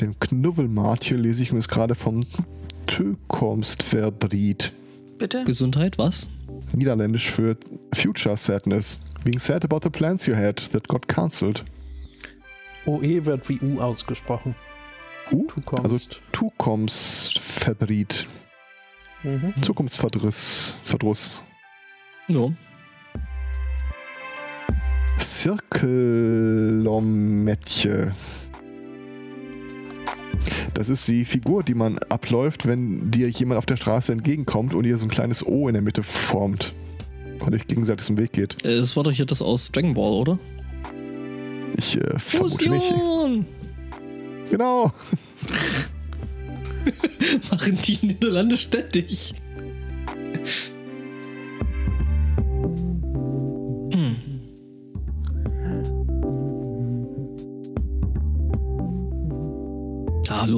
dem Knubvelmarkt hier lese ich mir es gerade vom verdriet. Bitte? Gesundheit, was? Niederländisch für Future Sadness. Being sad about the plans you had that got cancelled. OE wird wie U ausgesprochen. Uh, Toekomst. also Zukunftsverdriet. Mhm. Zukunftsverdruss. Verdruss. Ja. Das ist die Figur, die man abläuft, wenn dir jemand auf der Straße entgegenkommt und ihr so ein kleines O in der Mitte formt. Und euch gegenseitig im Weg geht. Äh, Das war doch hier das aus Dragon Ball, oder? Ich äh, vermute nicht. Genau. Machen die Niederlande ständig.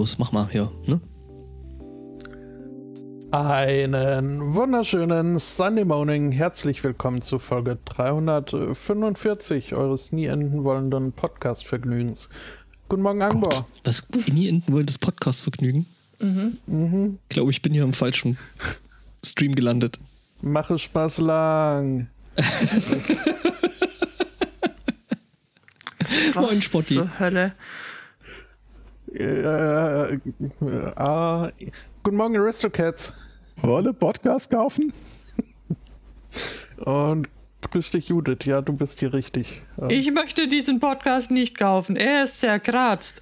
Los, mach mal hier, ne? Einen wunderschönen Sunday Morning. Herzlich willkommen zu Folge 345 eures nie enden wollenden Podcast-Vergnügens. Guten Morgen, Angbor. Was nie enden wollen, das Podcast-Vergnügen? Mhm. Ich glaube, ich bin hier im falschen Stream gelandet. Mache Spaß lang. Moin, Spotti. Zur Hölle. Äh, äh, ah, guten Morgen, Aristocats. Wolle Podcast kaufen? Und grüß dich, Judith. Ja, du bist hier richtig. Ähm, Ich möchte diesen Podcast nicht kaufen. Er ist zerkratzt.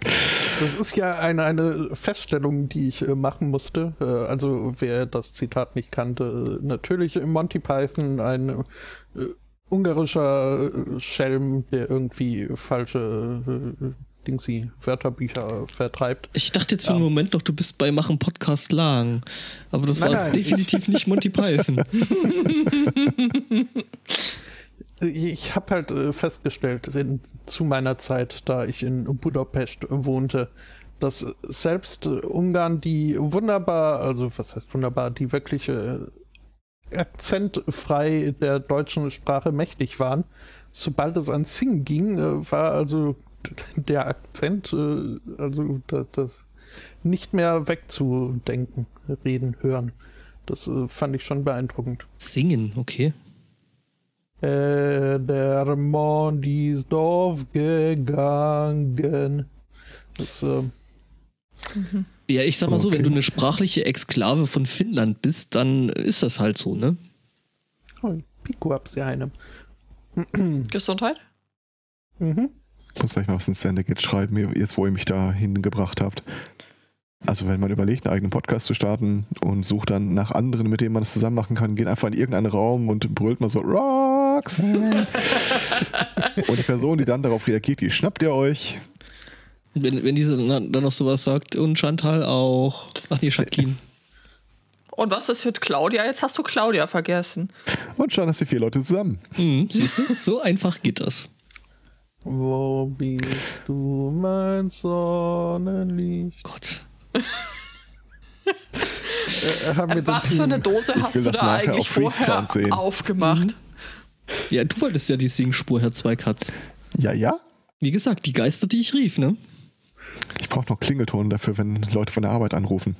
Das ist ja eine, eine Feststellung, die ich äh, machen musste. Äh, also wer das Zitat nicht kannte, äh, natürlich im Monty Python ein äh, ungarischer äh, Schelm, der irgendwie falsche äh, Dingsy Wörterbücher vertreibt. Ich dachte jetzt für einen Ja. Moment noch, du bist bei Machen Podcast lang. Aber das Nein, war nein. definitiv nicht Monty Python. Ich habe halt äh, festgestellt, in, zu meiner Zeit, da ich in Budapest wohnte, dass selbst Ungarn, die wunderbar, also was heißt wunderbar, die wirklich äh, akzentfrei der deutschen Sprache mächtig waren, sobald es an Singen ging, äh, war also der Akzent, äh, also das, das nicht mehr wegzudenken, reden, hören. Das äh, fand ich schon beeindruckend. Singen, okay. Äh, der Mond ist aufgegangen. Das, äh, Ja, ich sag mal so, wenn du eine sprachliche Exklave von Finnland bist, dann ist das halt so, ne? oh, Pico hab's ja eine. Gesundheit? Mhm. Ich muss gleich mal was ins geht schreiben, jetzt wo ihr mich da hingebracht habt. Also wenn man überlegt, einen eigenen Podcast zu starten und sucht dann nach anderen, mit denen man das zusammen machen kann, geht einfach in irgendeinen Raum und brüllt mal so Roxanne. und die Person, die dann darauf reagiert, die schnappt ihr euch. Wenn, wenn diese dann noch sowas sagt und Chantal auch. Ach nee, Jacqueline. Und was ist mit Claudia? Jetzt hast du Claudia vergessen. Und schon hast du vier Leute zusammen. Hm, siehst du? So einfach geht das. Wo bist du, mein Sonnenlicht? Gott. Äh, wir Was für eine Dose hast du da eigentlich vorher aufgemacht? Ja, du wolltest ja die Singspur, Herr Zweikatz. Ja, ja. Wie gesagt, die Geister, die ich rief, ne? Ich brauche noch Klingelton dafür, wenn Leute von der Arbeit anrufen.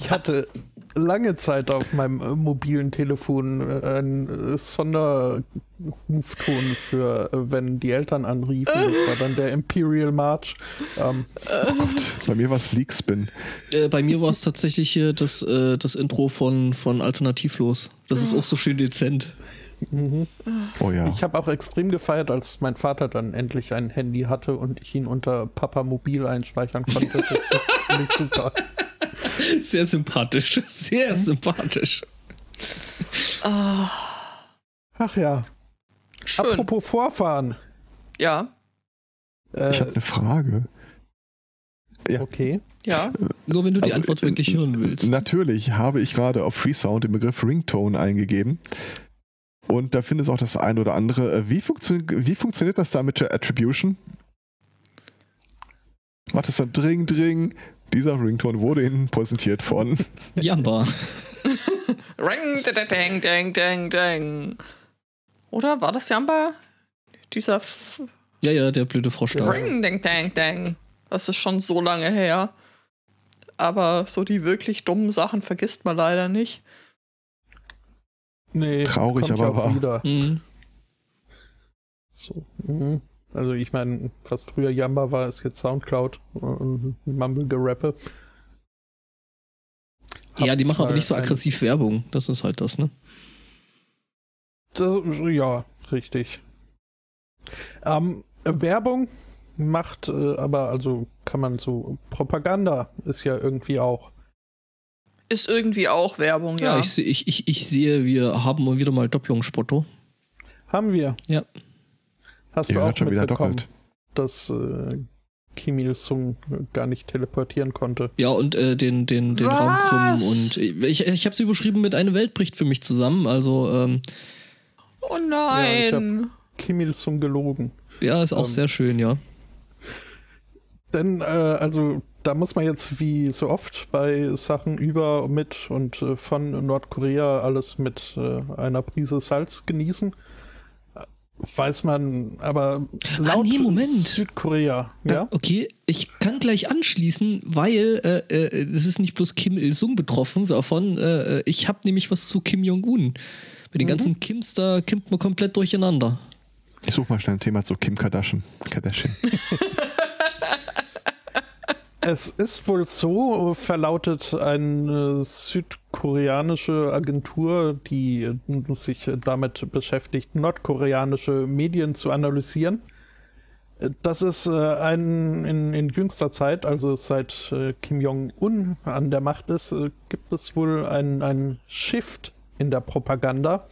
Ich hatte lange Zeit auf meinem äh, mobilen Telefon äh, einen äh, Sonderrufton für, wenn die Eltern anriefen. Das war dann der Imperial March. Ähm, Oh Gott, bei mir war es Leakspin. Äh, bei mir war es tatsächlich hier das, äh, das Intro von, von Alternativlos. Das ist auch so schön dezent. Oh ja. Ich habe auch extrem gefeiert, als mein Vater dann endlich ein Handy hatte und ich ihn unter Papa Mobil einspeichern konnte. Das super. Sehr sympathisch. Sehr sympathisch. Ach ja. Schön. Apropos Vorfahren. Ja, Äh, Ich habe eine Frage. Ja. okay. ja. Nur wenn du die Also, Antwort äh, wirklich hören willst. Natürlich habe ich gerade auf Freesound den Begriff Ringtone eingegeben. Und da findest du auch das ein oder andere. Äh, Wie, funktio wie funktioniert das da mit der Attribution? Macht es dann Dring, Dring Dieser Ringtone wurde Ihnen präsentiert von. Jamba. Ring, ding, ding, ding, ding, ding. Oder war das Jamba? Dieser F Ja, ja, der blöde Frosch da. Ring, ding, ding, ding. Das ist schon so lange her. Aber so die wirklich dummen Sachen vergisst man leider nicht. Nee, Traurig, kommt aber ja auch wahr. wieder. Mhm. So, mhm. Also ich meine, was früher Yamba war, ist jetzt Soundcloud und Mumble-Gerappe. Ja, die machen aber nicht so aggressiv Werbung. Das ist halt das, ne? Das, ja, richtig. Ähm, Werbung macht äh, aber, also kann man so, Propaganda ist ja irgendwie auch. Ist irgendwie auch Werbung, Ja, ja. ich, ich, ich, ich sehe, wir haben mal wieder mal Doppelungsspotto. Haben wir. Ja. Hast Ihr du auch schon wieder mitbekommen, doppelt. dass äh, Kim Il-sung gar nicht teleportieren konnte? Ja, und äh, den, den, den Was? Raum krümmen. Und ich, ich habe sie überschrieben mit Eine Welt bricht für mich zusammen. Also, ähm, oh Ja, ich nein. Kim Il-sung gelogen. ja, ist auch Ähm. sehr schön, ja. Denn, äh, also, da muss man jetzt wie so oft bei Sachen über, mit und äh, von Nordkorea alles mit äh, einer Prise Salz genießen. Weiß man, aber laut Ah, nee, Moment. Südkorea, Da, ja? okay, ich kann gleich anschließen, weil äh, äh, es ist nicht bloß Kim Il-sung betroffen davon. Äh, ich habe nämlich was zu Kim Jong-un. Bei den ganzen Kims, da kimmt man komplett durcheinander. Ich suche mal schnell ein Thema zu Kim Kardashian. Kardashian. Es ist wohl so, verlautet eine südkoreanische Agentur, die sich damit beschäftigt, nordkoreanische Medien zu analysieren, dass es äh, ein, in, in jüngster Zeit, also seit äh, Kim Jong-un an der Macht ist, äh, gibt es wohl einen Shift in der Propaganda.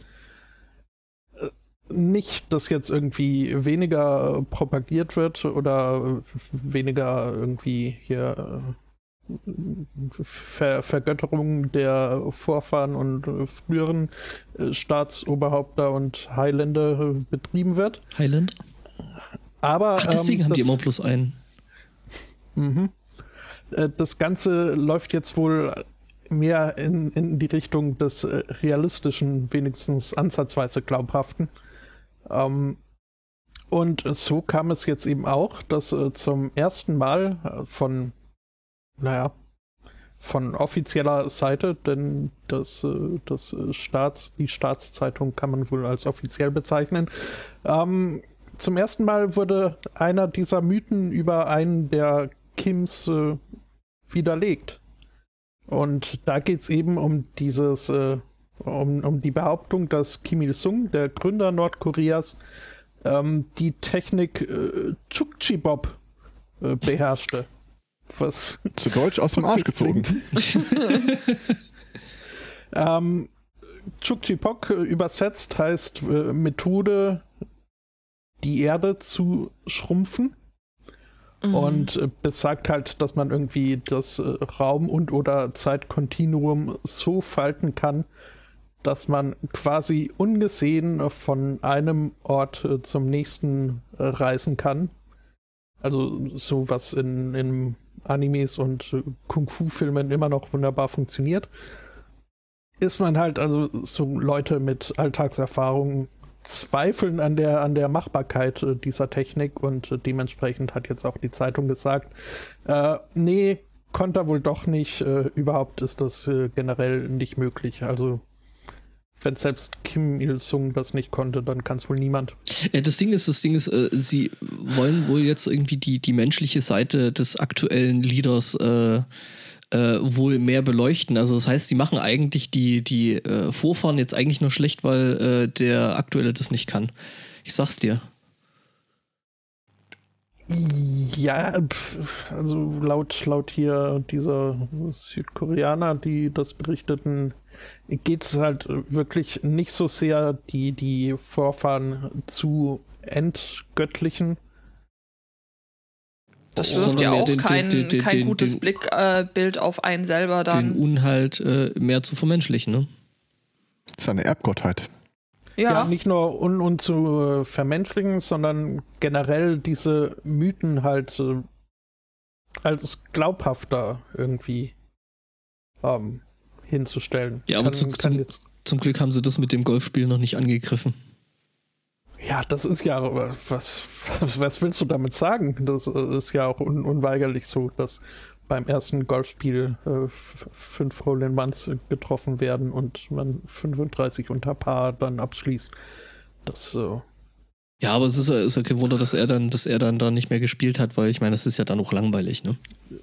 Nicht, dass jetzt irgendwie weniger propagiert wird oder weniger irgendwie hier äh, Ver Vergötterung der Vorfahren und früheren äh, Staatsoberhaupter und Highlander äh, betrieben wird. Highland? Aber Ach, deswegen ähm, haben die immer bloß einen. Mhm. Das Ganze läuft jetzt wohl mehr in, in die Richtung des realistischen, wenigstens ansatzweise glaubhaften. Ähm, und so kam es jetzt eben auch, dass äh, zum ersten Mal äh, von, naja, von offizieller Seite, denn das, äh, das äh, Staats, die Staatszeitung kann man wohl als offiziell bezeichnen, ähm, zum ersten Mal wurde einer dieser Mythen über einen der Kims widerlegt. Und da geht es eben um dieses, um, um die Behauptung, dass Kim Il-sung, der Gründer Nordkoreas, ähm, die Technik äh, Chukchi-Bob äh, beherrschte. Was Zu Deutsch aus dem Arsch gezogen. Ähm, Chukchi-Pok äh, übersetzt heißt äh, Methode, die Erde zu schrumpfen. Mhm. Und äh, besagt halt, dass man irgendwie das äh, Raum- und oder Zeitkontinuum so falten kann, dass man quasi ungesehen von einem Ort äh, zum nächsten reisen kann. Also so was in, in Animes und Kung-Fu-Filmen immer noch wunderbar funktioniert. Ist man halt also so Leute mit Alltagserfahrung zweifeln an der, an der Machbarkeit äh, dieser Technik und äh, dementsprechend hat jetzt auch die Zeitung gesagt, äh, nee, konnte er wohl doch nicht, äh, überhaupt ist das äh, generell nicht möglich. Also wenn selbst Kim Il-sung das nicht konnte, dann kann es wohl niemand. Ja, das Ding ist, das Ding ist, äh, sie wollen wohl jetzt irgendwie die, die menschliche Seite des aktuellen Leaders äh, äh, wohl mehr beleuchten. Also das heißt, sie machen eigentlich die, die äh, Vorfahren jetzt eigentlich nur schlecht, weil äh, der aktuelle das nicht kann. Ich sag's dir. Ja, also laut, laut hier dieser Südkoreaner, die das berichteten, geht es halt wirklich nicht so sehr, die, die Vorfahren zu entgöttlichen. das sondern wirft ja mehr auch den- den- kein, den- den- kein den- gutes den- Blickbild auf einen selber Den dann. Unhalt äh, mehr zu vermenschlichen, ne? Das ist eine Erbgottheit. Ja, Ja, nicht nur un, un zu äh, vermenschlichen, sondern generell diese Mythen halt äh, als glaubhafter irgendwie ähm, hinzustellen. Ja, aber Kann- zu- kann zum- jetzt, Zum Glück haben sie das mit dem Golfspiel noch nicht angegriffen. ja, das ist ja, was, was, was willst du damit sagen? Das äh, ist ja auch un, unweigerlich so, dass beim ersten Golfspiel äh, fünf Roll-in-Ones getroffen werden und man 35 unter Paar dann abschließt. Das, äh, Ja, aber es ist, ja- ist ja kein Wunder, dass er dann, dass er dann da nicht mehr gespielt hat, weil ich meine, das ist ja dann auch langweilig, ne?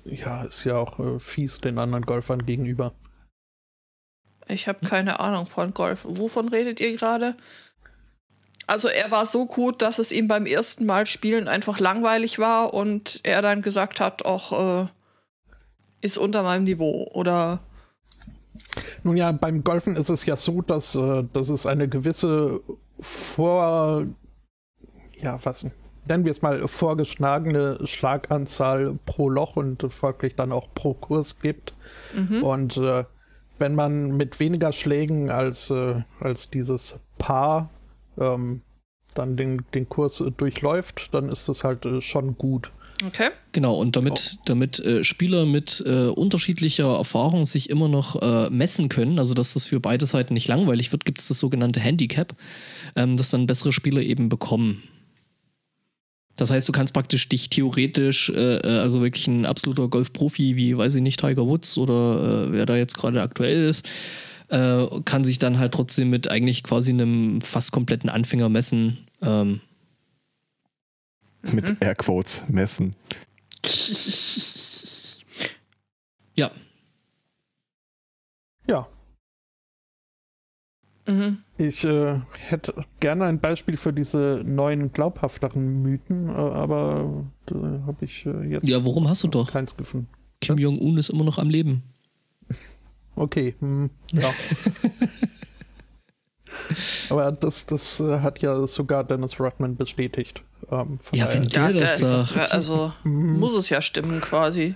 ja, ist ja auch äh, fies den anderen Golfern gegenüber. Ich habe keine Ahnung von Golf. Wovon redet ihr gerade? Also er war so gut, dass es ihm beim ersten Mal spielen einfach langweilig war und er dann gesagt hat, auch äh, ist unter meinem Niveau oder Nun ja, beim Golfen ist es ja so, dass, äh, dass es eine gewisse vor, ja, was nennen wir es mal, vorgeschlagene Schlaganzahl pro Loch und folglich dann auch pro Kurs gibt. mhm. Und äh, wenn man mit weniger Schlägen als, äh, als dieses Paar ähm, dann den, den Kurs durchläuft, dann ist das halt äh, schon gut. Okay. Genau, und damit, damit äh, Spieler mit äh, unterschiedlicher Erfahrung sich immer noch äh, messen können, also dass das für beide Seiten nicht langweilig wird, gibt es das sogenannte Handicap, ähm, das dann bessere Spieler eben bekommen. Das heißt, du kannst praktisch dich theoretisch, äh, äh, also wirklich ein absoluter Golfprofi wie, weiß ich nicht, Tiger Woods oder äh, wer da jetzt gerade aktuell ist, äh, kann sich dann halt trotzdem mit eigentlich quasi einem fast kompletten Anfänger messen. Ähm, Mit Airquotes messen. ja, Ja, Mhm. Ich äh, hätte gerne ein Beispiel für diese neuen glaubhafteren Mythen, äh, aber da habe ich äh, jetzt ja, warum hast du doch? keins gefunden. Kim Jong-un ist immer noch am Leben. Okay, hm, ja. aber das, das äh, hat ja sogar Dennis Rodman bestätigt. Ähm, von Ja, wenn der das sagt. also hm, muss es ja stimmen quasi.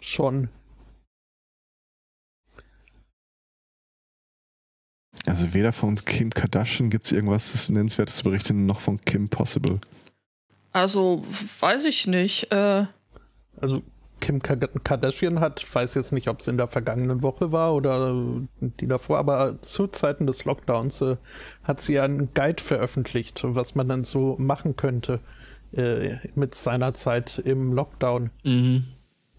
schon. Also weder von Kim Kardashian gibt es irgendwas Nennenswertes zu berichten, noch von Kim Possible. Also weiß ich nicht. Äh, Also Kim Ka- Kardashian hat, weiß jetzt nicht, ob es in der vergangenen Woche war oder die davor, aber zu Zeiten des Lockdowns äh, hat sie einen Guide veröffentlicht, was man dann so machen könnte äh, mit seiner Zeit im Lockdown. Mhm.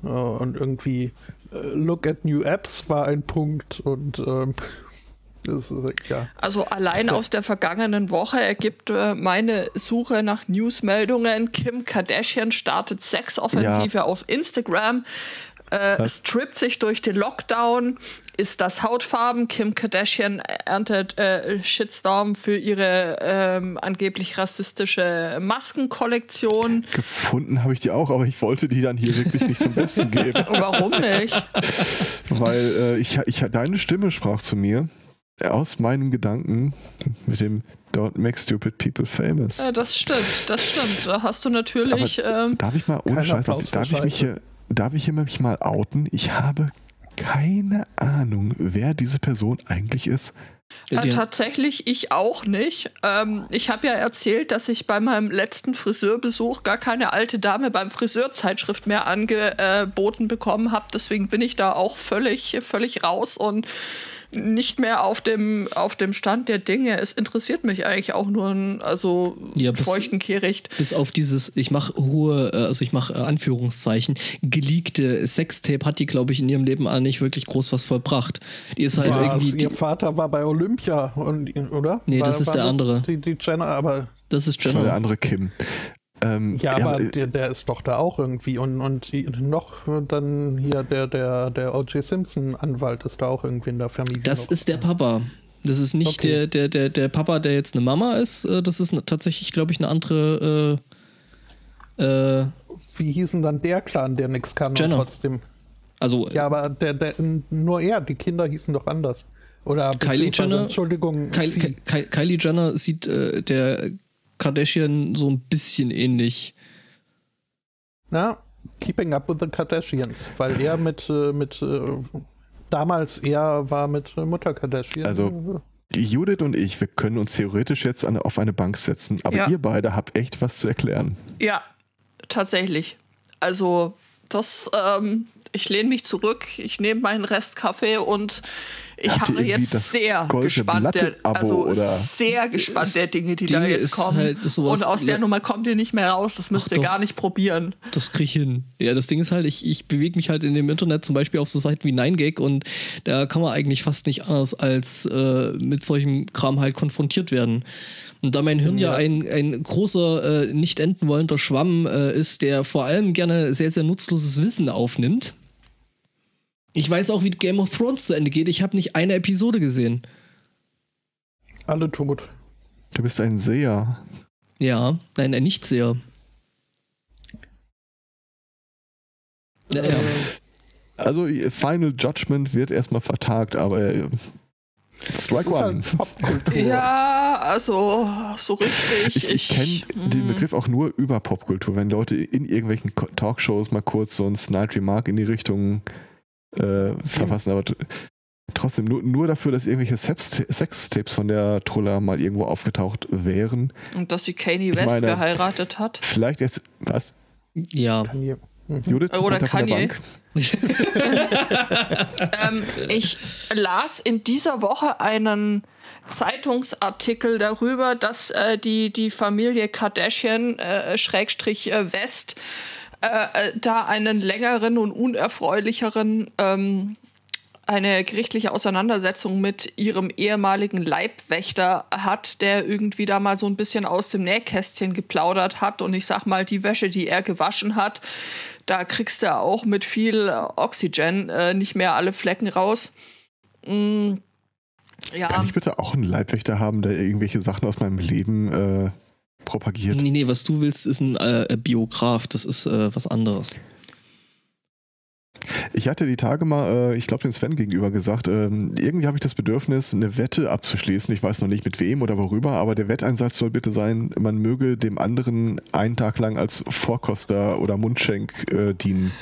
Äh, und irgendwie äh, Look at New Apps war ein Punkt und ähm, äh, ja. Also allein aus der vergangenen Woche ergibt äh, meine Suche nach Newsmeldungen, Kim Kardashian startet Sexoffensive auf Instagram, äh, strippt sich durch den Lockdown, ist das Hautfarben, Kim Kardashian erntet äh, Shitstorm für ihre ähm, angeblich rassistische Maskenkollektion. Gefunden habe ich die auch, aber ich wollte die dann hier wirklich nicht zum Besten geben. Warum nicht? Weil äh, ich, ich, deine Stimme sprach zu mir aus meinem Gedanken mit dem Don't make stupid people famous. Ja, das stimmt, das stimmt. Da hast du natürlich. ähm, Darf ich mal ohne Scheiß, darf ich mich Scheiße. hier, darf ich hier mich mal outen? Ich habe keine Ahnung, wer diese Person eigentlich ist. Äh, Die- tatsächlich ich auch nicht. Ähm, ich habe ja erzählt, dass ich bei meinem letzten Friseurbesuch gar keine alte Dame beim Friseurzeitschrift mehr angeboten bekommen habe. Deswegen bin ich da auch völlig, völlig raus und nicht mehr auf dem, auf dem Stand der Dinge. Es interessiert mich eigentlich auch nur ein, also Ja, bis- feuchten Kehricht. Bis auf dieses, ich mache hohe, äh, also ich mache äh, Anführungszeichen, geleakte Sextape hat die, glaube ich, in ihrem Leben auch nicht wirklich groß was vollbracht. Die ist halt Was? irgendwie, die, Ihr Vater war bei Olympia, und, oder? Nee, war, das ist war der andere. Die, die Jenner, aber das ist Das war der andere Kim. Ähm, Ja, aber äh, der, der ist doch da auch irgendwie und, und noch dann hier der, der, der O.J. Simpson-Anwalt ist da auch irgendwie in der Familie. Das ist der Papa. Das ist nicht Okay. der, der, der, der Papa, der jetzt eine Mama ist. Äh, Das ist ne- tatsächlich, glaube ich, eine andere. Äh, äh, Wie hießen dann der Clan, der nichts kann Jenner. und trotzdem. also Ja, aber der, der, nur er, die Kinder hießen doch anders. Oder Kylie Jenner- Entschuldigung, Kylie, Kylie Jenner sieht äh, der Kardashian so ein bisschen ähnlich. Na, Keeping Up with the Kardashians, weil er mit, äh, mit äh, damals er war mit Mutter Kardashian. Also- Judith und ich, wir können uns theoretisch jetzt an, auf eine Bank setzen, aber Ja. ihr beide habt echt was zu erklären. Ja, tatsächlich. Also Das, ähm, ich lehne mich zurück, ich nehme meinen Rest Kaffee und ich habe jetzt sehr gespannt, der, also oder- sehr gespannt der Dinge, die da Ding jetzt ist kommen. halt und aus der Nummer kommt ihr nicht mehr raus. Das müsst Ach ihr doch. gar nicht probieren. Das krieg ich hin. Ja, das Ding ist halt, ich, ich bewege mich halt in dem Internet zum Beispiel auf so Seiten wie 9gag und da kann man eigentlich fast nicht anders als äh, mit solchem Kram halt konfrontiert werden. Und da mein Hirn ja, Ja. ein, ein großer, äh, nicht enden wollender Schwamm äh, ist, der vor allem gerne sehr, sehr nutzloses Wissen aufnimmt. Ich weiß auch, wie Game of Thrones zu Ende geht. Ich habe nicht eine Episode gesehen. Alle tot. Du bist ein Seher. Ja, nein, ein Nichtseher. Ja, ja. Also Final Judgment wird erstmal vertagt, aber äh, Strike Das ist One. halt Popkultur. Ja, also so richtig. Ich, ich kenne den mm, Begriff auch nur über Popkultur, wenn Leute in irgendwelchen Talkshows mal kurz so ein Snide Remark in die Richtung äh, verfassen, aber trotzdem nur, nur dafür, dass irgendwelche Sex- Sextapes von der Trulla mal irgendwo aufgetaucht wären. Und dass sie Kanye West meine- geheiratet hat. Vielleicht jetzt, was? ja. Kanye. Judith? Oder runter von der Kanye. Bank? Ähm, ich las in dieser Woche einen Zeitungsartikel darüber, dass äh, die, die Familie Kardashian, äh, Schrägstrich äh, West, äh, äh, da einen längeren und unerfreulicheren ähm, eine gerichtliche Auseinandersetzung mit ihrem ehemaligen Leibwächter hat, der irgendwie da mal so ein bisschen aus dem Nähkästchen geplaudert hat. Und ich sag mal, die Wäsche, die er gewaschen hat, da kriegst du auch mit viel Oxygen äh, nicht mehr alle Flecken raus. Mm, ja, Kann ich bitte auch einen Leibwächter haben, der irgendwelche Sachen aus meinem Leben äh, propagiert? Nee, nee, was du willst, ist ein äh, Biograf. Das ist äh, was anderes. Ich hatte die Tage mal, äh, ich glaube dem Sven gegenüber gesagt, ähm, irgendwie habe ich das Bedürfnis, eine Wette abzuschließen. Ich weiß noch nicht mit wem oder worüber, aber der Wetteinsatz soll bitte sein, man möge dem anderen einen Tag lang als Vorkoster oder Mundschenk äh, dienen.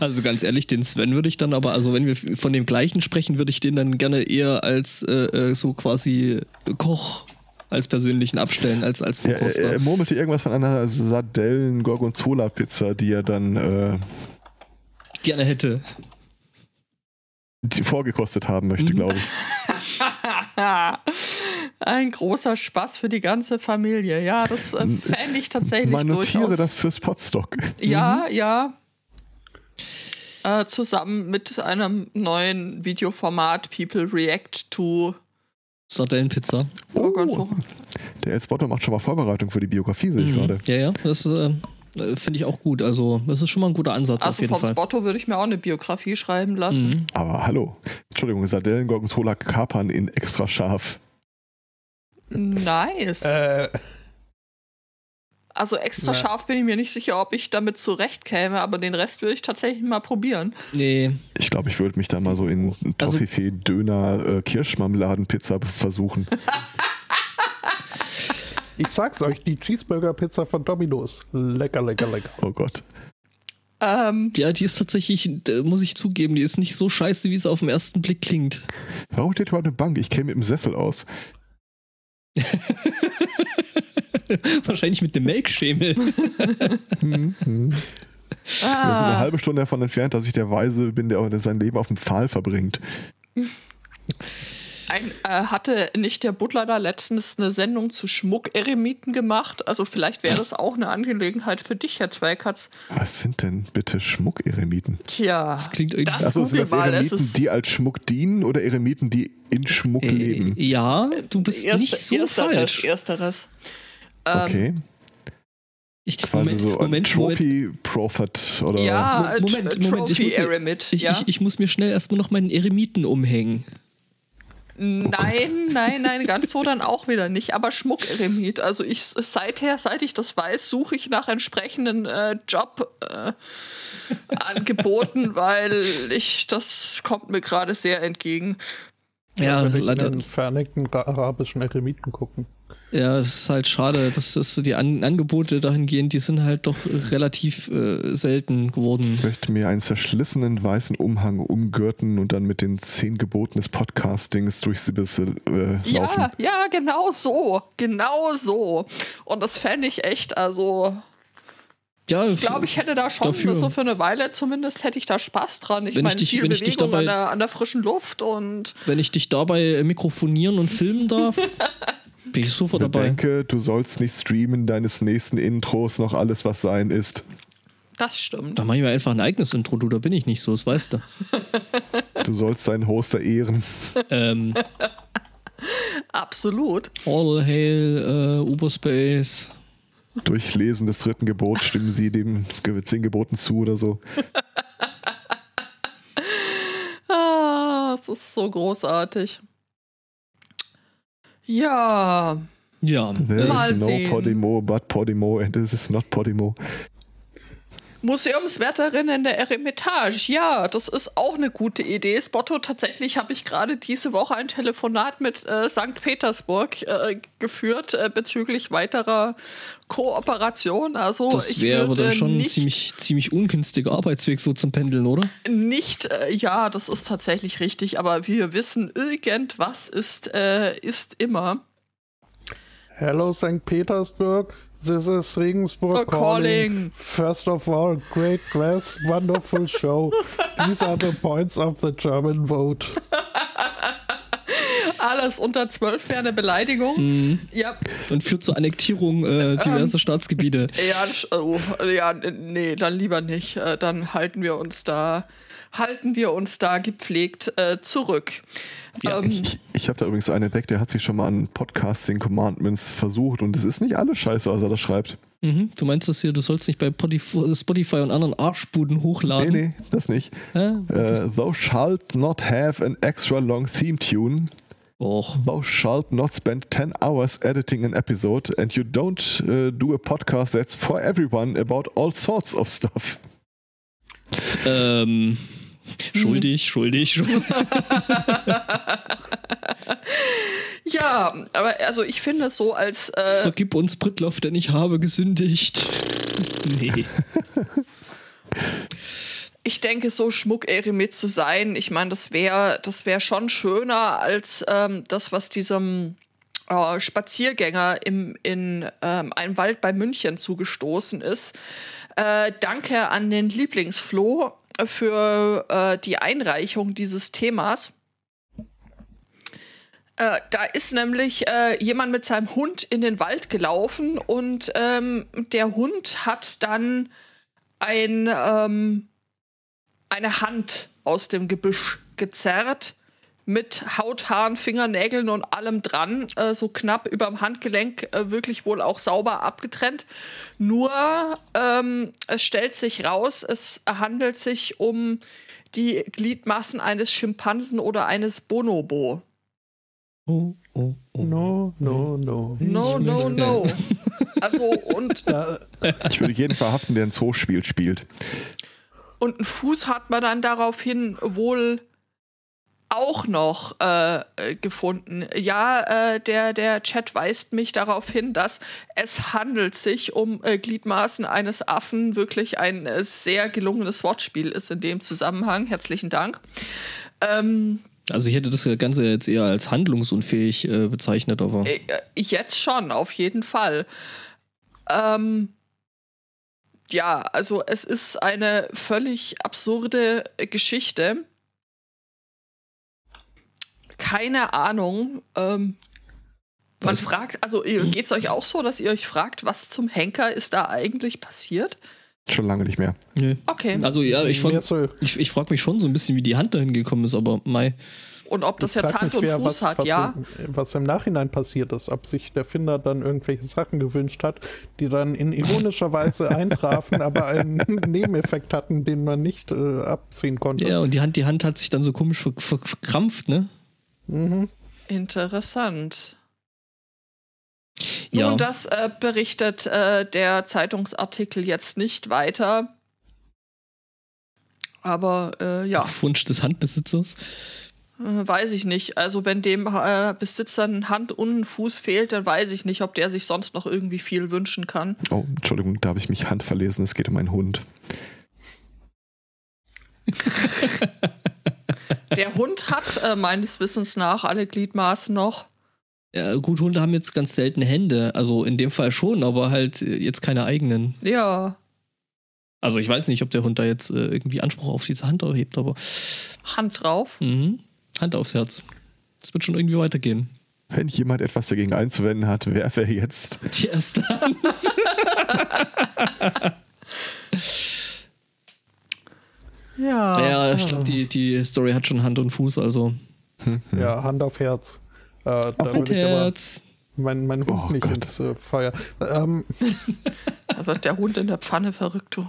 Also ganz ehrlich, den Sven würde ich dann aber, also wenn wir von dem gleichen sprechen, würde ich den dann gerne eher als äh, äh, so quasi Koch als persönlichen abstellen, als als Er, Vorkoster. er, er murmelte irgendwas von einer Sardellen-Gorgonzola-Pizza, die er dann äh, gerne hätte. die vorgekostet haben möchte, Mhm. glaube ich. ein großer Spaß für die ganze Familie. Ja, das äh, fände ich tatsächlich Man notiere durchaus. das fürs Potstock. Ja, ja. Äh, zusammen mit einem neuen Videoformat People React to Sardellenpizza. Gorgonzola. Der Ed Spotter macht schon mal Vorbereitung für die Biografie, sehe ich Mhm. gerade. Ja, ja, das äh, finde ich auch gut. Also, das ist schon mal ein guter Ansatz auf Also jeden vom Fall. Spotto würde ich mir auch eine Biografie schreiben lassen. Mhm. Aber hallo. Entschuldigung, Sardellen, Gorgonzola, Kapern in extra scharf. Nice. Äh, also extra ja. scharf bin ich mir nicht sicher, ob ich damit zurechtkäme, aber den Rest würde ich tatsächlich mal probieren. Nee, Ich glaube, ich würde mich da mal so in Also- Toffifee, Döner, äh, Kirschmarmeladenpizza versuchen. ich sag's euch, die Cheeseburger-Pizza von Domino's. Lecker, lecker, lecker. Oh Gott. Ähm, ja, die ist tatsächlich, muss ich zugeben, die ist nicht so scheiße, wie es auf den ersten Blick klingt. Warum steht überhaupt eine Bank? Ich käme mit dem Sessel aus. Wahrscheinlich mit einem Melkschemel. Hm, hm. Wir sind eine ah, halbe Stunde davon entfernt, dass ich der Weise bin, der sein Leben auf dem Pfahl verbringt. ein, äh, hatte nicht der Butler da letztens eine Sendung zu Schmuckeremiten gemacht? Also vielleicht wäre das auch eine Angelegenheit für dich, Herr Zweikatz. Was sind denn bitte Schmuckeremiten? Tja, Das klingt irgendwie. Das- Achso, sind das mal, es Eremiten, die als Schmuck dienen oder Eremiten, die in Schmuck Äh, leben? ja, du bist Erste- nicht so ersteres, falsch. Ersteres. Ähm, Okay. Ich, Quasi Moment, so ein Moment, Trophy Prophet oder. Ja, Mo- Moment, Tr- Moment, ich Trophy muss mir- Eremit. ich, ja? ich, ich muss mir schnell erstmal noch meinen Eremiten umhängen. Nein, nein, nein, ganz so dann auch wieder nicht. Aber Schmuckeremit. Also ich seither, seit ich das weiß, suche ich nach entsprechenden äh, Jobangeboten, äh, weil ich das kommt mir gerade sehr entgegen. Ja, ich leider. verneckten ra- arabischen Eremiten gucken. Ja, es ist halt schade, dass das die An Angebote dahingehend, die sind halt doch relativ äh, selten geworden. Ich möchte mir einen zerschlissenen weißen Umhang umgürten und dann mit den zehn Geboten des Podcastings durch Sibysse äh, laufen. Ja, ja, genau so. Genau so. Und das fände ich echt, also. Ja, Ich glaube, ich hätte da schon Dafür. so für eine Weile zumindest hätte ich da Spaß dran. Ich Wenn ich meine, dich- viel wenn ich dich Bewegung dabei- an, der, an der frischen Luft und Wenn ich dich dabei mikrofonieren und filmen darf, bin ich sofort dabei. Bedenke, du sollst nicht streamen deines nächsten Intros noch alles, was sein ist. das stimmt. Da mache ich mir einfach ein eigenes Intro, du, da bin ich nicht so, das weißt du. Du sollst deinen Hoster ehren. ähm, Absolut. all hail äh, Uberspace. Durch Lesen des dritten Gebots stimmen sie dem Ge- zehn Geboten zu oder so. Ah, es ist so großartig. Ja, Ja, There Mal is no sehen. Podimo but Podimo and this is not Podimo. Museumswärterin in der Eremitage. Ja, das ist auch eine gute Idee. Spotto, tatsächlich habe ich gerade diese Woche ein Telefonat mit äh, St. Petersburg äh, geführt äh, bezüglich weiterer Kooperation. Also das ich wäre dann schon ein ziemlich, ziemlich ungünstiger Arbeitsweg so zum Pendeln, oder? nicht äh, ja, das ist tatsächlich richtig, aber wir wissen, irgendwas ist, äh, ist immer. Hello, St. Petersburg. This is Regensburg Oh, calling. First of all, great dress, wonderful show. These are the points of the German vote. Alles unter zwölf wäre eine Beleidigung. Mhm. Ja, Und führt zur Annektierung äh, diverser Staatsgebiete. Ja, oh, ja, nee, dann lieber nicht. Äh, Dann halten wir uns da, halten wir uns da gepflegt äh, zurück. Ja, ähm, Ich, ich habe da übrigens einen entdeckt, der hat sich schon mal an Podcasting Commandments versucht und es ist nicht alles scheiße, was er da schreibt. Mhm. Du meinst das hier, du sollst nicht bei Podif- Spotify und anderen Arschbuden Nee, hochladen? nee, das nicht. Hä? Äh, thou shalt not have an extra long theme tune. Och. Thou shalt not spend 10 hours editing an episode and you don't uh, do a podcast that's for everyone about all sorts of stuff. Ähm, schuldig, schuldig, schuldig. ja, aber also ich finde es so als äh, Vergib uns, Britloff, denn ich habe gesündigt. Nee. ich denke, so Schmuck-Eremit zu sein, ich meine, das wäre das wär schon schöner als ähm, das, was diesem äh, Spaziergänger im, in ähm, einem Wald bei München zugestoßen ist. Äh, danke an den Lieblingsfloh für äh, die Einreichung dieses Themas. Äh, da ist nämlich äh, jemand mit seinem Hund in den Wald gelaufen und ähm, der Hund hat dann ein, ähm, eine Hand aus dem Gebüsch gezerrt mit Haut, Haaren, Fingernägeln und allem dran, äh, so knapp überm Handgelenk, äh, wirklich wohl auch sauber abgetrennt. Nur ähm, es stellt sich raus, es handelt sich um die Gliedmaßen eines Schimpansen oder eines Bonobo. Oh, oh, oh. No, no, no. No, Ich no, möchte- no. Also, und, Ich würde jeden verhaften, der ein Zoospiel spielt. und einen Fuß hat man dann daraufhin wohl auch noch äh, gefunden. Ja, äh, der, der Chat weist mich darauf hin, dass es handelt sich um äh, Gliedmaßen eines Affen. Wirklich ein äh, sehr gelungenes Wortspiel ist in dem Zusammenhang. Herzlichen Dank. Ähm, Also ich hätte das Ganze jetzt eher als handlungsunfähig äh, bezeichnet, aber Äh, Jetzt schon, auf jeden Fall. Ähm, ja, also es ist eine völlig absurde Geschichte. Keine Ahnung. Ähm, man Was- fragt, also geht es euch auch so, dass ihr euch fragt, was zum Henker ist da eigentlich passiert? Schon lange nicht mehr. nö. Okay. Also ja, ich, frag, so, ich, ich frage mich schon so ein bisschen, wie die Hand dahin gekommen ist, aber Mai. Und ob das ich jetzt Hand mich, und Fuß was, hat, was ja. Im, was im Nachhinein passiert ist, ob sich der Finder dann irgendwelche Sachen gewünscht hat, die dann in ironischer Weise eintrafen, aber einen Nebeneffekt hatten, den man nicht äh, abziehen konnte. Ja, und die Hand, die Hand hat sich dann so komisch ver ver verkrampft, ne? Mhm. Interessant. Ja. Nun, das äh, berichtet äh, der Zeitungsartikel jetzt nicht weiter. Aber äh, ja, Wunsch des Handbesitzers. äh, weiß ich nicht. Also wenn dem äh, Besitzer Hand und ein Fuß fehlt, dann weiß ich nicht, ob der sich sonst noch irgendwie viel wünschen kann. Oh, Entschuldigung, da habe ich mich handverlesen. Es geht um einen Hund. Der Hund hat äh, meines Wissens nach alle Gliedmaßen noch. Ja, gut, Hunde haben jetzt ganz selten Hände. Also in dem Fall schon, aber halt äh, jetzt keine eigenen. Ja. Also ich weiß nicht, ob der Hund da jetzt äh, irgendwie Anspruch auf diese Hand erhebt, aber Hand drauf. mhm. Hand aufs Herz. Es wird schon irgendwie weitergehen. Wenn jemand etwas dagegen einzuwenden hat, wer wäre jetzt? Die erste Hand. Ja. Ja, ich glaube, die, die Story hat schon Hand und Fuß, also. Ja, Hand auf Herz. Äh, aber Herz. mein, mein Hund Oh nicht Gott. ins äh, Feuer. Ähm, Da wird der Hund in der Pfanne verrückt, du.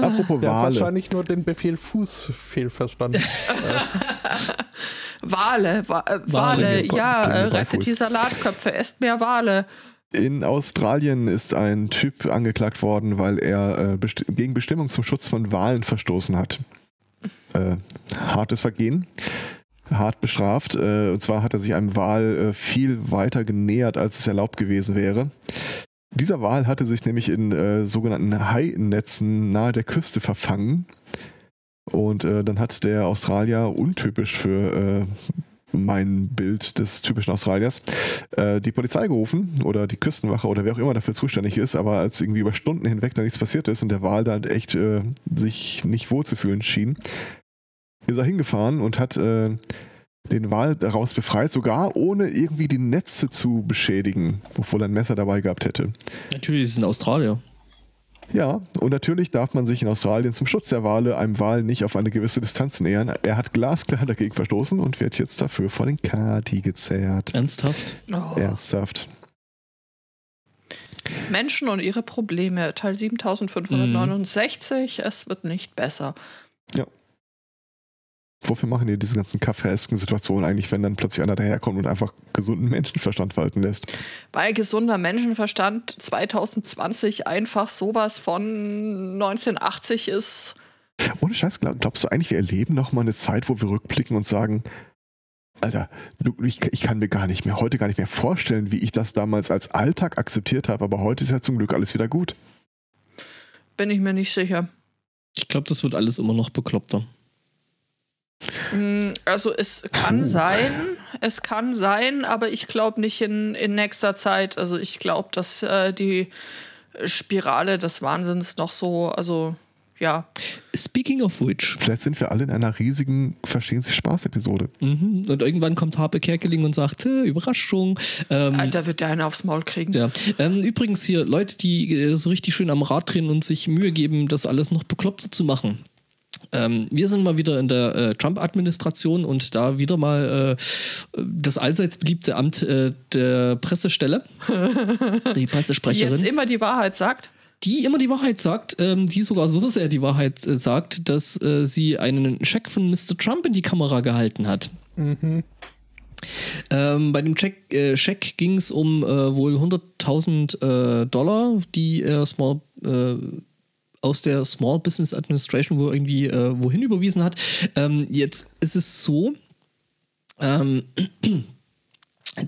Apropos der hat Wale. wahrscheinlich nur den Befehl Fuß fehlverstanden. Wale, Wa äh, Wale, Wale, ja, äh, rettet die Salatköpfe, esst mehr Wale. In Australien ist ein Typ angeklagt worden, weil er äh, besti gegen Bestimmung zum Schutz von Walen verstoßen hat. Äh, hartes Vergehen, hart bestraft. Äh, und zwar hat er sich einem Wal äh, viel weiter genähert, als es erlaubt gewesen wäre. Dieser Wal hatte sich nämlich in äh, sogenannten Hainetzen nahe der Küste verfangen. Und äh, dann hat der Australier, untypisch für mein Bild des typischen Australiers, äh, die Polizei gerufen oder die Küstenwache oder wer auch immer dafür zuständig ist, aber als irgendwie über Stunden hinweg da nichts passiert ist und der Wal dann echt äh, sich nicht wohlzufühlen schien, ist er hingefahren und hat äh, den Wal daraus befreit, sogar ohne irgendwie die Netze zu beschädigen, obwohl er ein Messer dabei gehabt hätte. Natürlich ist es in Australien. Ja, und natürlich darf man sich in Australien zum Schutz der Wale einem Wal nicht auf eine gewisse Distanz nähern. Er hat glasklar dagegen verstoßen und wird jetzt dafür vor den Kati gezerrt. Ernsthaft? Oh. Ernsthaft. Menschen und ihre Probleme, Teil 7569, es wird nicht besser. Wofür machen die diese ganzen kafkaesken Situationen eigentlich, wenn dann plötzlich einer daherkommt und einfach gesunden Menschenverstand walten lässt? Weil gesunder Menschenverstand 2020 einfach sowas von 1980 ist. Ohne Scheiß, glaub, glaubst du eigentlich, wir erleben noch mal eine Zeit, wo wir rückblicken und sagen, Alter, du, ich, ich kann mir gar nicht mehr, heute gar nicht mehr vorstellen, wie ich das damals als Alltag akzeptiert habe, aber heute ist ja zum Glück alles wieder gut. Bin ich mir nicht sicher. Ich glaube, das wird alles immer noch bekloppter. Mm, Also es kann Puh. sein, es kann sein, aber ich glaube nicht in, in nächster Zeit. Also ich glaube, dass äh, die Spirale des Wahnsinns noch so, also ja, Speaking of which. Vielleicht sind wir alle in einer riesigen Verstehen Sie Spaß-Episode. Mhm. Und irgendwann kommt Harpe Kerkeling und sagt, "Äh, Überraschung. Ähm, Alter wird der einen aufs Maul kriegen. Ja. Ähm, übrigens hier Leute, die äh, so richtig schön am Rad drehen und sich Mühe geben, das alles noch bekloppter zu machen. Ähm, wir sind mal wieder in der äh, Trump-Administration und da wieder mal äh, das allseits beliebte Amt äh, der Pressestelle, die Die jetzt Pressesprecherin, immer die Wahrheit sagt. die immer die Wahrheit sagt, ähm, die sogar so sehr die Wahrheit äh, sagt, dass äh, sie einen Scheck von Mr. Trump in die Kamera gehalten hat. Ähm, bei dem Check, äh, Scheck ging es um äh, wohl 100.000 äh, Dollar, die er Small, äh, aus der Small Business Administration wo irgendwie äh, wohin überwiesen hat. Ähm, jetzt ist es so, ähm,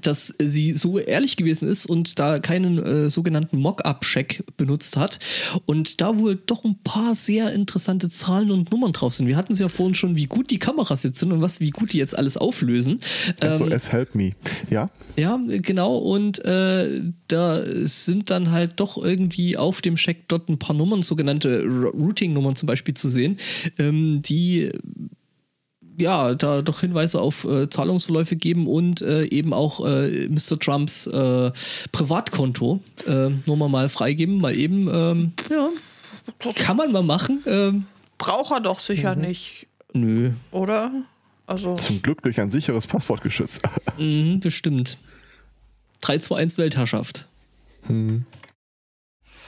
dass sie so ehrlich gewesen ist und da keinen äh, sogenannten Mock-up-Check benutzt hat und da wohl doch ein paar sehr interessante Zahlen und Nummern drauf sind. Wir hatten es ja vorhin schon, wie gut die Kameras jetzt sind und was, wie gut die jetzt alles auflösen. Ähm, SOS Help Me. Ja? ja, genau. Und äh, da sind dann halt doch irgendwie auf dem Scheck dort ein paar Nummern, sogenannte Routing-Nummern zum Beispiel zu sehen, ähm, die ja, da doch Hinweise auf äh, Zahlungsverläufe geben und äh, eben auch äh, Mr. Trumps äh, Privatkonto äh, nur mal, mal freigeben, mal eben, ähm, ja, kann man mal machen. Ähm, Braucht er doch sicher Mhm. nicht, nö, oder? Also, Zum Glück durch ein sicheres Passwort geschützt. mhm, bestimmt. 321 Weltherrschaft. Hm.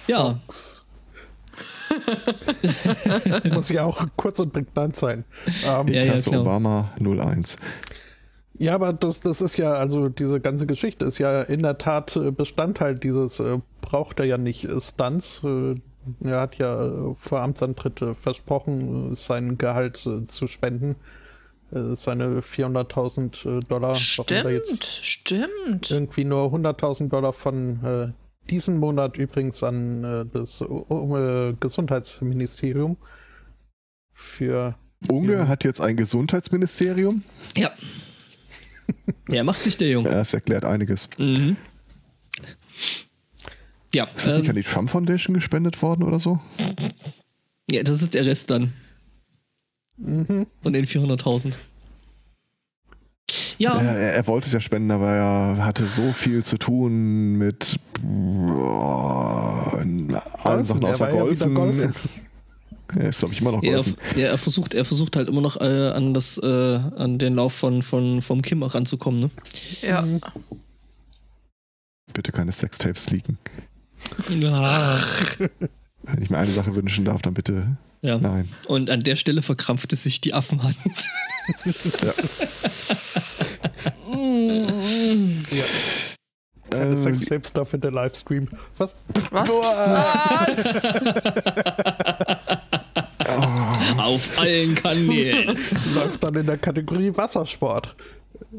Ja, Muss ja auch kurz und prägnant sein. Ähm, Ich Ja, ja, hasse klar. Obama 01. Ja, aber das, das ist ja, also diese ganze Geschichte ist ja in der Tat äh, Bestandteil dieses, äh, braucht er ja nicht äh, Stunts. Äh, er hat ja äh, vor Amtsantritt versprochen, sein Gehalt äh, zu spenden. Seine 400.000 äh, Dollar. stimmt, stimmt. irgendwie nur 100.000 Dollar von äh, diesen Monat übrigens an äh, das äh, Gesundheitsministerium für Unge Ja. hat jetzt ein Gesundheitsministerium. ja. Ja, macht sich der Junge. Das erklärt einiges. Mhm. Ja, Ist das nicht ähm, an die Trump Foundation gespendet worden oder so? Ja, das ist der Rest dann. Mhm. Von den 400.000. Ja. Er, er wollte es ja spenden, aber er hatte so viel zu tun mit allen Sachen Er außer Golfen. golfen. Er ist, glaube ich, immer noch Ja, er, Golfen. ja, er versucht, er versucht halt immer noch äh, an das, äh, an den Lauf von, von vom Kim auch ranzukommen, ne? Ja. Bitte keine Sextapes leaken. Ja. Wenn ich mir eine Sache wünschen darf, dann bitte ja. nein. Und an der Stelle verkrampfte sich die Affenhand. Keine Ähm, Sextapes, dafür der Livestream. Was? Was? Was? Auf allen Kanälen. Läuft dann in der Kategorie Wassersport.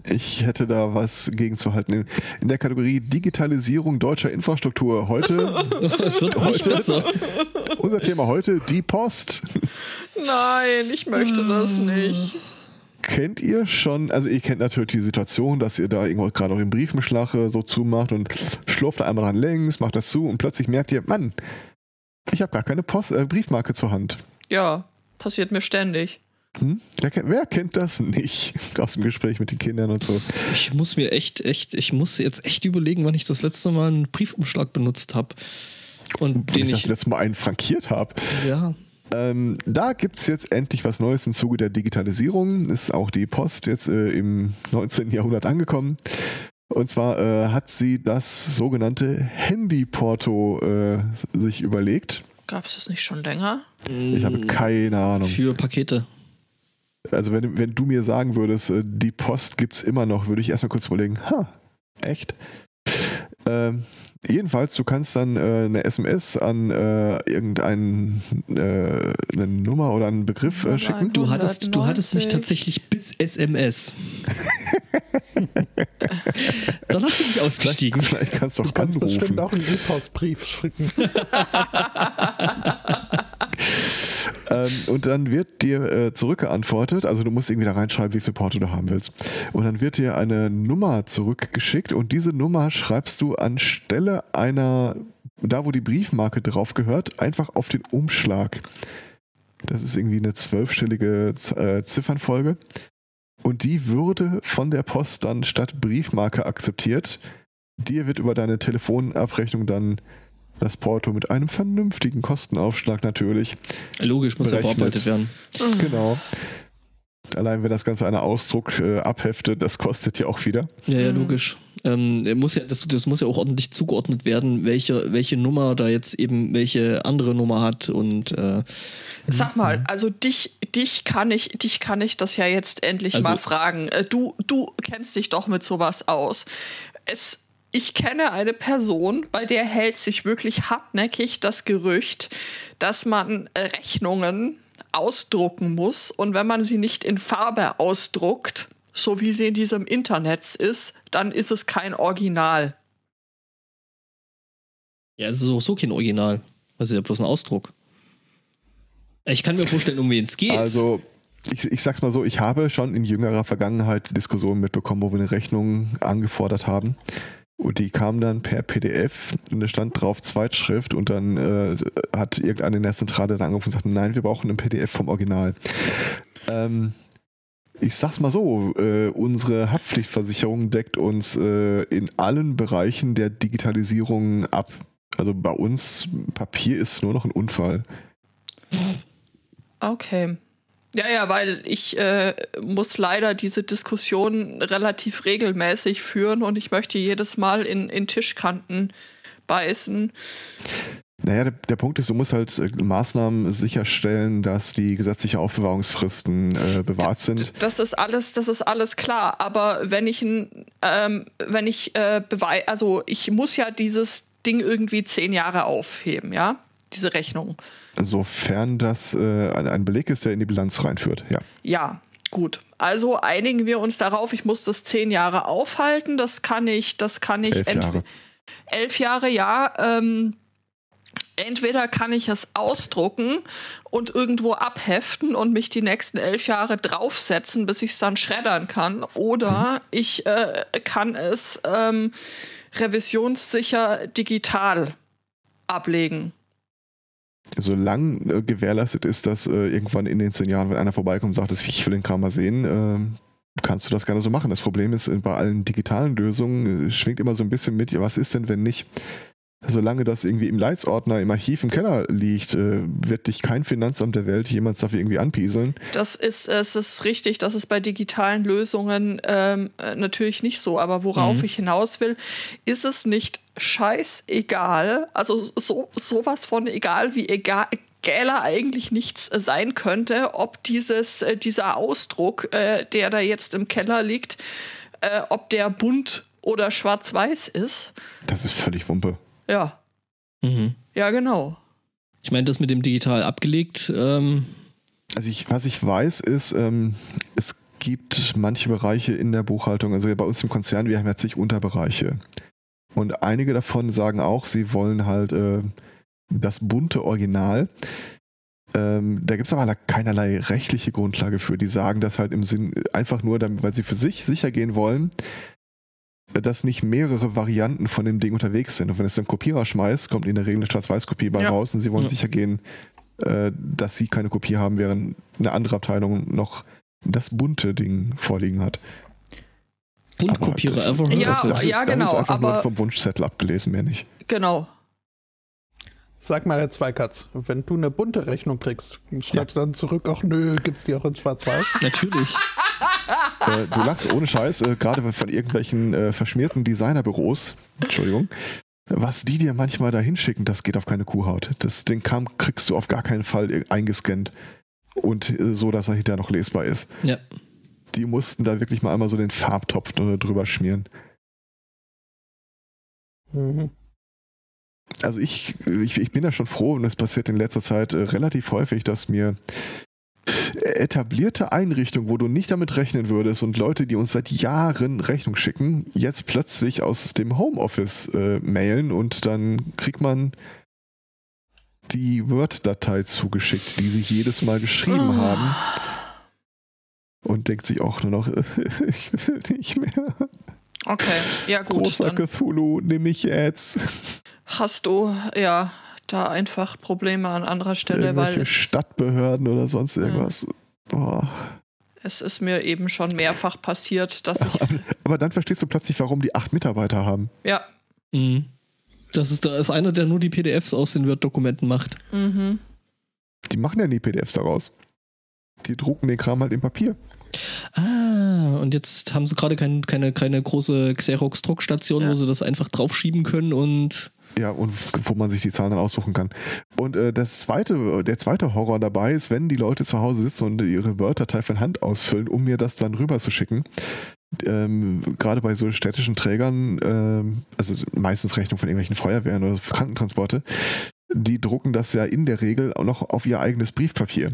Ich hätte da was gegenzuhalten. In, in der Kategorie Digitalisierung deutscher Infrastruktur. Heute, Es wird nicht besser. unser Thema heute, die Post. Nein, ich möchte das nicht. Kennt ihr schon, also ihr kennt natürlich die Situation, dass ihr da irgendwo gerade auch im Briefumschlag äh, so zumacht und schlurft da einmal dran längs, macht das zu und plötzlich merkt ihr, Mann, ich habe gar keine Post, äh, Briefmarke zur Hand. Ja, passiert mir ständig. Hm? Wer, kennt, wer kennt das nicht? Aus dem Gespräch mit den Kindern und so. Ich muss mir echt, echt, ich muss jetzt echt überlegen, wann ich das letzte Mal einen Briefumschlag benutzt habe. Und Wenn den ich das ich, letzte Mal einen frankiert habe. ja, Ähm, da gibt es jetzt endlich was Neues im Zuge der Digitalisierung. Ist auch die Post jetzt äh, im 19. Jahrhundert angekommen. Und zwar äh, hat sie das sogenannte Handyporto äh, sich überlegt. Gab es das nicht schon länger? Ich habe keine Ahnung. für Pakete. Also wenn, wenn du mir sagen würdest, äh, die Post gibt es immer noch, würde ich erstmal kurz überlegen, ha, echt? Ähm, jedenfalls, du kannst dann äh, eine SMS an äh, irgendeine äh, eine Nummer oder einen Begriff äh, schicken. Du hattest, du hattest mich 190. tatsächlich bis SMS. Danach bin ich ausgestiegen. Vielleicht kannst du Du auch kannst bestimmt anrufen. auch einen E-Post-Brief schicken. Ähm, und dann wird dir äh, zurückgeantwortet, also du musst irgendwie da reinschreiben, wie viel Porto du haben willst. Und dann wird dir eine Nummer zurückgeschickt und diese Nummer schreibst du anstelle einer, da wo die Briefmarke drauf gehört, einfach auf den Umschlag. Das ist irgendwie eine zwölfstellige äh, Ziffernfolge. Und die würde von der Post dann statt Briefmarke akzeptiert. Dir wird über deine Telefonabrechnung dann das Porto mit einem vernünftigen Kostenaufschlag natürlich Logisch, muss ja Berechnet. bearbeitet werden. Genau. Allein wenn das Ganze einer Ausdruck äh, abheftet, das kostet ja auch wieder. Ja, ja, Mhm. logisch. Ähm, muss ja, das, das muss ja auch ordentlich zugeordnet werden, welche, welche Nummer da jetzt eben welche andere Nummer hat und äh, Sag mal, also dich, dich kann ich, dich kann ich das ja jetzt endlich Also- mal fragen. Äh, Du, du kennst dich doch mit sowas aus. Es, ich kenne eine Person, bei der hält sich wirklich hartnäckig das Gerücht, dass man äh, Rechnungen ausdrucken muss und wenn man sie nicht in Farbe ausdruckt, so wie sie in diesem Internet ist, dann ist es kein Original. ja, es ist auch so kein Original. Das ist ja bloß ein Ausdruck. Ich kann mir vorstellen, um wen es geht. Also, ich, ich sag's mal so, ich habe schon in jüngerer Vergangenheit Diskussionen mitbekommen, wo wir eine Rechnung angefordert haben. Und die kam dann per PDF und da stand drauf Zweitschrift und dann äh, hat irgendeine in der Zentrale dann angerufen und gesagt, nein, wir brauchen ein PDF vom Original. Ähm, ich sag's mal so, äh, unsere Haftpflichtversicherung deckt uns äh, in allen Bereichen der Digitalisierung ab. Also bei uns, Papier ist nur noch ein Unfall. Okay. Ja, ja, weil ich äh, muss leider diese Diskussion relativ regelmäßig führen und ich möchte jedes Mal in, in Tischkanten beißen. Naja, der, der Punkt ist, du musst halt äh, Maßnahmen sicherstellen, dass die gesetzliche Aufbewahrungsfristen äh, bewahrt sind. Das ist alles, das ist alles klar. Aber wenn ich ein, ähm, wenn ich äh, also ich muss ja dieses Ding irgendwie zehn Jahre aufheben, ja, diese Rechnung. Sofern das äh, ein, Beleg ist, der in die Bilanz reinführt, ja. Ja, gut. Also einigen wir uns darauf, ich muss das zehn Jahre aufhalten. Das kann ich, das kann ich Elf Jahre. elf Jahre, ja. Ähm, entweder kann ich es ausdrucken und irgendwo abheften und mich die nächsten elf Jahre draufsetzen, bis ich es dann schreddern kann, oder ich äh, kann es ähm, revisionssicher digital ablegen. Solange äh, gewährleistet ist, dass äh, irgendwann in den zehn Jahren, wenn einer vorbeikommt und sagt, ich will den Kram mal sehen, äh, kannst du das gerne so machen. Das Problem ist, bei allen digitalen Lösungen äh, schwingt immer so ein bisschen mit, ja, was ist denn, wenn nicht? Solange das irgendwie im Leitsordner im Archiv im Keller liegt, äh, wird dich kein Finanzamt der Welt jemals dafür irgendwie anpieseln. Das ist, es ist richtig, das ist bei digitalen Lösungen ähm, äh, natürlich nicht so. Aber worauf mhm. ich hinaus will, ist es nicht scheißegal, also so, sowas von egal wie egal, Gäler eigentlich nichts sein könnte, ob dieses, äh, dieser Ausdruck, äh, der da jetzt im Keller liegt, äh, ob der bunt oder schwarz-weiß ist. Das ist völlig Wumpe. Ja. Mhm. Ja, genau. Ich meine, das mit dem digital abgelegt. Ähm also ich, was ich weiß, ist, ähm, es gibt manche Bereiche in der Buchhaltung, also bei uns im Konzern, wir haben ja zig Unterbereiche. Und einige davon sagen auch, sie wollen halt äh, das bunte Original. Ähm, da gibt es aber keinerlei rechtliche Grundlage für. Die sagen das halt im Sinn, einfach nur, weil sie für sich sicher gehen wollen, dass nicht mehrere Varianten von dem Ding unterwegs sind. Und wenn es dann Kopierer schmeißt, kommt in der Regel eine Schwarz-Weiß-Kopie bei ja. raus und sie wollen ja. sicher gehen, äh, dass sie keine Kopie haben, während eine andere Abteilung noch das bunte Ding vorliegen hat. Buntkopierer ever. Ja, das, das, ja, genau. Das ist einfach aber nur vom Wunschzettel abgelesen, mehr nicht. Genau. Sag mal, Herr Zweikatz, wenn du eine bunte Rechnung kriegst, schreibst du ja. dann zurück, ach nö, gibt's die auch in Schwarz-Weiß? Natürlich. äh, du lachst ohne Scheiß, äh, gerade von irgendwelchen äh, verschmierten Designerbüros, Entschuldigung, was die dir manchmal da hinschicken, das geht auf keine Kuhhaut. Das, den Kram kriegst du auf gar keinen Fall eingescannt und äh, so, dass er hinterher noch lesbar ist. Ja. Die mussten da wirklich mal einmal so den Farbtopf drüber schmieren. Mhm also ich, ich, ich bin da schon froh und es passiert in letzter Zeit äh, relativ häufig, dass mir etablierte Einrichtungen, wo du nicht damit rechnen würdest und Leute, die uns seit Jahren Rechnung schicken, jetzt plötzlich aus dem Homeoffice äh, mailen und dann kriegt man die Word-Datei zugeschickt, die sie jedes Mal geschrieben oh. haben und denkt sich auch nur noch, ich will nicht mehr. Okay, ja gut. Großer dann. Cthulhu, nehme ich jetzt hast du ja da einfach Probleme an anderer Stelle, Irgendwelche weil. Stadtbehörden oder sonst irgendwas. Oh. Es ist mir eben schon mehrfach passiert, dass ich. Aber dann verstehst du plötzlich, warum die acht Mitarbeiter haben. Ja. Mhm. Das ist, da ist einer, der nur die PDFs aus den Word-Dokumenten macht. Mhm. Die machen ja nie PDFs daraus. Die drucken den Kram halt im Papier. Ah, und jetzt haben sie gerade kein, keine, keine große Xerox-Druckstation, ja. wo sie das einfach draufschieben können und ja, und wo man sich die Zahlen dann aussuchen kann. Und äh, das zweite, der zweite Horror dabei ist, wenn die Leute zu Hause sitzen und ihre Word-Datei von Hand ausfüllen, um mir das dann rüber zu schicken. Ähm, gerade bei so städtischen Trägern, ähm, also meistens Rechnung von irgendwelchen Feuerwehren oder Krankentransporte, die drucken das ja in der Regel auch noch auf ihr eigenes Briefpapier.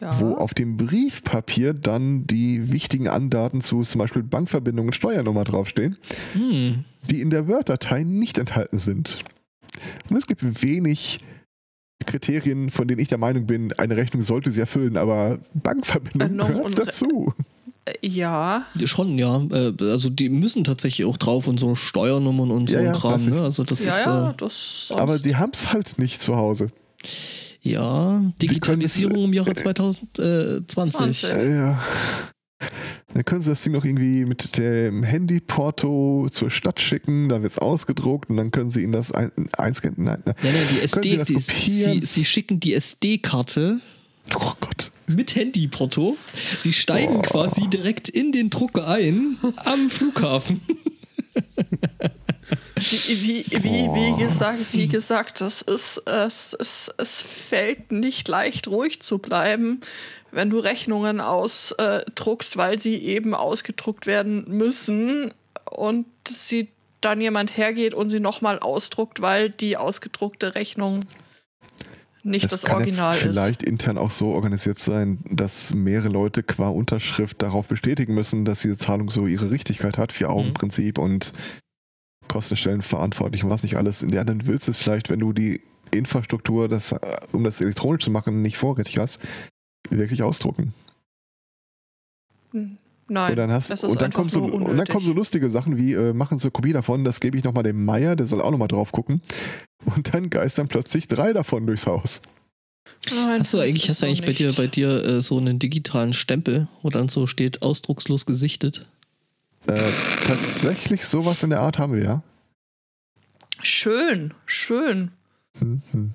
Ja. Wo auf dem Briefpapier dann die wichtigen Andaten zu zum Beispiel Bankverbindungen und Steuernummer draufstehen, hm. die in der Word-Datei nicht enthalten sind. Und es gibt wenig Kriterien, von denen ich der Meinung bin, eine Rechnung sollte sie erfüllen, aber Bankverbindung äh, gehört dazu. Äh, ja. Schon, ja. Äh, also die müssen tatsächlich auch drauf und so Steuernummern und so ja, ja, Kram. Ne? Also das ja, ist, ja, das aber die haben es halt nicht zu Hause. Ja, Digitalisierung im Jahre 2020. Ja. Dann können sie das Ding noch irgendwie mit dem Handyporto zur Stadt schicken, dann wird es ausgedruckt und dann können sie ihnen das ein, einscannen. Nein, nein, nein, die SD, sie, sie, sie, schicken die SD-Karte oh Gott. mit Handyporto. Sie steigen oh. quasi direkt in den Drucker ein am Flughafen. Wie, wie, wie, wie, gesagt, wie gesagt, das ist, es, es, es fällt nicht leicht, ruhig zu bleiben, wenn du Rechnungen ausdruckst, weil sie eben ausgedruckt werden müssen und sie dann jemand hergeht und sie nochmal ausdruckt, weil die ausgedruckte Rechnung nicht das, das kann Original ja vielleicht ist. intern auch so organisiert sein, dass mehrere Leute qua Unterschrift darauf bestätigen müssen, dass diese Zahlung so ihre Richtigkeit hat, Vier-Augen-Prinzip mhm. und Kostenstellen verantwortlich und was nicht alles. Ja, dann willst du es vielleicht, wenn du die Infrastruktur, das, um das elektronisch zu machen, nicht vorrätig hast, wirklich ausdrucken. Hm, nein. Und dann, hast, und dann, kommen so, und dann kommen so lustige Sachen wie, äh, machen Sie eine Kopie davon, das gebe ich nochmal dem Meier, der soll auch nochmal drauf gucken. Und dann geistern plötzlich drei davon durchs Haus. Nein, Hast du das eigentlich, ist hast du so eigentlich bei dir, nicht. bei dir äh, so einen digitalen Stempel, wo dann so steht, ausdruckslos gesichtet? Äh, tatsächlich sowas in der Art haben wir, ja. Schön, schön. Mhm.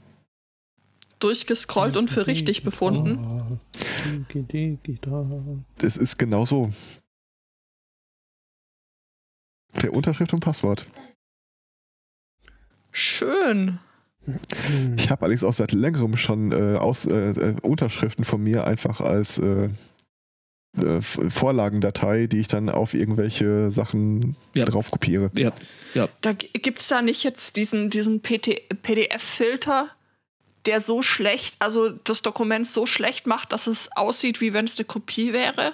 Durchgescrollt und für richtig befunden. Es ist genau so. Per Unterschrift und Passwort. Schön. Ich habe allerdings auch seit längerem schon äh, aus, äh, Unterschriften von mir einfach als äh, Vorlagendatei, die ich dann auf irgendwelche Sachen Ja. drauf kopiere. Ja, ja. Da gibt es da nicht jetzt diesen, diesen PDF-Filter, der so schlecht, also das Dokument so schlecht macht, dass es aussieht, wie wenn es eine Kopie wäre?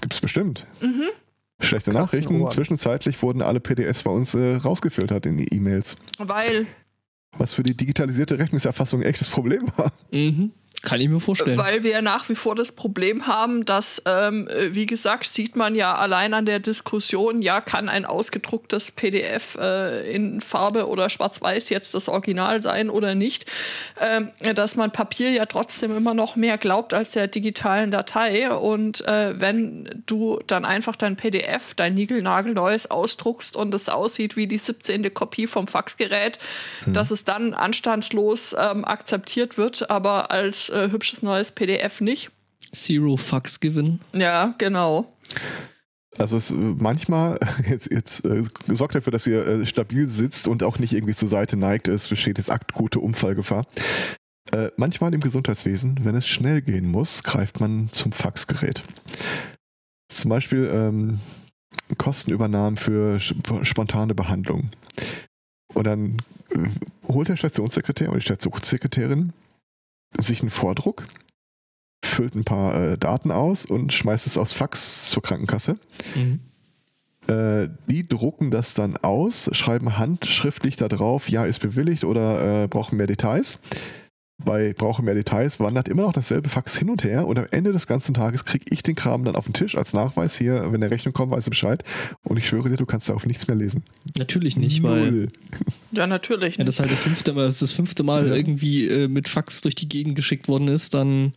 Gibt's bestimmt. Mhm. Schlechte Kratzen Nachrichten. Ohren. Zwischenzeitlich wurden alle PDFs bei uns äh, rausgefiltert in die E-Mails. Weil, Was für die digitalisierte Rechnungserfassung ein echtes Problem war. Mhm. Kann ich mir vorstellen. weil wir nach wie vor das Problem haben, dass, ähm, äh, wie gesagt, sieht man ja allein an der Diskussion, ja, kann ein ausgedrucktes PDF äh, in Farbe oder Schwarz-Weiß jetzt das Original sein oder nicht, ähm, dass man Papier ja trotzdem immer noch mehr glaubt als der digitalen Datei. Und äh, wenn du dann einfach dein PDF, dein niegelnagelneues ausdruckst und es aussieht wie die 17. Kopie vom Faxgerät, dass es dann anstandslos ähm, akzeptiert wird, aber als äh, hübsches neues PDF nicht. Zero fucks given. Ja, genau. Also es, äh, manchmal, jetzt, jetzt äh, sorgt dafür, dass ihr äh, stabil sitzt und auch nicht irgendwie zur Seite neigt. Es besteht jetzt akute Unfallgefahr. Äh, manchmal im Gesundheitswesen, wenn es schnell gehen muss, greift man zum Faxgerät. Zum Beispiel ähm, Kostenübernahmen für sp- spontane Behandlung. Und dann äh, holt der Stationssekretär oder die Stationssekretärin sich einen Vordruck, füllt ein paar äh, Daten aus und schmeißt es aus Fax zur Krankenkasse. Mhm. Äh, die drucken das dann aus, schreiben handschriftlich da drauf, ja, ist bewilligt oder äh, brauchen mehr Details. Bei brauchen mehr Details wandert immer noch dasselbe Fax hin und her und am Ende des ganzen Tages kriege ich den Kram dann auf den Tisch als Nachweis hier, wenn der Rechnung kommt, weißt du Bescheid. Und ich schwöre dir, du kannst darauf nichts mehr lesen. Natürlich nicht, weil Null. Ja, natürlich. ja, das halt das fünfte Mal, das fünfte Mal Ja. irgendwie äh, mit Fax durch die Gegend geschickt worden ist, dann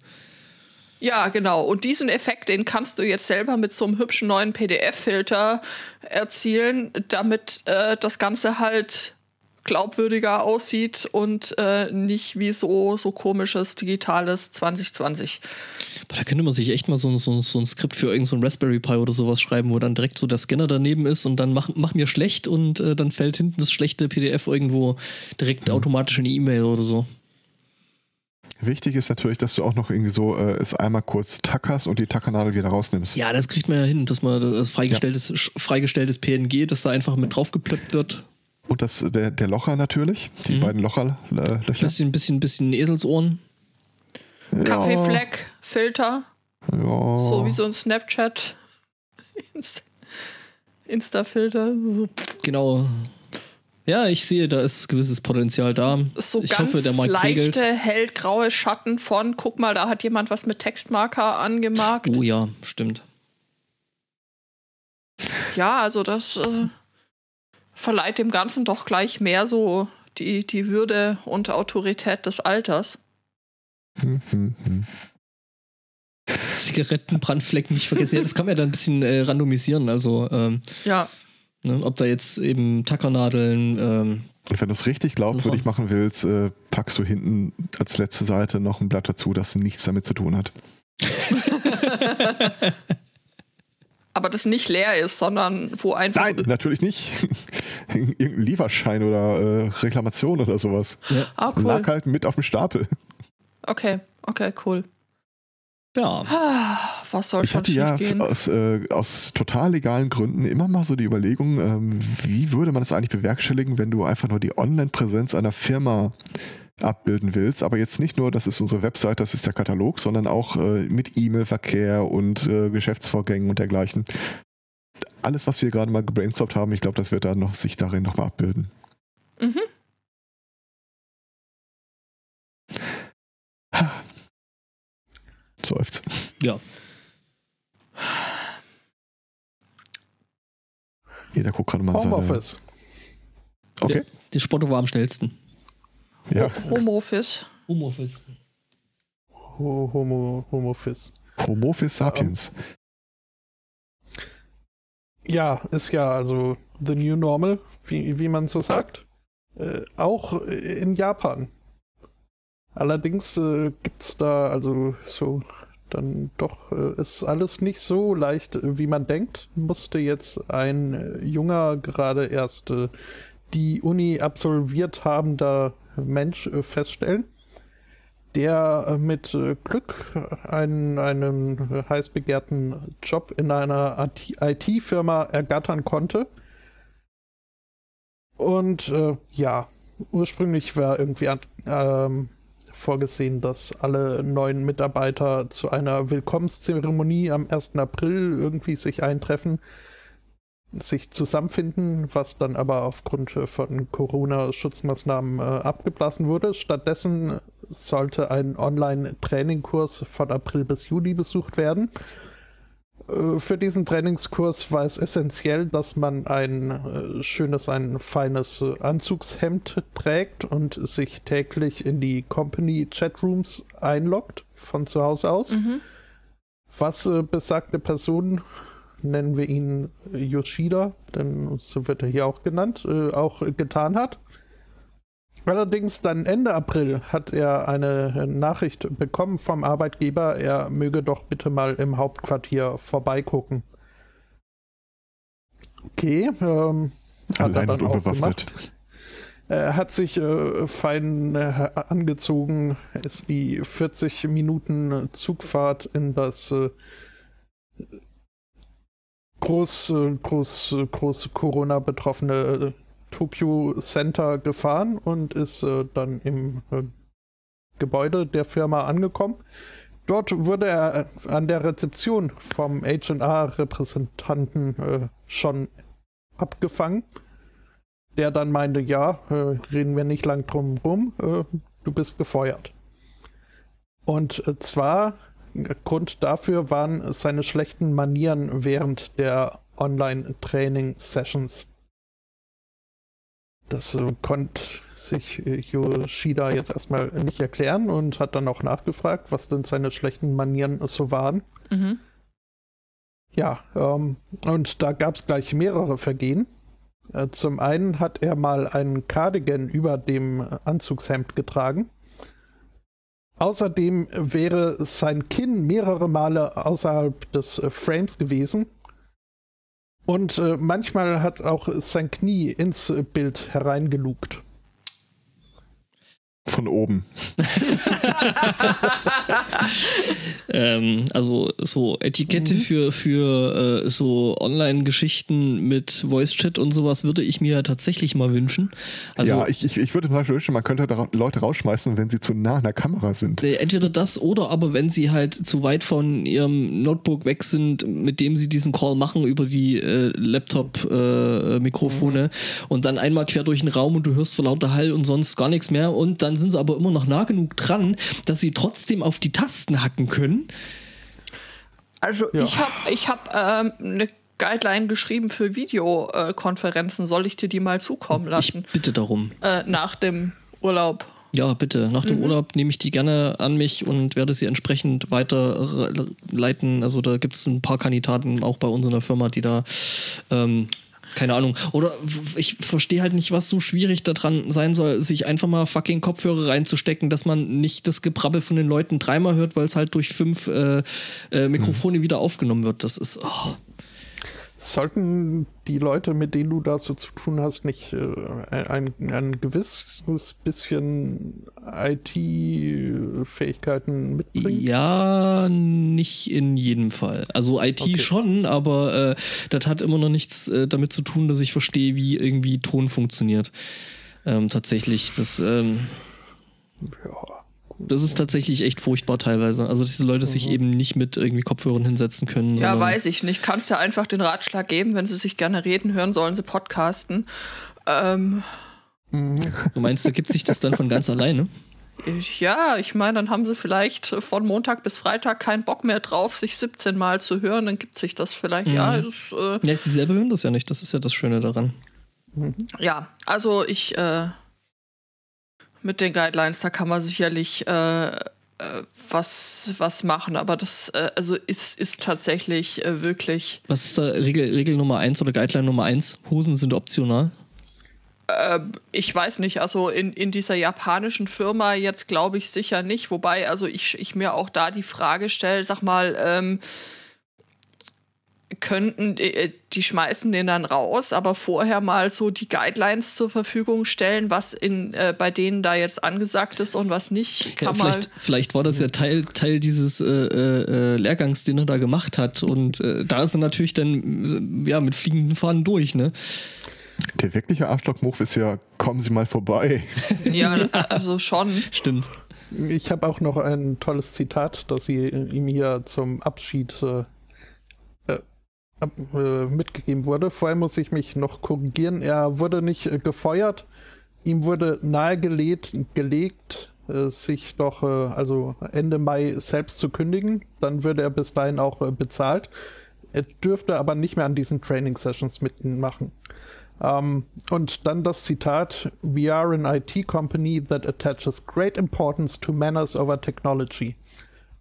Ja, genau. Und diesen Effekt, den kannst du jetzt selber mit so einem hübschen neuen PDF-Filter erzielen, damit äh, das Ganze halt glaubwürdiger aussieht und äh, nicht wie so, so komisches digitales 2020. Boah, da könnte man sich echt mal so, so, so ein Skript für irgendein so ein Raspberry Pi oder sowas schreiben, wo dann direkt so der Scanner daneben ist und dann mach, mach mir schlecht und äh, dann fällt hinten das schlechte PDF irgendwo direkt automatisch in die E-Mail oder so. Wichtig ist natürlich, dass du auch noch irgendwie so äh, es einmal kurz tackerst und die Tackernadel wieder rausnimmst. Ja, das kriegt man ja hin, dass man das also freigestelltes, sch- freigestelltes PNG, dass da einfach mit draufgeplöppt wird. Und das, der, der Locher natürlich, die Mhm. beiden Locher, äh, Löcher. Bisschen, bisschen, bisschen Eselsohren. Kaffeefleck, Filter, Ja, so wie so ein Snapchat. Inst- Insta-Filter. So, Genau. Ja, ich sehe, da ist gewisses Potenzial da. so ich ganz hoffe, der Markt regelt. leichte, hellgraue Schatten von, guck mal, da hat jemand was mit Textmarker angemarkt. Oh ja, stimmt. Ja, also das äh, verleiht dem Ganzen doch gleich mehr so die, die Würde und Autorität des Alters. Hm, hm, hm. Zigarettenbrandflecken nicht vergessen. Ja, das kann man ja dann ein bisschen äh, randomisieren. Also, ähm, Ja, ne, ob da jetzt eben Tackernadeln, ähm, Und wenn du es richtig glaubwürdig machen willst, äh, packst du hinten als letzte Seite noch ein Blatt dazu, das nichts damit zu tun hat. aber das nicht leer ist, sondern wo einfach. Nein, natürlich nicht. Irgendein Lieferschein oder äh, Reklamation oder sowas. Ah, Lag cool. halt mit auf dem Stapel. Okay, okay, cool. ja. Ah, Was soll Ich hatte ja aus, äh, aus total legalen Gründen immer mal so die Überlegung, ähm, wie würde man das eigentlich bewerkstelligen, wenn du einfach nur die Online-Präsenz einer Firma abbilden willst, aber jetzt nicht nur, das ist unsere Website, das ist der Katalog, sondern auch äh, mit E-Mail-Verkehr und äh, Geschäftsvorgängen und dergleichen. Alles, was wir gerade mal gebrainstormt haben, ich glaube, das wird dann noch sich darin nochmal abbilden. Mhm. Seufzt. ja. Jeder guckt gerade mal seine... Homeoffice. Okay. Der Spotto war am schnellsten. Ja. Homeoffice. Homeoffice. Homo, Homofis. Homophis sapiens. Ja, ist ja also the new normal, wie, wie man so sagt. Äh, auch in Japan. Allerdings äh, gibt's da also so dann doch äh, ist alles nicht so leicht, wie man denkt. Musste jetzt ein äh, junger, gerade erst äh, die Uni absolviert habender Mensch äh, feststellen, der äh, mit Glück einen, einen heiß begehrten Job in einer IT-Firma ergattern konnte. Und ja, ursprünglich war irgendwie ähm, vorgesehen, dass alle neuen Mitarbeiter zu einer Willkommenszeremonie am 1. April irgendwie sich eintreffen, sich zusammenfinden, was dann aber aufgrund von Corona-Schutzmaßnahmen äh, abgeblasen wurde. Stattdessen sollte ein Online-Trainingkurs von April bis Juli besucht werden. Äh, für diesen Trainingskurs war es essentiell, dass man ein äh, schönes, ein feines äh, Anzugshemd trägt und sich täglich in die Company Chatrooms einloggt von zu Hause aus. Mhm. Was besagte Person, nennen wir ihn Yoshida, denn so wird er hier auch genannt, auch getan hat. Allerdings dann Ende April hat er eine Nachricht bekommen vom Arbeitgeber, er möge doch bitte mal im Hauptquartier vorbeigucken. Okay, ähm, hat er dann auch gemacht. Er hat sich äh, fein äh, angezogen, ist die 40 Minuten Zugfahrt in das äh, groß, groß, groß Corona betroffene Tokyo Center gefahren und ist äh, dann im äh, Gebäude der Firma angekommen. Dort wurde er an der Rezeption vom HR-Repräsentanten äh, schon abgefangen, der dann meinte, ja, äh, reden wir nicht lang drum rum, äh, du bist gefeuert. Und äh, zwar, Grund dafür waren seine schlechten Manieren während der Online-Training-Sessions. Das konnte sich Yoshida jetzt erstmal nicht erklären und hat dann auch nachgefragt, was denn seine schlechten Manieren so waren. Mhm. Ja, ähm, und da gab es gleich mehrere Vergehen. Äh, zum einen hat er mal einen Cardigan über dem Anzugshemd getragen. Außerdem wäre sein Kinn mehrere Male außerhalb des äh, Frames gewesen und äh, manchmal hat auch sein Knie ins Bild hereingelugt. Von oben. ähm, also so Etikette mhm. für, für äh, so Online-Geschichten mit Voice-Chat und sowas würde ich mir tatsächlich mal wünschen. Also, ja, ich, ich, ich würde mal wünschen, man könnte da Leute rausschmeißen, wenn sie zu nah an der Kamera sind. Äh, entweder das oder aber wenn sie halt zu weit von ihrem Notebook weg sind, mit dem sie diesen Call machen über die äh, Laptop-Mikrofone äh, mhm. und dann einmal quer durch den Raum und du hörst vor lauter Hall und sonst gar nichts mehr und dann sind sie aber immer noch nah genug dran, dass sie trotzdem auf die Tasten hacken können. Also ja. ich habe ich hab, ähm, eine Guideline geschrieben für Videokonferenzen. Soll ich dir die mal zukommen lassen? Ich bitte darum. Äh, nach dem Urlaub. Ja, bitte. Nach dem mhm. Urlaub nehme ich die gerne an mich und werde sie entsprechend weiterleiten. Also da gibt es ein paar Kandidaten auch bei uns in der Firma, die da ähm, keine Ahnung. Oder ich verstehe halt nicht, was so schwierig daran sein soll, sich einfach mal fucking Kopfhörer reinzustecken, dass man nicht das Gebrabbel von den Leuten dreimal hört, weil es halt durch fünf äh, äh, Mikrofone hm. wieder aufgenommen wird. Das ist. Oh. Sollten die Leute, mit denen du da so zu tun hast, nicht äh, ein, ein gewisses bisschen IT-Fähigkeiten mitbringen? Ja, nicht in jedem Fall. Also IT okay. schon, aber äh, das hat immer noch nichts äh, damit zu tun, dass ich verstehe, wie irgendwie Ton funktioniert. Ähm, tatsächlich, das. Ähm, ja das ist tatsächlich echt furchtbar teilweise. Also diese Leute mhm. sich eben nicht mit irgendwie Kopfhörern hinsetzen können. Ja, weiß ich nicht. Kannst ja einfach den Ratschlag geben, wenn sie sich gerne reden hören, sollen sie podcasten. Ähm. Mhm. Du meinst, da gibt sich das dann von ganz alleine? Ja, ich meine, dann haben sie vielleicht von Montag bis Freitag keinen Bock mehr drauf, sich 17 Mal zu hören, dann gibt sich das vielleicht. Mhm. Ja, das, äh ja, sie selber hören das ja nicht, das ist ja das Schöne daran. Mhm. Ja, also ich äh, mit den Guidelines, da kann man sicherlich äh, äh, was, was machen. Aber das äh, also ist, ist tatsächlich äh, wirklich. Was ist da Regel, Regel Nummer 1 oder Guideline Nummer 1? Hosen sind optional. Ähm, ich weiß nicht, also in, in dieser japanischen Firma jetzt glaube ich sicher nicht, wobei also ich, ich mir auch da die Frage stelle, sag mal, ähm, könnten, die, äh, die, schmeißen den dann raus, aber vorher mal so die Guidelines zur Verfügung stellen, was in, äh, bei denen da jetzt angesagt ist und was nicht. Ja, vielleicht, vielleicht, war das ja Teil, Teil dieses äh, äh, Lehrgangs, den er da gemacht hat. Und äh, da ist er natürlich dann ja, mit fliegenden Fahnen durch, ne? Der wirkliche Arschloch-Move ist ja, kommen Sie mal vorbei. Ja, also schon. Stimmt. Ich habe auch noch ein tolles Zitat, das sie ihm hier zum Abschied äh, äh, mitgegeben wurde. Vorher muss ich mich noch korrigieren. Er wurde nicht äh, gefeuert. Ihm wurde nahegelegt, gelegt, äh, sich doch äh, also Ende Mai selbst zu kündigen. Dann würde er bis dahin auch äh, bezahlt. Er dürfte aber nicht mehr an diesen Training Sessions mitmachen. Um, ähm, und dann das Zitat: We are an IT company that attaches great importance to manners over technology.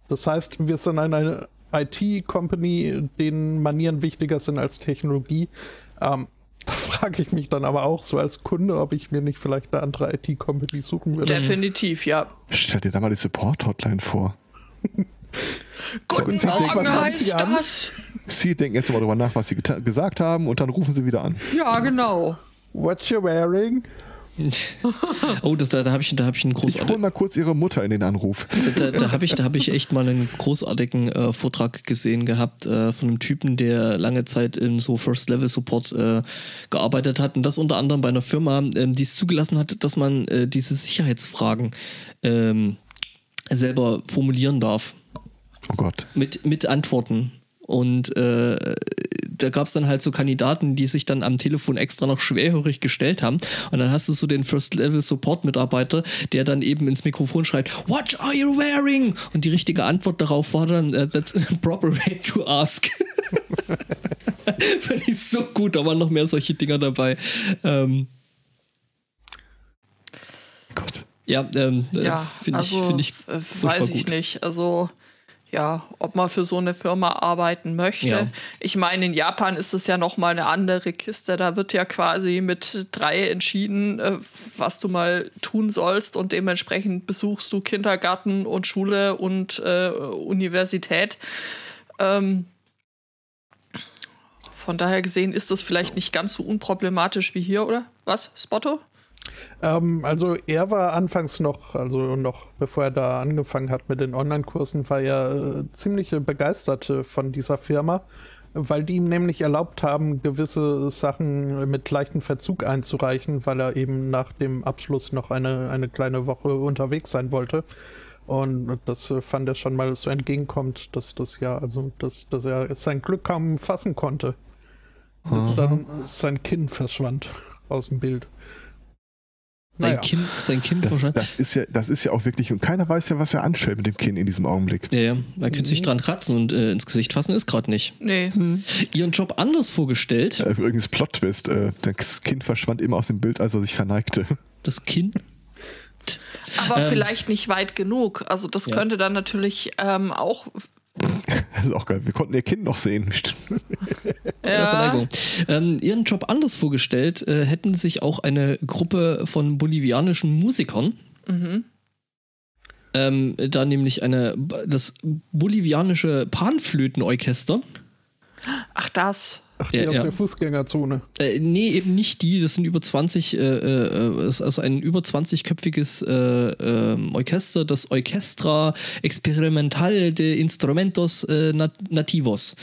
Das heißt, wir sind eine IT-Company, denen Manieren wichtiger sind als Technologie. Ähm, da frage ich mich dann aber auch so als Kunde, ob ich mir nicht vielleicht eine andere IT-Company suchen würde. Definitiv, ja. Stell dir da mal die Support-Hotline vor. Guten so, Morgen heißt das. Sie denken jetzt mal darüber nach, was Sie gesagt haben und dann rufen Sie wieder an. Ja, genau. What you wearing? oh, das, da, da habe ich, hab ich einen großartigen. Ich hole mal kurz Ihre Mutter in den Anruf. Da, da, da habe ich, hab ich echt mal einen großartigen äh, Vortrag gesehen gehabt äh, von einem Typen, der lange Zeit in so First-Level-Support äh, gearbeitet hat und das unter anderem bei einer Firma, ähm, die es zugelassen hat, dass man äh, diese Sicherheitsfragen ähm, selber formulieren darf. Oh Gott. Mit, mit Antworten. Und äh, da gab es dann halt so Kandidaten, die sich dann am Telefon extra noch schwerhörig gestellt haben. Und dann hast du so den First-Level-Support-Mitarbeiter, der dann eben ins Mikrofon schreit, What are you wearing? Und die richtige Antwort darauf war dann, uh, That's a proper way to ask. Fand ich so gut, da waren noch mehr solche Dinger dabei. Ähm, Gott. Ja, ähm, äh, ja finde also, ich, find ich äh, weiß ich gut. nicht. Also ja, ob man für so eine Firma arbeiten möchte. Ja. Ich meine, in Japan ist es ja noch mal eine andere Kiste. Da wird ja quasi mit drei entschieden, äh, was du mal tun sollst und dementsprechend besuchst du Kindergarten und Schule und äh, Universität. Ähm, von daher gesehen ist das vielleicht nicht ganz so unproblematisch wie hier, oder? Was, Spotto? Ähm, also er war anfangs noch, also noch bevor er da angefangen hat mit den Online-Kursen, war er äh, ziemlich begeistert äh, von dieser Firma, weil die ihm nämlich erlaubt haben, gewisse Sachen mit leichtem Verzug einzureichen, weil er eben nach dem Abschluss noch eine, eine kleine Woche unterwegs sein wollte. Und das äh, fand er schon mal so entgegenkommt, dass das ja, also dass, dass er sein Glück kaum fassen konnte. Dass dann sein Kinn verschwand aus dem Bild. Sein naja. Kinn, sein Kinn das, das, ist ja, das ist ja auch wirklich, und keiner weiß ja, was er anstellt mit dem Kinn in diesem Augenblick. Ja, ja. Man könnte sich dran kratzen und äh, ins Gesicht fassen ist gerade nicht. Nee. Hm. Ihren Job anders vorgestellt. Äh, übrigens Plot-Twist, äh, das Kind verschwand immer aus dem Bild, als er sich verneigte. Das Kind? Aber ähm, vielleicht nicht weit genug. Also das ja. könnte dann natürlich ähm, auch das ist auch geil. Wir konnten ihr Kind noch sehen. ja. Ähm, ihren Job anders vorgestellt äh, hätten sich auch eine Gruppe von bolivianischen Musikern. Mhm. Ähm, da nämlich eine, das bolivianische Panflötenorchester. Ach, das. Ach, die ja, aus ja. der Fußgängerzone. Äh, nee, eben nicht die. Das sind über 20, äh, äh, ist also ein über 20-köpfiges äh, ähm, Orchester, das Orchestra Experimental de Instrumentos äh, Nativos.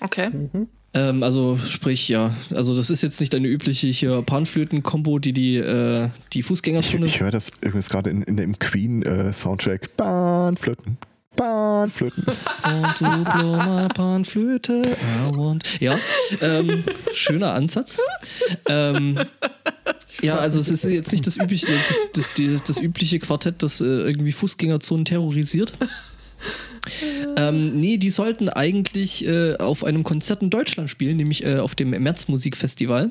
Okay. Mhm. Ähm, also sprich, ja, also das ist jetzt nicht eine übliche Panflöten-Kombo, die die, äh, die Fußgängerzone... Ich, ich höre das übrigens gerade in, in dem Queen-Soundtrack. Panflöten. Panflöten. to blow my Panflöte. Ja, ähm, schöner Ansatz. Ähm, ja, also es ist jetzt nicht das übliche, das, das, das, das übliche Quartett, das äh, irgendwie Fußgängerzonen terrorisiert. Ähm, nee, die sollten eigentlich äh, auf einem Konzert in Deutschland spielen, nämlich äh, auf dem März Musikfestival,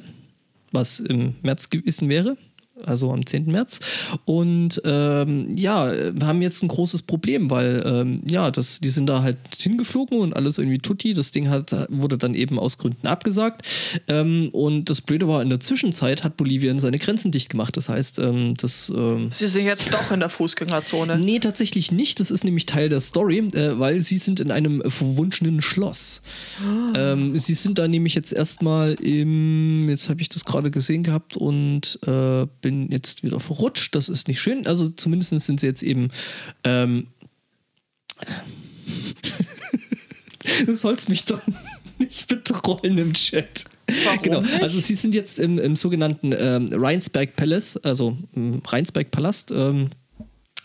was im März gewesen wäre. Also am 10. März. Und ähm, ja, haben jetzt ein großes Problem, weil ähm, ja, das, die sind da halt hingeflogen und alles irgendwie tutti. Das Ding hat, wurde dann eben aus Gründen abgesagt. Ähm, und das Blöde war, in der Zwischenzeit hat Bolivien seine Grenzen dicht gemacht. Das heißt, ähm, das. Ähm, sie sind jetzt doch in der Fußgängerzone. Nee, tatsächlich nicht. Das ist nämlich Teil der Story, äh, weil sie sind in einem verwunschenen Schloss. Ah. sie sind da nämlich jetzt erstmal im, jetzt habe ich das gerade gesehen gehabt und äh, bin jetzt wieder verrutscht. Das ist nicht schön. Also zumindest sind sie jetzt eben. Ähm, du sollst mich doch nicht betreuen im Chat. Warum genau, nicht? also sie sind jetzt im, im sogenannten ähm, Rheinsberg Palace, also im Rheinsberg Palast. Ähm,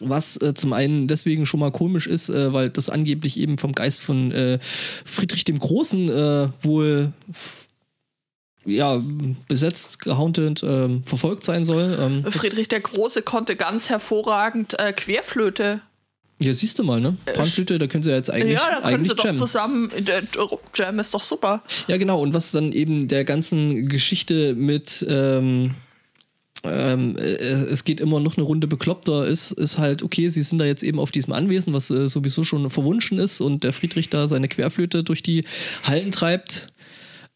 was äh, zum einen deswegen schon mal komisch ist, äh, weil das angeblich eben vom Geist von äh, Friedrich dem Großen äh, wohl ja, besetzt, gehauntet, ähm, verfolgt sein soll. Ähm, Friedrich der Große konnte ganz hervorragend äh, Querflöte. Ja, siehst du mal, ne? Äh, Panflöte, da können sie jetzt eigentlich Ja, da können sie doch zusammen, der Jam ist doch super. Ja, genau, und was dann eben der ganzen Geschichte mit ähm, ähm, äh, es geht immer noch eine Runde bekloppter, ist, ist halt, okay, sie sind da jetzt eben auf diesem Anwesen, was äh, sowieso schon verwunschen ist und der Friedrich da seine Querflöte durch die Hallen treibt.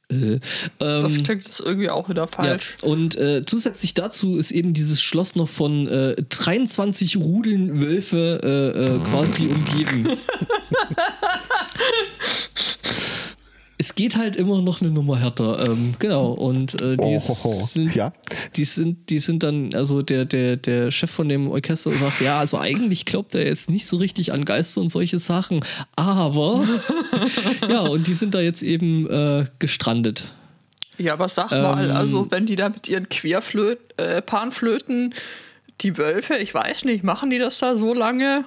Äh, das ähm, klingt jetzt irgendwie auch wieder falsch. Ja. Und äh, zusätzlich dazu ist eben dieses Schloss noch von äh, 23 Rudeln Wölfe quasi umgeben. es geht halt immer noch eine Nummer härter. Ähm, genau. Und äh, die, oh. Sind, ja. die, sind, die sind dann, also der, der, der Chef von dem Orchester sagt, ja, also eigentlich glaubt er jetzt nicht so richtig an Geister und solche Sachen. Aber ja, und die sind da jetzt eben äh, gestrandet. Ja, aber sag mal, ähm, also wenn die da mit ihren Querflöten, äh, Panflöten, die Wölfe, ich weiß nicht, machen die das da so lange?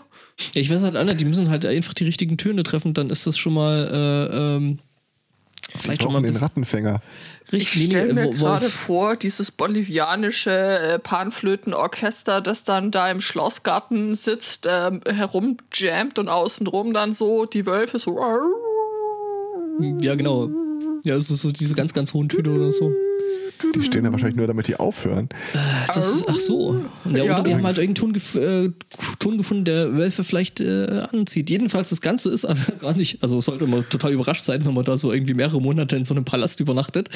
Ja, ich weiß halt, Anna, die müssen halt einfach die richtigen Töne treffen, dann ist das schon mal äh, ähm, Vielleicht schon mal den Rattenfänger. Richtig, ich stelle mir gerade vor, dieses bolivianische äh, Panflötenorchester, das dann da im Schlossgarten sitzt, äh, herumjammt und außenrum dann so die Wölfe so. Ja, genau. Ja, so, so diese ganz, ganz hohen Töne oder so. Die stehen da wahrscheinlich nur, damit die aufhören. Äh, das ist, ach so. Ja, ja. Oder die haben halt irgendeinen Ton, gef äh, Ton gefunden, der Wölfe vielleicht äh, anzieht. Jedenfalls, das Ganze ist gar nicht, also sollte man total überrascht sein, wenn man da so irgendwie mehrere Monate in so einem Palast übernachtet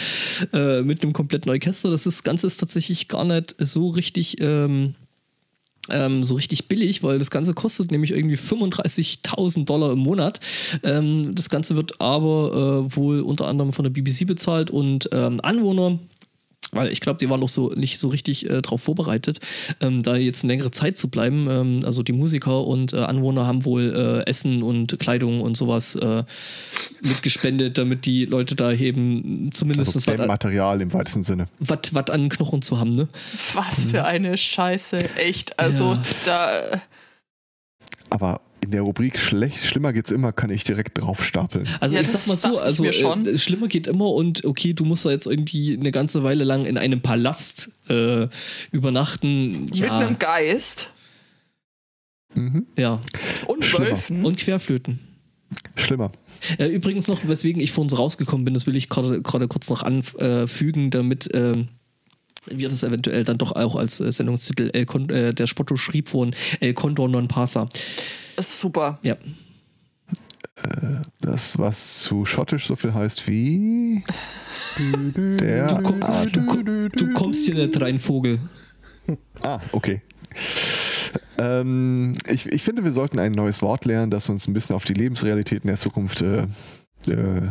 äh, mit einem kompletten Orchester. Das, ist, das Ganze ist tatsächlich gar nicht so richtig. Ähm, ähm, so richtig billig, weil das Ganze kostet nämlich irgendwie 35.000 Dollar im Monat. Ähm, das Ganze wird aber äh, wohl unter anderem von der BBC bezahlt und ähm, Anwohner weil ich glaube, die waren auch so nicht so richtig äh, darauf vorbereitet, ähm, da jetzt eine längere Zeit zu bleiben. Ähm, also die Musiker und äh, Anwohner haben wohl äh, Essen und Kleidung und sowas äh, mitgespendet, damit die Leute da eben zumindest also das Material im weitesten Sinne. Was an Knochen zu haben, ne? Was für eine Scheiße, echt. Also ja. da. Aber in der Rubrik schlecht, schlimmer geht's immer, kann ich direkt drauf stapeln. Also ja, ich sag mal so, also äh, schlimmer geht immer und okay, du musst da jetzt irgendwie eine ganze Weile lang in einem Palast äh, übernachten. Mit ja. einem Geist. Mhm. Ja. Und Wölfen. Und Querflöten. Schlimmer. Äh, übrigens noch, weswegen ich vor uns rausgekommen bin, das will ich gerade kurz noch anfügen, damit ähm, wir das eventuell dann doch auch als äh, Sendungstitel El Con äh, der Spotto schrieb von El Condor non pasa. Das ist super. Ja. Äh, das, was zu schottisch so viel heißt wie. Der du, kommst, du, du kommst hier nicht rein, Vogel. Ah, okay. Ähm, ich, ich finde, wir sollten ein neues Wort lernen, das uns ein bisschen auf die Lebensrealitäten der Zukunft äh, äh,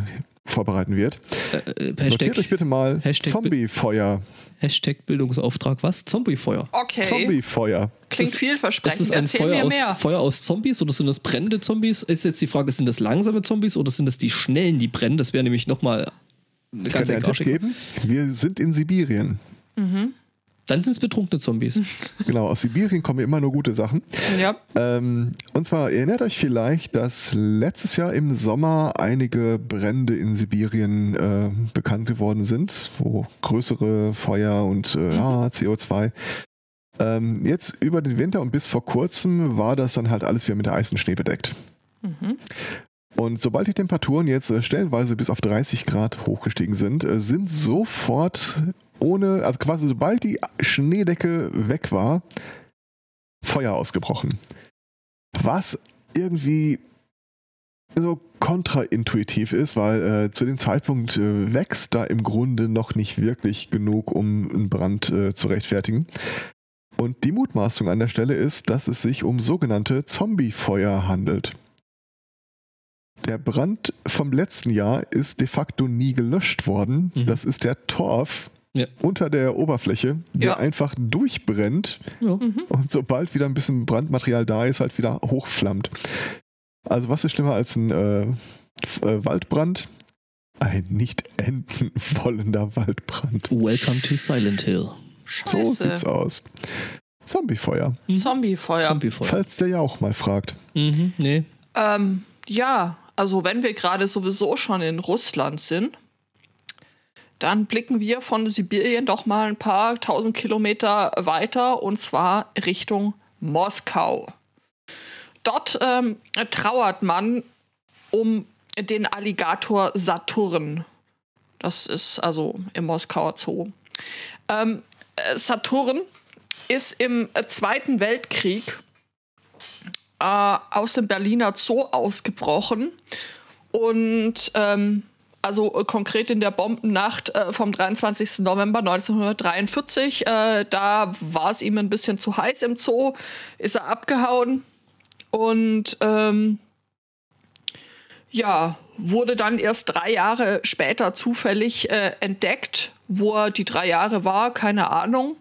vorbereiten wird. Äh, äh, Notiert euch bitte mal Hashtag Zombiefeuer. Hashtag Bildungsauftrag, was? Zombiefeuer. Okay. Zombiefeuer. Klingt vielversprechend. Ist das ein Feuer aus, Feuer aus, Zombies oder sind das brennende Zombies? Ist jetzt die Frage, sind das langsame Zombies oder sind das die schnellen, die brennen? Das wäre nämlich nochmal eine ganz einen Tipp geben. Wir sind in Sibirien. Mhm. Dann sind es betrunkene Zombies. Genau, aus Sibirien kommen immer nur gute Sachen. Ja. Ähm, und zwar erinnert euch vielleicht, dass letztes Jahr im Sommer einige Brände in Sibirien äh, bekannt geworden sind, wo größere Feuer und äh, mhm. ja, CO2. Ähm, jetzt über den Winter und bis vor kurzem war das dann halt alles wieder mit Eis und Schnee bedeckt. Mhm. Und sobald die Temperaturen jetzt äh, stellenweise bis auf 30 Grad hochgestiegen sind, äh, sind sofort ohne, also quasi sobald die Schneedecke weg war, Feuer ausgebrochen. Was irgendwie so kontraintuitiv ist, weil äh, zu dem Zeitpunkt äh, wächst da im Grunde noch nicht wirklich genug, um einen Brand äh, zu rechtfertigen. Und die Mutmaßung an der Stelle ist, dass es sich um sogenannte Zombiefeuer handelt. Der Brand vom letzten Jahr ist de facto nie gelöscht worden. Mhm. Das ist der Torf Ja. unter der Oberfläche, der Ja. einfach durchbrennt Ja. und sobald wieder ein bisschen Brandmaterial da ist, halt wieder hochflammt. Also was ist schlimmer als ein äh, äh, Waldbrand? Ein nicht enden wollender Waldbrand. Welcome to Silent Hill. So Scheiße. sieht's aus. Zombiefeuer, Zombiefeuer. Zombiefeuer. falls der ja auch mal fragt. Mhm, nee. Ähm, ja, also wenn wir gerade sowieso schon in Russland sind, dann blicken wir von Sibirien doch mal ein paar tausend Kilometer weiter und zwar Richtung Moskau. Dort ähm, trauert man um den Alligator Saturn. Das ist also im Moskauer Zoo. Ähm, äh, Saturn ist im Zweiten Weltkrieg äh, aus dem Berliner Zoo ausgebrochen und ähm, also äh, konkret in der Bombennacht äh, vom 23. November 1943, äh, da war es ihm ein bisschen zu heiß im Zoo, ist er abgehauen und ähm, ja, wurde dann erst drei Jahre später zufällig äh, entdeckt. Wo er die drei Jahre war, keine Ahnung.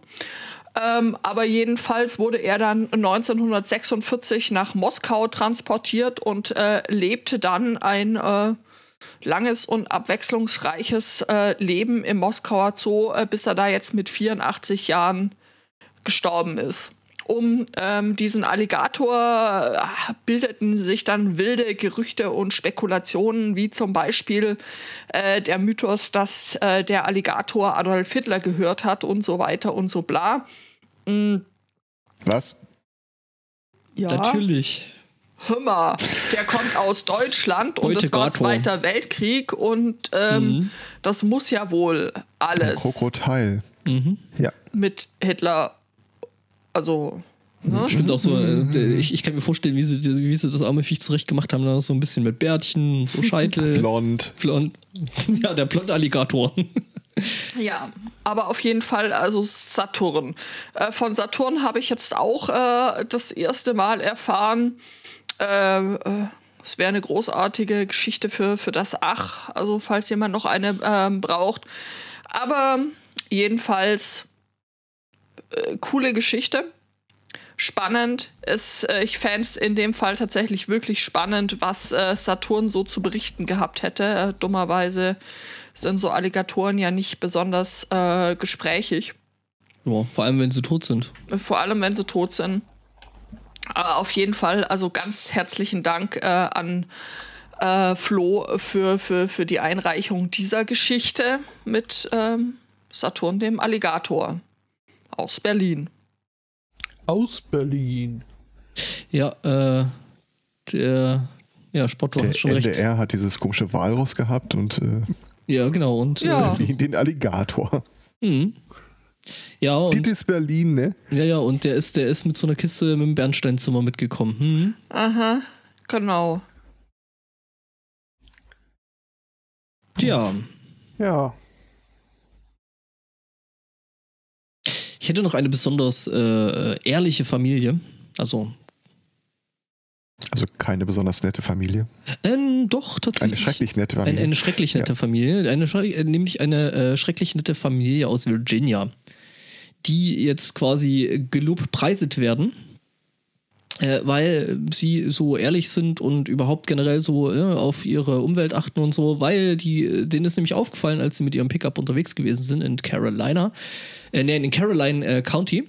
Ähm, aber jedenfalls wurde er dann 1946 nach Moskau transportiert und äh, lebte dann ein äh, langes und abwechslungsreiches äh, Leben im Moskauer Zoo, äh, bis er da jetzt mit 84 Jahren gestorben ist. Um ähm, diesen Alligator äh, bildeten sich dann wilde Gerüchte und Spekulationen, wie zum Beispiel äh, der Mythos, dass äh, der Alligator Adolf Hitler gehört hat und so weiter und so bla. Was? Ja, Natürlich. Hümmer, der kommt aus Deutschland und es war. Zweiter Weltkrieg und ähm, Mhm. das muss ja wohl alles Krokodil. Mhm. Ja. mit Hitler, also ne? Stimmt auch so. Äh, ich, ich kann mir vorstellen, wie sie, wie sie das arme Viech zurecht gemacht haben. Da so ein bisschen mit Bärtchen, so Scheitel. Blond. Blond. Ja, der blonde Alligator. Ja, aber auf jeden Fall also Saturn. Äh, von Saturn habe ich jetzt auch äh, das erste Mal erfahren. Äh, äh, es wäre eine großartige Geschichte für, für das Ach, also falls jemand noch eine ähm, braucht. Aber jedenfalls äh, coole Geschichte. Spannend. Es, äh, ich fände es in dem Fall tatsächlich wirklich spannend, was äh, Saturn so zu berichten gehabt hätte. Äh, dummerweise sind so Alligatoren ja nicht besonders äh, gesprächig. Ja, vor allem, wenn sie tot sind. Vor allem, wenn sie tot sind. Aber auf jeden Fall, also ganz herzlichen Dank äh, an äh, Flo für, für, für die Einreichung dieser Geschichte mit ähm, Saturn, dem Alligator aus Berlin. Aus Berlin. Ja, äh, der, ja, Spotto Der hat schon recht. NDR hat dieses komische Walross gehabt und äh, Ja, genau. Und, Ja. Äh, den Alligator. mhm. Ja, und, Das ist Berlin, ne? ja, ja, und der ist, der ist mit so einer Kiste mit dem Bernsteinzimmer mitgekommen. Hm? Aha, genau. Tja, Ja. Ich hätte noch eine besonders äh, ehrliche Familie. Also, Also keine besonders nette Familie. äh, doch, tatsächlich. Eine schrecklich nette Eine, Familie. eine schrecklich nette Ja. Familie, eine, äh, nämlich eine äh, schrecklich nette Familie aus Virginia, die jetzt quasi gelobpreiset werden, äh, weil sie so ehrlich sind und überhaupt generell so äh, auf ihre Umwelt achten und so, weil die, denen ist nämlich aufgefallen, als sie mit ihrem Pickup unterwegs gewesen sind in Carolina, äh, nee, in Caroline äh, County,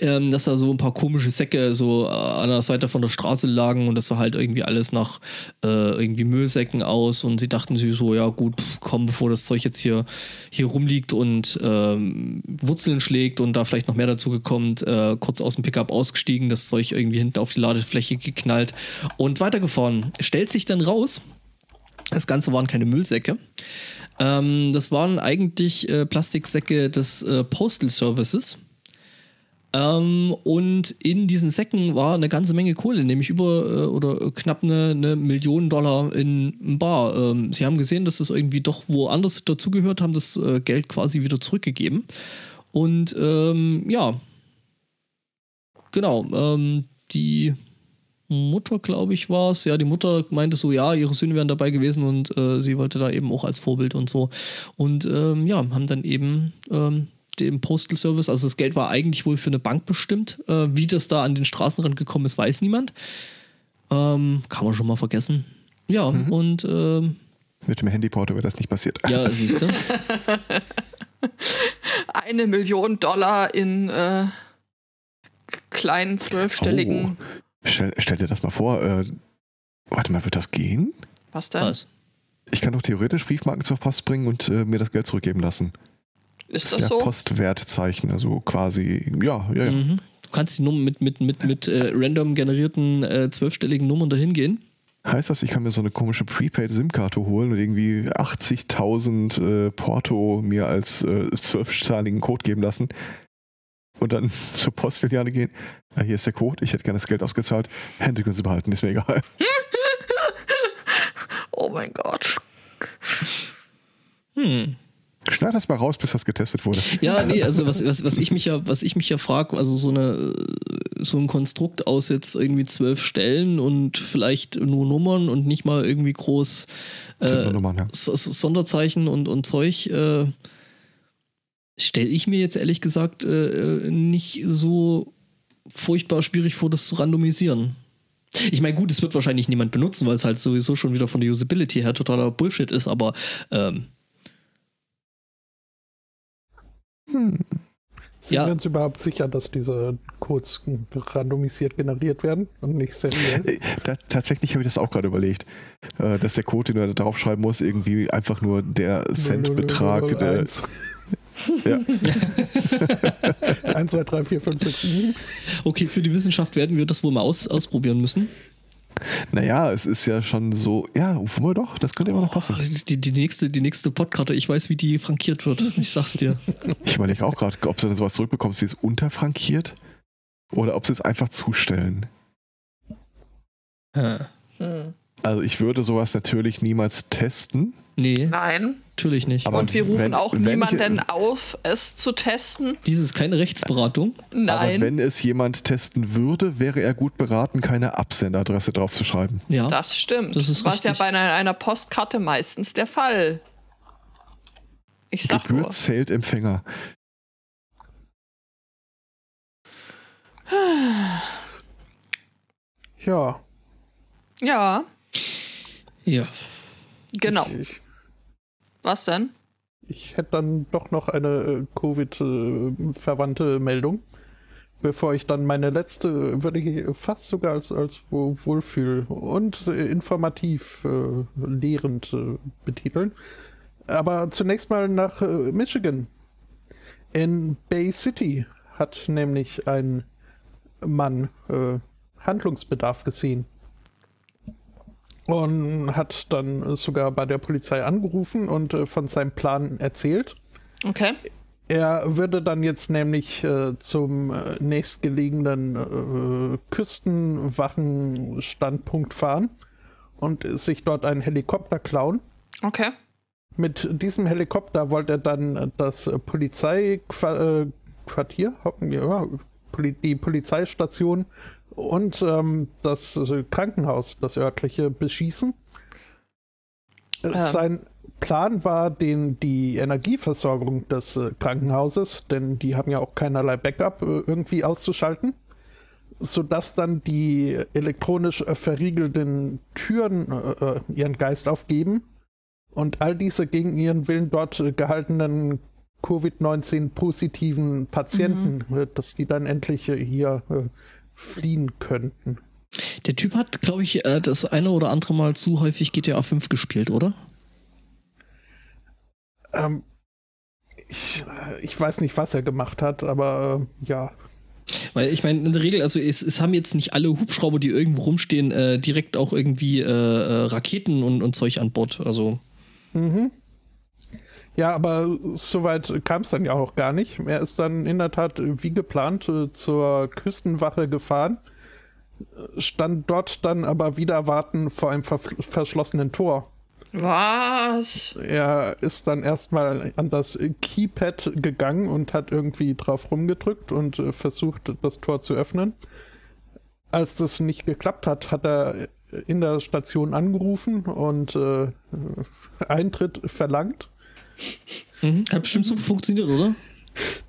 ähm, dass da so ein paar komische Säcke so äh, an der Seite von der Straße lagen und das sah halt irgendwie alles nach äh, irgendwie Müllsäcken aus und sie dachten sich so, ja gut, komm, bevor das Zeug jetzt hier, hier rumliegt und ähm, Wurzeln schlägt und da vielleicht noch mehr dazu gekommen, äh, kurz aus dem Pickup ausgestiegen, das Zeug irgendwie hinten auf die Ladefläche geknallt und weitergefahren. Stellt sich dann raus, Das Ganze waren keine Müllsäcke. Ähm, das waren eigentlich äh, Plastiksäcke des äh, Postal Services. Ähm, und in diesen Säcken war eine ganze Menge Kohle, nämlich über äh, oder knapp eine, eine, Million Dollar in, in Bar. Ähm, sie haben gesehen, dass das irgendwie doch woanders dazugehört, haben das äh, Geld quasi wieder zurückgegeben. Und ähm, ja, genau, ähm, die Mutter, glaube ich, war es. Ja, die Mutter meinte so, ja, ihre Söhne wären dabei gewesen und äh, sie wollte da eben auch als Vorbild und so. Und ähm, ja, haben dann eben ähm, dem Postal Service, also das Geld war eigentlich wohl für eine Bank bestimmt. Äh, wie das da an den Straßenrand gekommen ist, weiß niemand. Ähm, kann man schon mal vergessen. Ja, mhm. und ähm, mit dem Handyporto wäre das nicht passiert. Ja, siehst du. Eine Million Dollar in äh, kleinen zwölfstelligen. Oh. Stell, stell, dir das mal vor. Äh, warte mal, wird das gehen? Was denn? Was? Ich kann doch theoretisch Briefmarken zur Post bringen und äh, mir das Geld zurückgeben lassen. Ist das, das der so? Postwertzeichen, also quasi, ja, ja, ja. Mhm. Du kannst die Nummer mit, mit, mit, mit äh, random generierten äh, zwölfstelligen Nummern dahin gehen. Heißt das, ich kann mir so eine komische Prepaid-SIM-Karte holen und irgendwie 80.000 äh, Porto mir als äh, zwölfzahligen Code geben lassen und dann zur Postfiliale gehen? Ja, hier ist der Code, ich hätte gerne das Geld ausgezahlt. Hände können Sie behalten, ist mir egal. oh mein Gott. Hm. Schneid das mal raus, bis das getestet wurde. Ja, nee, also was, was, was ich mich ja, was ich mich ja frage, also so eine so ein Konstrukt aus jetzt irgendwie zwölf Stellen und vielleicht nur Nummern und nicht mal irgendwie groß äh, Nummern, ja. Sonderzeichen und, und Zeug, äh, stelle ich mir jetzt ehrlich gesagt äh, nicht so furchtbar schwierig vor, das zu randomisieren. Ich meine, gut, es wird wahrscheinlich niemand benutzen, weil es halt sowieso schon wieder von der Usability her totaler Bullshit ist, aber ähm, hm. Sind ja. wir uns überhaupt sicher, dass diese Codes randomisiert generiert werden und nicht seriell? Äh, tatsächlich habe ich das auch gerade überlegt, äh, dass der Code, den du da draufschreiben musst, irgendwie einfach nur der Centbetrag der. Ja. 1, 2, 3, 4, 5, 6, 7. Okay, für die Wissenschaft werden wir das wohl mal aus, ausprobieren müssen. Naja, es ist ja schon so, ja, wohl doch, das könnte immer noch passen. Oh, die, die, nächste, die nächste Podkarte, ich weiß, wie die frankiert wird. Ich sag's dir. Ich überlege auch gerade, ob du dann sowas zurückbekommst, wie es unterfrankiert oder ob sie es einfach zustellen. Hm. Also ich würde sowas natürlich niemals testen. Nee. Nein. Natürlich nicht. Aber und wir rufen wenn, auch niemanden ich, auf, es zu testen. Dies ist keine Rechtsberatung. Nein. Aber wenn es jemand testen würde, wäre er gut beraten, keine Absenderadresse draufzuschreiben. Ja. Das stimmt. Das ist Was ja bei einer, einer, Postkarte meistens der Fall. Ich sag Gebühr nur. zählt Empfänger. Ja. Ja. Ja. Genau. Ich, Was denn? Ich hätte dann doch noch eine äh, Covid-verwandte Meldung. Bevor ich dann meine letzte, würde ich fast sogar als, als Wohlfühl und äh, informativ äh, lehrend äh, betiteln. Aber zunächst mal nach äh, Michigan. In Bay City hat nämlich ein Mann äh, Handlungsbedarf gesehen und hat dann sogar bei der Polizei angerufen und äh, von seinem Plan erzählt. Okay. Er würde dann jetzt nämlich äh, zum äh, nächstgelegenen äh, Küstenwachenstandpunkt fahren und sich dort einen Helikopter klauen. Okay. Mit diesem Helikopter wollte er dann das Polizeiquartier, äh, die Polizeistation und ähm, das Krankenhaus, das örtliche, beschießen. Ja. Sein Plan war, den, die Energieversorgung des äh, Krankenhauses, denn die haben ja auch keinerlei Backup, äh, irgendwie auszuschalten, sodass dann die elektronisch äh, verriegelten Türen äh, ihren Geist aufgeben und all diese gegen ihren Willen dort gehaltenen Covid-19 positiven Patienten, mhm. dass die dann endlich hier fliehen könnten. Der Typ hat, glaube ich, äh, das eine oder andere Mal zu häufig GTA 5 gespielt, oder? Ähm, ich, ich weiß nicht, was er gemacht hat, aber äh, ja. Weil ich meine, in der Regel, also es, es haben jetzt nicht alle Hubschrauber, die irgendwo rumstehen, äh, direkt auch irgendwie äh, äh, Raketen und, und Zeug an Bord. Also. Mhm. Ja, aber soweit kam es dann ja auch gar nicht. Er ist dann in der Tat wie geplant äh, zur Küstenwache gefahren, stand dort dann aber wieder warten vor einem ver verschlossenen Tor. Was? Er ist dann erstmal an das Keypad gegangen und hat irgendwie drauf rumgedrückt und äh, versucht, das Tor zu öffnen. Als das nicht geklappt hat, hat er in der Station angerufen und äh, Eintritt verlangt. Mhm. Hat bestimmt super funktioniert, oder?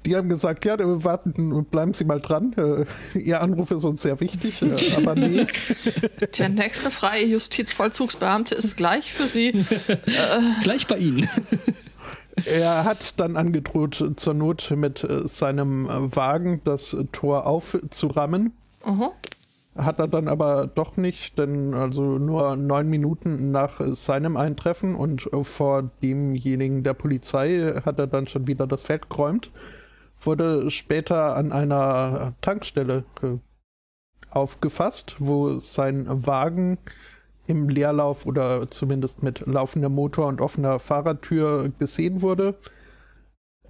Die haben gesagt, ja, warten, bleiben Sie mal dran. Äh, Ihr Anruf ist uns sehr wichtig, äh, aber nee. Der nächste freie Justizvollzugsbeamte ist gleich für Sie. Gleich bei Ihnen. Er hat dann angedroht, zur Not mit äh, seinem Wagen das Tor aufzurammen. Mhm. Hat er dann aber doch nicht, denn also nur neun Minuten nach seinem Eintreffen und vor demjenigen der Polizei hat er dann schon wieder das Feld geräumt. Wurde später an einer Tankstelle aufgefasst, wo sein Wagen im Leerlauf oder zumindest mit laufendem Motor und offener Fahrertür gesehen wurde.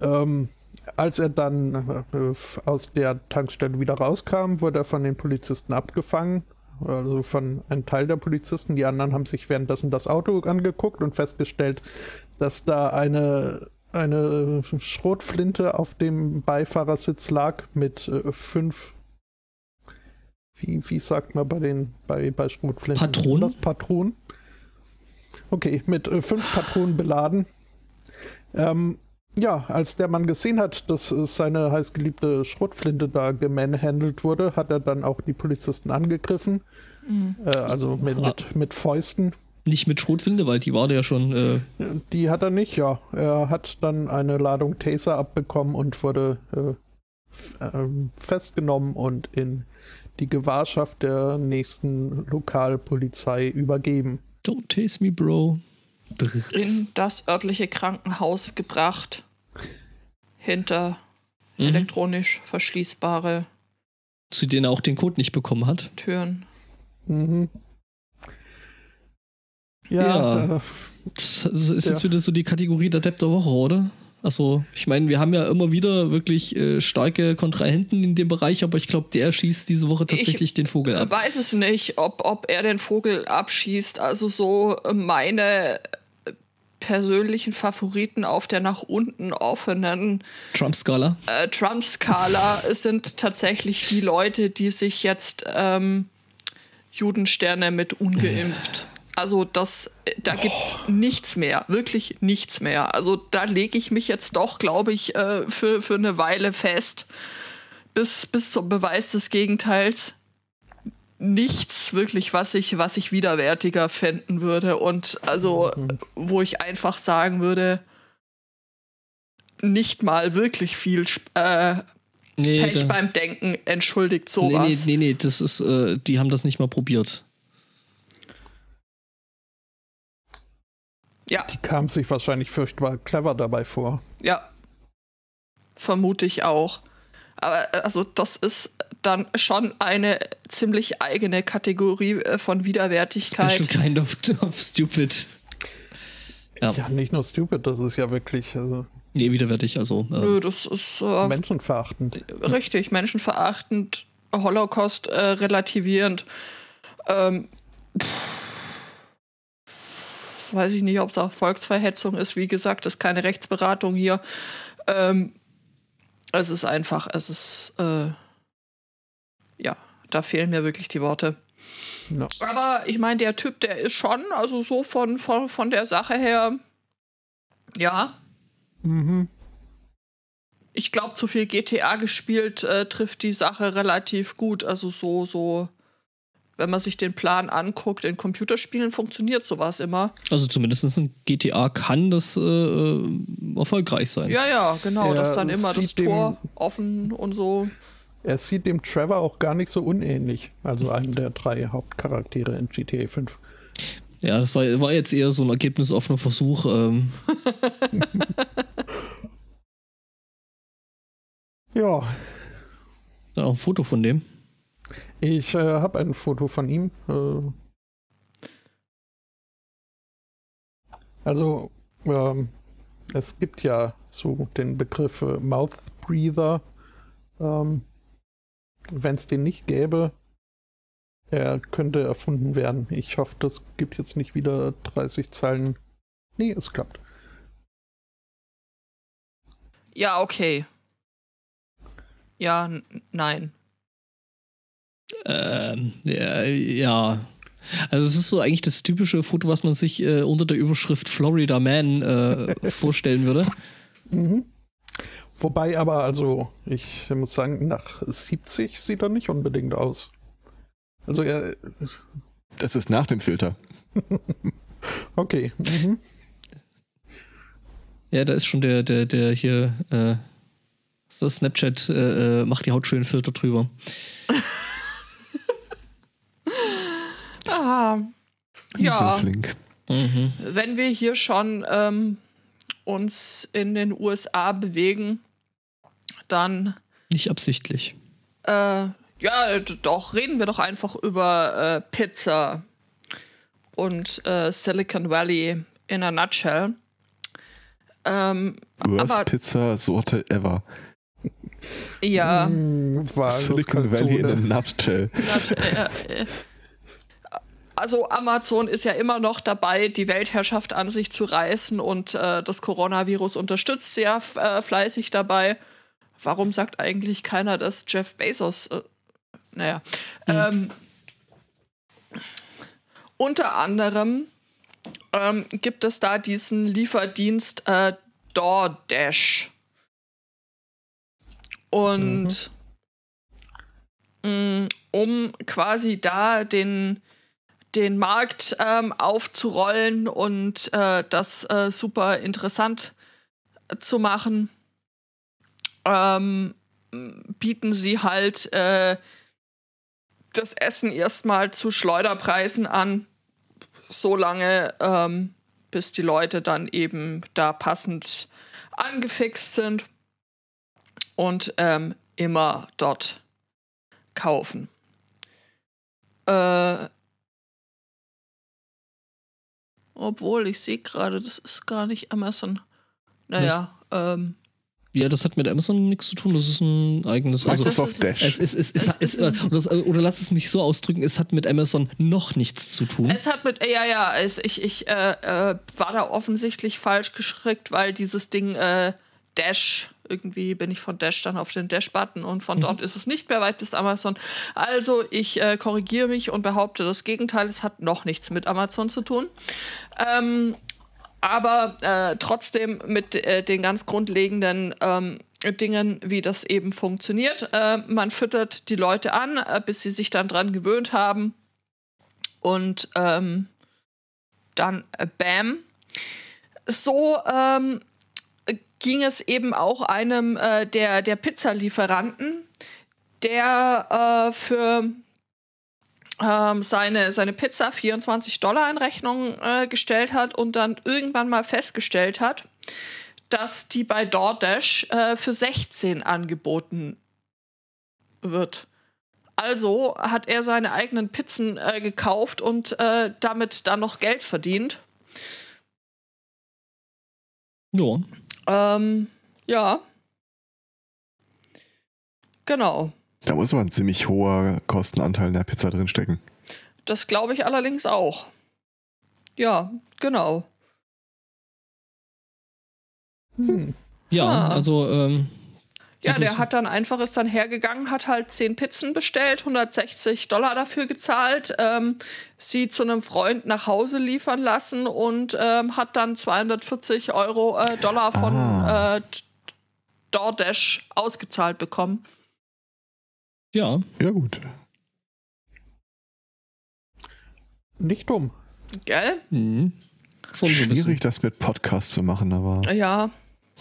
Ähm, als er dann äh, aus der Tankstelle wieder rauskam, wurde er von den Polizisten abgefangen. Also von einem Teil der Polizisten. Die anderen haben sich währenddessen das Auto angeguckt und festgestellt, dass da eine, eine Schrotflinte auf dem Beifahrersitz lag mit äh, fünf. Wie, wie sagt man bei den bei, bei Schrotflinten? Patronen? Das Patronen. Okay, mit äh, fünf Patronen beladen. Ähm, ja, als der Mann gesehen hat, dass seine heißgeliebte Schrotflinte da gemanhandelt wurde, hat er dann auch die Polizisten angegriffen. Äh, also mit, mit, mit Fäusten. Nicht mit Schrotflinte, weil die war ja schon. Äh, Die hat er nicht, ja. Er hat dann eine Ladung Taser abbekommen und wurde äh, ähm, festgenommen und in die Gewahrschaft der nächsten Lokalpolizei übergeben. Don't taste me, bro. In das örtliche Krankenhaus gebracht. Hinter Mhm. elektronisch verschließbare Zu denen er auch den Code nicht bekommen hat. Türen. Mhm. Ja, Ja. Äh, Das ist jetzt Ja. wieder so die Kategorie der Depp der Woche, oder? Also, ich meine, wir haben ja immer wieder wirklich äh, starke Kontrahenten in dem Bereich, aber ich glaube, der schießt diese Woche tatsächlich den Vogel ab. Weiß es nicht, ob, ob er den Vogel abschießt. Also so meine persönlichen Favoriten auf der nach unten offenen Trump-Skala. äh, Trump-Skala sind tatsächlich die Leute, die sich jetzt ähm, Judensterne mit ungeimpft. Also das, da gibt's nichts mehr, wirklich nichts mehr. Also da lege ich mich jetzt doch, glaube ich, äh, für, für eine Weile fest, bis, bis zum Beweis des Gegenteils. Nichts wirklich, was ich, was ich widerwärtiger fänden würde. Und also, wo ich einfach sagen würde, nicht mal wirklich viel äh, Nee, Pech beim Denken entschuldigt nee, sowas. nee, nee, nee, das ist, äh, die haben das nicht mal probiert. Ja, die kam sich wahrscheinlich furchtbar clever dabei vor. ja. Vermute ich auch. Aber äh, also das ist dann schon eine ziemlich eigene Kategorie äh, von Widerwärtigkeit. Special kind of, of stupid. Ja, Ja, nicht nur stupid, das ist ja wirklich also, nee, widerwärtig, also. Äh, Nö, das ist äh, menschenverachtend. richtig, menschenverachtend, Holocaust äh, relativierend. Ähm, pff, weiß ich nicht, ob es auch Volksverhetzung ist. Wie gesagt, ist keine Rechtsberatung hier. Ähm, es ist einfach, es ist, äh, ja, da fehlen mir wirklich die Worte. Ja. Aber ich meine, der Typ, der ist schon, also so von, von, von der Sache her, ja, Mhm. ich glaube, zu viel GTA gespielt äh, trifft die Sache relativ gut. Also so, so, wenn man sich den Plan anguckt, in Computerspielen funktioniert sowas immer. also zumindest in GTA kann das äh, äh, erfolgreich sein. Ja, ja, genau, Er dass dann immer das Tor offen und so. Er sieht dem Trevor auch gar nicht so unähnlich. Also einem der drei Hauptcharaktere in GTA 5. Ja, das war, war jetzt eher so ein ergebnisoffener Versuch. Ähm, Ja, du auch ein Foto von dem? Ich äh, habe ein Foto von ihm. Äh, also, ähm, es gibt ja so den Begriff äh, Mouth Breather. Ähm, Wenn es den nicht gäbe, er könnte erfunden werden. Ich hoffe, das gibt jetzt nicht wieder 30 Zeilen. Nee, es klappt. Ja, okay. Ja, nein. Ähm, ja, ja, Also es ist so eigentlich das typische Foto, was man sich äh, unter der Überschrift Florida Man äh, vorstellen würde. Mhm. Wobei aber, also, ich muss sagen, nach 70 sieht er nicht unbedingt aus. Also er. Das ist nach dem Filter. okay. Mhm. Ja, da ist schon der, der, der hier, äh, das Snapchat äh, macht die Haut schön Filter drüber. Aha. Ja, Flink. Mhm. wenn wir hier schon ähm, uns in den USA bewegen, dann Nicht absichtlich. äh, ja, doch, reden wir doch einfach über äh, Pizza und äh, Silicon Valley in a nutshell. Ähm, Worst aber Pizza Sorte ever. ja, Hm, war Silicon Valley in a nutshell. Also Amazon ist ja immer noch dabei, die Weltherrschaft an sich zu reißen und äh, das Coronavirus unterstützt sehr äh, fleißig dabei. Warum sagt eigentlich keiner, dass Jeff Bezos, äh, naja, ähm, unter anderem ähm, gibt es da diesen Lieferdienst äh, DoorDash. Und mh, um quasi da den, den Markt ähm, aufzurollen und äh, das äh, super interessant zu machen, ähm, bieten sie halt äh, das Essen erstmal zu Schleuderpreisen an, so lange, ähm, bis die Leute dann eben da passend angefixt sind und ähm, immer dort kaufen. Äh, obwohl, ich sehe gerade, das ist gar nicht Amazon. Naja, ähm, Ja, das hat mit Amazon nichts zu tun, das ist ein eigenes. Also, Microsoft Dash. es ist, es ist, Es es ist oder, lass es mich so ausdrücken, es hat mit Amazon noch nichts zu tun. es hat mit, ja, ja, es, ich, ich äh, äh, war da offensichtlich falsch geschickt, weil dieses Ding äh, Dash, irgendwie bin ich von Dash dann auf den Dash-Button und von dort ist es nicht mehr weit bis Amazon. Also ich äh, korrigiere mich und behaupte das Gegenteil, es hat noch nichts mit Amazon zu tun. Ähm, aber äh, trotzdem mit äh, den ganz grundlegenden ähm, Dingen, wie das eben funktioniert. Äh, man füttert die Leute an, äh, bis sie sich dann dran gewöhnt haben. Und ähm, dann äh, bam. So ähm, ging es eben auch einem äh, der, der Pizzalieferanten, der äh, für ähm, seine, seine Pizza 24 Dollar in Rechnung äh, gestellt hat und dann irgendwann mal festgestellt hat, dass die bei DoorDash äh, für 16 angeboten wird. Also hat er seine eigenen Pizzen äh, gekauft und äh, damit dann noch Geld verdient. Ja. Ähm, ja. Genau. Da muss aber ein ziemlich hoher Kostenanteil in der Pizza drin stecken. Das glaube ich allerdings auch. Ja, genau. Hm. Ja, Ah. also, ähm, Ja, der hat dann einfach ist dann hergegangen, hat halt 10 Pizzen bestellt, 160 Dollar dafür gezahlt, ähm, sie zu einem Freund nach Hause liefern lassen und ähm, hat dann 240 Euro äh, Dollar von Ah. äh, DoorDash ausgezahlt bekommen. ja. Ja, gut. Nicht dumm. Gell? Mhm. Schon Schwierig, bisschen. das mit Podcast zu machen, aber Ja.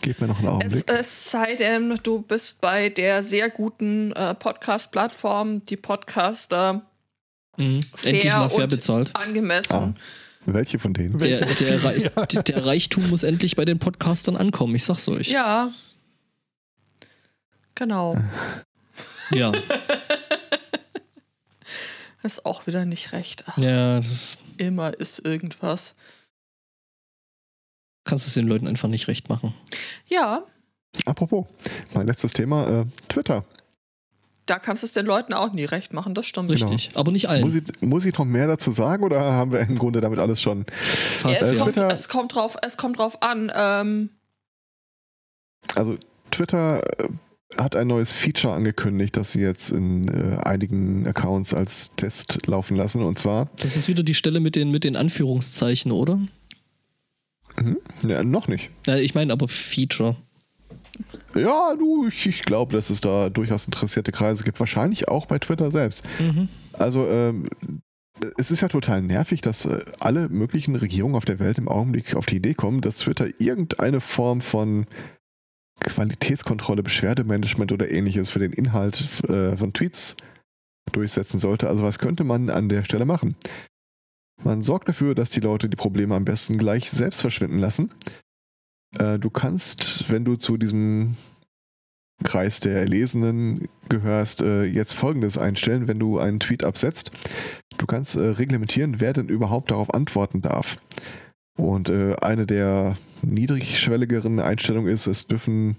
Gebt mir noch einen Es, Augenblick. es sei denn, du bist bei der sehr guten äh, Podcast-Plattform, die Podcaster Mhm. Endlich mal fair und bezahlt. angemessen. Ah. Welche von denen? Der, der, Rei- der, der Reichtum muss endlich bei den Podcastern ankommen, ich sag's euch. Ja. Genau. Ja. ist auch wieder nicht recht. Ach, Ja, das ist, immer ist irgendwas. Kannst es den Leuten einfach nicht recht machen. Ja, Apropos, mein letztes Thema, äh, Twitter. da kannst du es den Leuten auch nie recht machen, das stimmt. Genau. Richtig. Aber nicht allen. Muss ich, muss ich noch mehr dazu sagen oder haben wir im Grunde damit alles schon? Fast, es, äh, ja. kommt, es, kommt drauf, es kommt drauf an. Ähm, Also Twitter äh, hat ein neues Feature angekündigt, das sie jetzt in äh, einigen Accounts als Test laufen lassen. Und zwar, Das ist wieder die Stelle mit den, mit den Anführungszeichen, oder? Ja, noch nicht. Ich meine aber Feature. Ja, du, ich, ich glaube, dass es da durchaus interessierte Kreise gibt. Wahrscheinlich auch bei Twitter selbst. Mhm. Also, ähm, es ist ja total nervig, dass äh, alle möglichen Regierungen auf der Welt im Augenblick auf die Idee kommen, dass Twitter irgendeine Form von Qualitätskontrolle, Beschwerdemanagement oder ähnliches für den Inhalt äh, von Tweets durchsetzen sollte. Also was könnte man an der Stelle machen? Man sorgt dafür, dass die Leute die Probleme am besten gleich selbst verschwinden lassen. Äh, du kannst, wenn du zu diesem Kreis der Erlesenen gehörst, äh, jetzt folgendes einstellen, wenn du einen Tweet absetzt. Du kannst äh, reglementieren, wer denn überhaupt darauf antworten darf. Und äh, eine der niedrigschwelligeren Einstellungen ist, es dürfen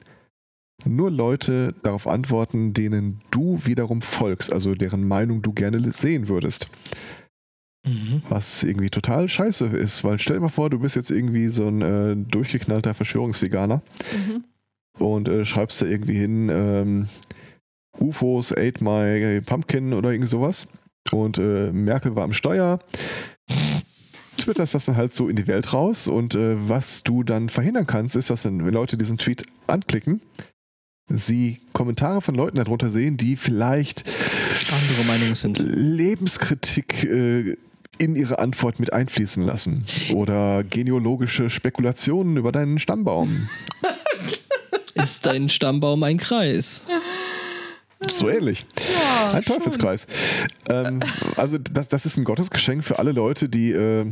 nur Leute darauf antworten, denen du wiederum folgst, also deren Meinung du gerne sehen würdest. Mhm. Was irgendwie total scheiße ist, weil stell dir mal vor, du bist jetzt irgendwie so ein äh, durchgeknallter Verschwörungsveganer mhm. und äh, schreibst da irgendwie hin, ähm, UFOs ate my pumpkin oder irgend sowas. Und äh, Merkel war am Steuer. Twitterst das dann halt so in die Welt raus und äh, was du dann verhindern kannst, ist, dass wenn Leute diesen Tweet anklicken, sie Kommentare von Leuten darunter sehen, die vielleicht Andere Meinungen sind. Lebenskritik äh, in ihre Antwort mit einfließen lassen oder genealogische Spekulationen über deinen Stammbaum. Ist dein Stammbaum ein Kreis? So ähnlich. Ja, Ein Teufelskreis. Ähm, also das, das ist ein Gottesgeschenk für alle Leute, die äh,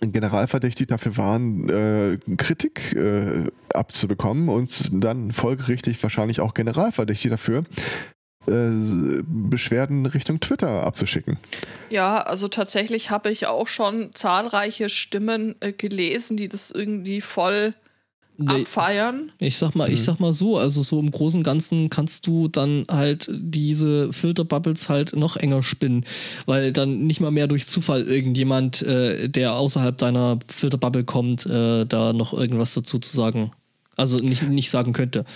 generalverdächtig dafür waren, äh, Kritik äh, abzubekommen und dann folgerichtig wahrscheinlich auch generalverdächtig dafür, Beschwerden Richtung Twitter abzuschicken. Ja, also tatsächlich habe ich auch schon zahlreiche Stimmen äh, gelesen, die das irgendwie voll Nee, abfeiern. ich sag mal, Mhm. ich sag mal so, also so im Großen und Ganzen kannst du dann halt diese Filterbubbles halt noch enger spinnen, weil dann nicht mal mehr durch Zufall irgendjemand, äh, der außerhalb deiner Filterbubble kommt, äh, da noch irgendwas dazu zu sagen. Also nicht, nicht sagen könnte.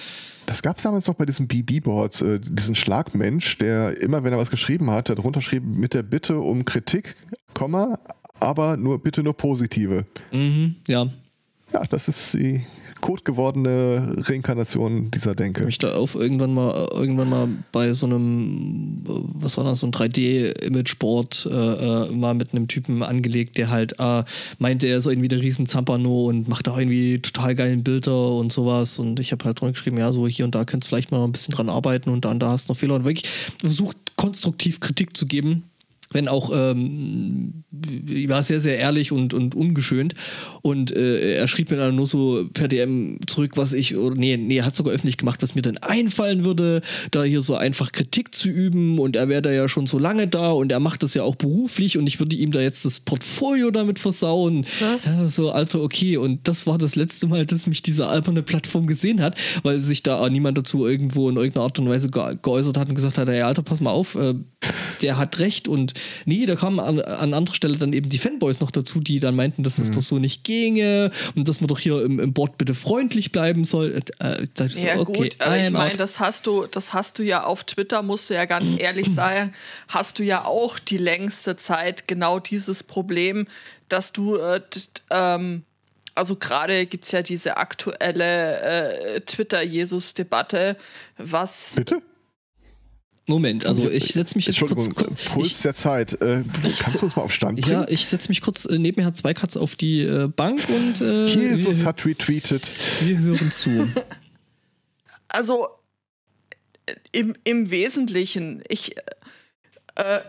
Das gab es damals noch bei diesen BB-Boards, äh, diesen Schlagmensch, der immer, wenn er was geschrieben hat, darunter schrieb mit der Bitte um Kritik, Komma, aber nur bitte nur positive. Mhm, ja, Ja, das ist die kotgewordene Reinkarnation dieser Denke. mich da auf irgendwann mal irgendwann mal bei so einem was war das so ein 3D Imageboard äh, äh, mal mit einem Typen angelegt der halt äh, meinte er so irgendwie der riesen Zampano und macht da irgendwie total geilen Bilder und sowas. Und ich habe halt drunter geschrieben ja so hier und da könntest du vielleicht mal noch ein bisschen dran arbeiten und da und da hast du noch Fehler. Und wirklich versucht konstruktiv Kritik zu geben wenn auch ähm, war sehr, sehr ehrlich und, und ungeschönt. Und äh, er schrieb mir dann nur so per DM zurück, was ich, oder nee, nee, er hat sogar öffentlich gemacht, was mir dann einfallen würde, da hier so einfach Kritik zu üben. Und er wäre da ja schon so lange da und er macht das ja auch beruflich und ich würde ihm da jetzt das Portfolio damit versauen. Was? Ja, so, Alter, okay. Und das war das letzte Mal, dass mich diese alberne Plattform gesehen hat, weil sich da niemand dazu irgendwo in irgendeiner Art und Weise ge geäußert hat und gesagt hat, hey, Alter, pass mal auf, äh, der hat recht. Und nee, da kamen an, an anderer Stelle dann eben die Fanboys noch dazu, die dann meinten, dass das doch so nicht ginge und dass man doch hier im, im Board bitte freundlich bleiben soll. Äh, ich dachte so, Ja okay, gut, aber I ich meine, das hast du, das hast du ja auf Twitter, musst du ja ganz ehrlich sagen, hast du ja auch die längste Zeit genau dieses Problem, dass du, äh, das, ähm, also gerade gibt es ja diese aktuelle äh, Twitter-Jesus-Debatte, was Bitte? Moment, also ich setze mich jetzt kurz, kurz Puls ich, der Zeit. Äh, kannst du uns mal auf Stand bringen? ja, ich setze mich kurz äh, neben mir hat zwei Katz auf die äh, Bank und äh, Jesus wir, hat retweetet. wir hören zu. also äh, im, im Wesentlichen, ich, äh,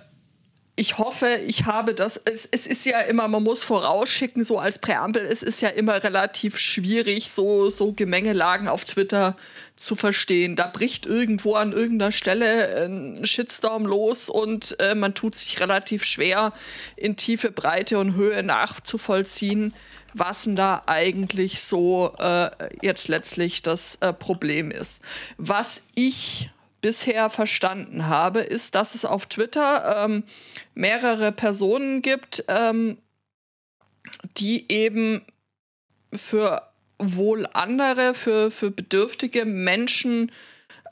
ich hoffe, ich habe das. Es, es, ist ja immer, man muss vorausschicken, so als Präambel, es ist ja immer relativ schwierig, so, so Gemengelagen auf Twitter zu verstehen. Da bricht irgendwo an irgendeiner Stelle ein Shitstorm los und äh, man tut sich relativ schwer, in Tiefe, Breite und Höhe nachzuvollziehen, was denn da eigentlich so äh, jetzt letztlich das äh, Problem ist. Was ich bisher verstanden habe, ist, dass es auf Twitter ähm, mehrere Personen gibt, ähm, die eben für wohl andere, für, für bedürftige Menschen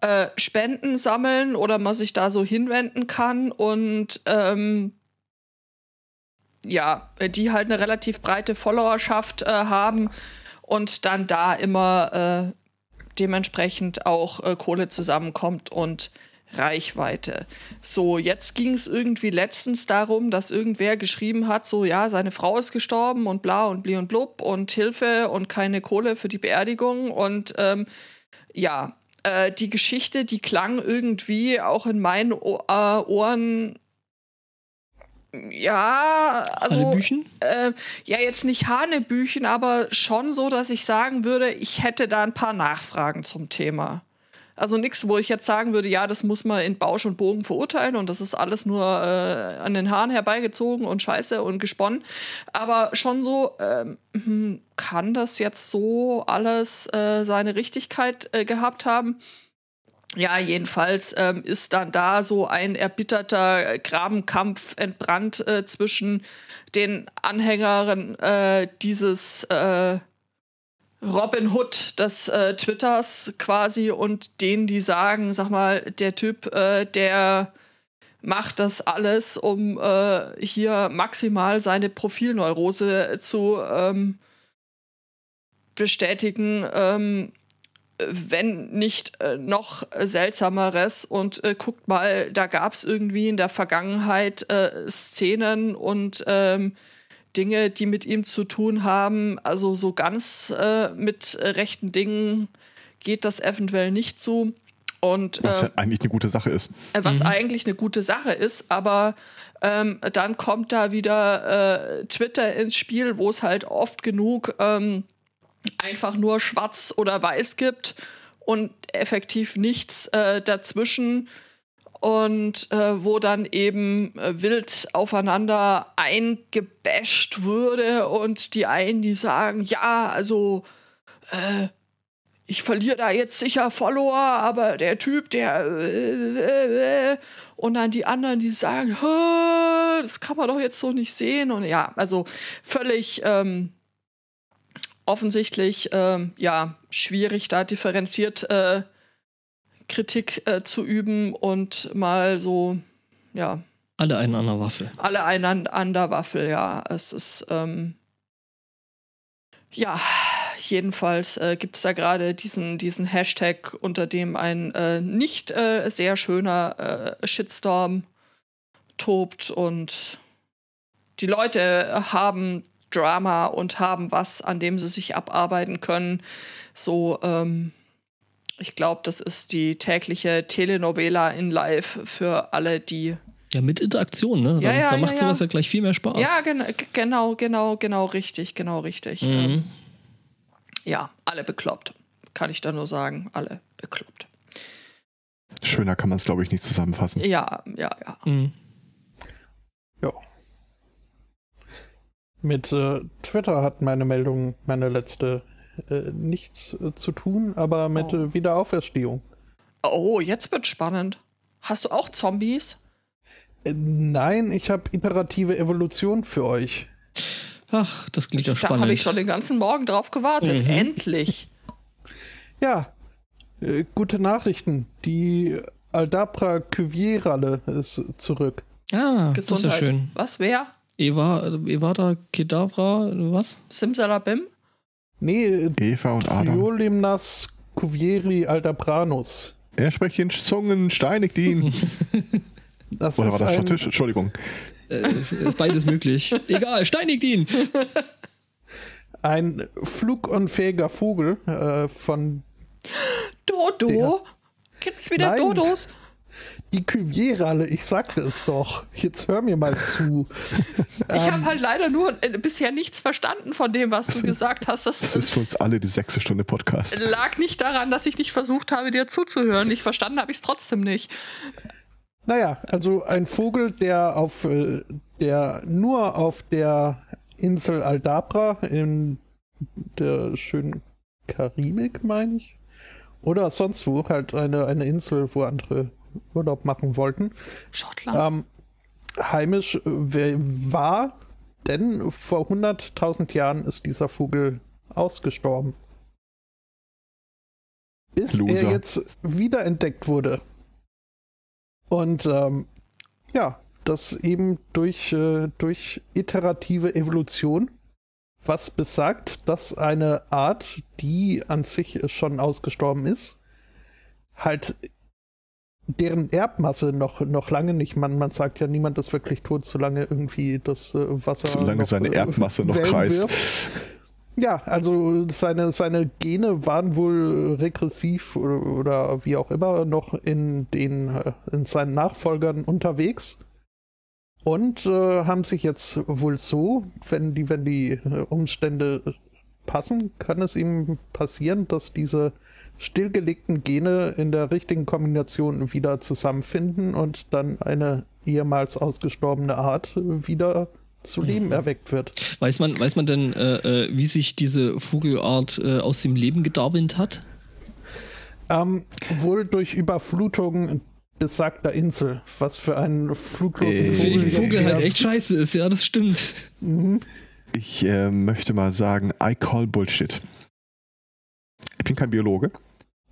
äh, Spenden sammeln oder man sich da so hinwenden kann und ähm, ja, die halt eine relativ breite Followerschaft äh, haben und dann da immer äh, dementsprechend auch äh, Kohle zusammenkommt und Reichweite. So, jetzt ging es irgendwie letztens darum, dass irgendwer geschrieben hat, so ja, seine Frau ist gestorben und bla und bli und blub und Hilfe und keine Kohle für die Beerdigung und ähm, ja, äh, die Geschichte, die klang irgendwie auch in meinen äh, Ohren ja, also. Äh, ja, jetzt nicht Hanebüchen, aber schon so, dass ich sagen würde, ich hätte da ein paar Nachfragen zum Thema. Also nichts, wo ich jetzt sagen würde, ja, das muss man in Bausch und Bogen verurteilen und das ist alles nur äh, an den Haaren herbeigezogen und scheiße und gesponnen. Aber schon so, ähm, hm, kann das jetzt so alles äh, seine Richtigkeit äh, gehabt haben? ja, jedenfalls ähm, ist dann da so ein erbitterter Grabenkampf entbrannt äh, zwischen den Anhängern äh, dieses äh, Robin Hood des äh, Twitters quasi und denen, die sagen, sag mal, der Typ, äh, der macht das alles, um äh, hier maximal seine Profilneurose zu ähm, bestätigen. Ähm, wenn nicht äh, noch seltsameres und äh, guckt mal, da gab es irgendwie in der Vergangenheit äh, Szenen und ähm, Dinge, die mit ihm zu tun haben. Also so ganz äh, mit rechten Dingen geht das eventuell nicht zu. Und, was ja äh, eigentlich eine gute Sache ist. Äh, was mhm. eigentlich eine gute Sache ist, aber ähm, dann kommt da wieder Twitter ins Spiel, wo es halt oft genug ähm, einfach nur schwarz oder weiß gibt und effektiv nichts äh, dazwischen und äh, wo dann eben äh, wild aufeinander eingebasht würde und die einen, die sagen, ja, also äh, ich verliere da jetzt sicher Follower, aber der Typ, der äh, äh, und dann die anderen, die sagen, das kann man doch jetzt so nicht sehen. Und ja, also völlig ähm, offensichtlich ähm, ja schwierig, da differenziert äh, Kritik äh, zu üben und mal so, ja. Alle einen an der Waffel. Alle einen an der Waffel, ja. Es ist, ähm, ja, jedenfalls äh, gibt es da gerade diesen, diesen Hashtag, unter dem ein äh, nicht äh, sehr schöner äh, Shitstorm tobt und die Leute haben Drama und haben was, an dem sie sich abarbeiten können. So, ähm, ich glaube, das ist die tägliche Telenovela in Live für alle, die. Ja, mit Interaktion, ne? Da, ja, ja, da macht ja, sowas ja gleich viel mehr Spaß. Ja, gen genau, genau, genau richtig, genau richtig. Mhm. Ähm, ja, alle bekloppt. Kann ich da nur sagen, alle bekloppt. Schöner kann man es, glaube ich, nicht zusammenfassen. Ja, ja, ja. Mhm. Ja. Mit äh, Twitter hat meine Meldung, meine letzte, äh, nichts äh, zu tun, aber mit oh. Äh, Wiederauferstehung. Oh, jetzt wird spannend. Hast du auch Zombies? Äh, nein, ich habe iterative Evolution für euch. Ach, das klingt ja spannend. Da habe ich schon den ganzen Morgen drauf gewartet. Mhm. Endlich. Ja, äh, gute Nachrichten. Die Aldabra Cuvier-Ralle ist zurück. Ah, Gesundheit. das ist ja schön. Was, wer? Eva, Evada Kedavra, was? Simsalabim? Nee, Eva und Adam. Triolimnas Cuvieri Aldabranus. Er spricht in Zungen, steinigt ihn. das Oder war das ein, Tisch? Entschuldigung. Äh, ist beides möglich. Egal, steinigt ihn. Ein flugunfähiger Vogel äh, von. Dodo? Gibt's wieder Nein. Dodos? Die Cuvier-Ralle, ich sagte es doch. Jetzt hör mir mal zu. Ich ähm, habe halt leider nur äh, bisher nichts verstanden von dem, was du gesagt hast. Das, das ist für uns alle die sechste Stunde Podcast. Lag nicht daran, dass ich nicht versucht habe, dir zuzuhören. Ich verstanden habe ich es trotzdem nicht. Naja, also ein Vogel, der auf äh, der nur auf der Insel Aldabra in der schönen Karibik, meine ich. Oder sonst wo, halt eine, eine Insel, wo andere Urlaub machen wollten. Schottland. Ähm, heimisch war, denn vor 100.000 Jahren ist dieser Vogel ausgestorben. Bis Loser. er jetzt wiederentdeckt wurde. Und ähm, ja, das eben durch, äh, durch iterative Evolution, was besagt, dass eine Art, die an sich schon ausgestorben ist, halt deren Erbmasse noch, noch lange nicht, man, man sagt ja, niemand ist wirklich tot, solange irgendwie das äh, Wasser. Solange noch, seine äh, Erbmasse äh, noch kreist. Wirft. Ja, also seine, seine Gene waren wohl regressiv oder, oder wie auch immer noch in, den, äh, in seinen Nachfolgern unterwegs und äh, haben sich jetzt wohl so, wenn die, wenn die Umstände passen, kann es ihm passieren, dass diese stillgelegten Gene in der richtigen Kombination wieder zusammenfinden und dann eine ehemals ausgestorbene Art wieder zu Leben erweckt wird. Weiß man, weiß man denn, äh, äh, wie sich diese Vogelart äh, aus dem Leben gedarwint hat? Ähm, wohl durch Überflutung besagter Insel, was für einen fluglosen äh, Vogel, Vogel halt echt scheiße ist, ja, das stimmt. Mhm. Ich äh, möchte mal sagen, I call Bullshit. Ich bin kein Biologe.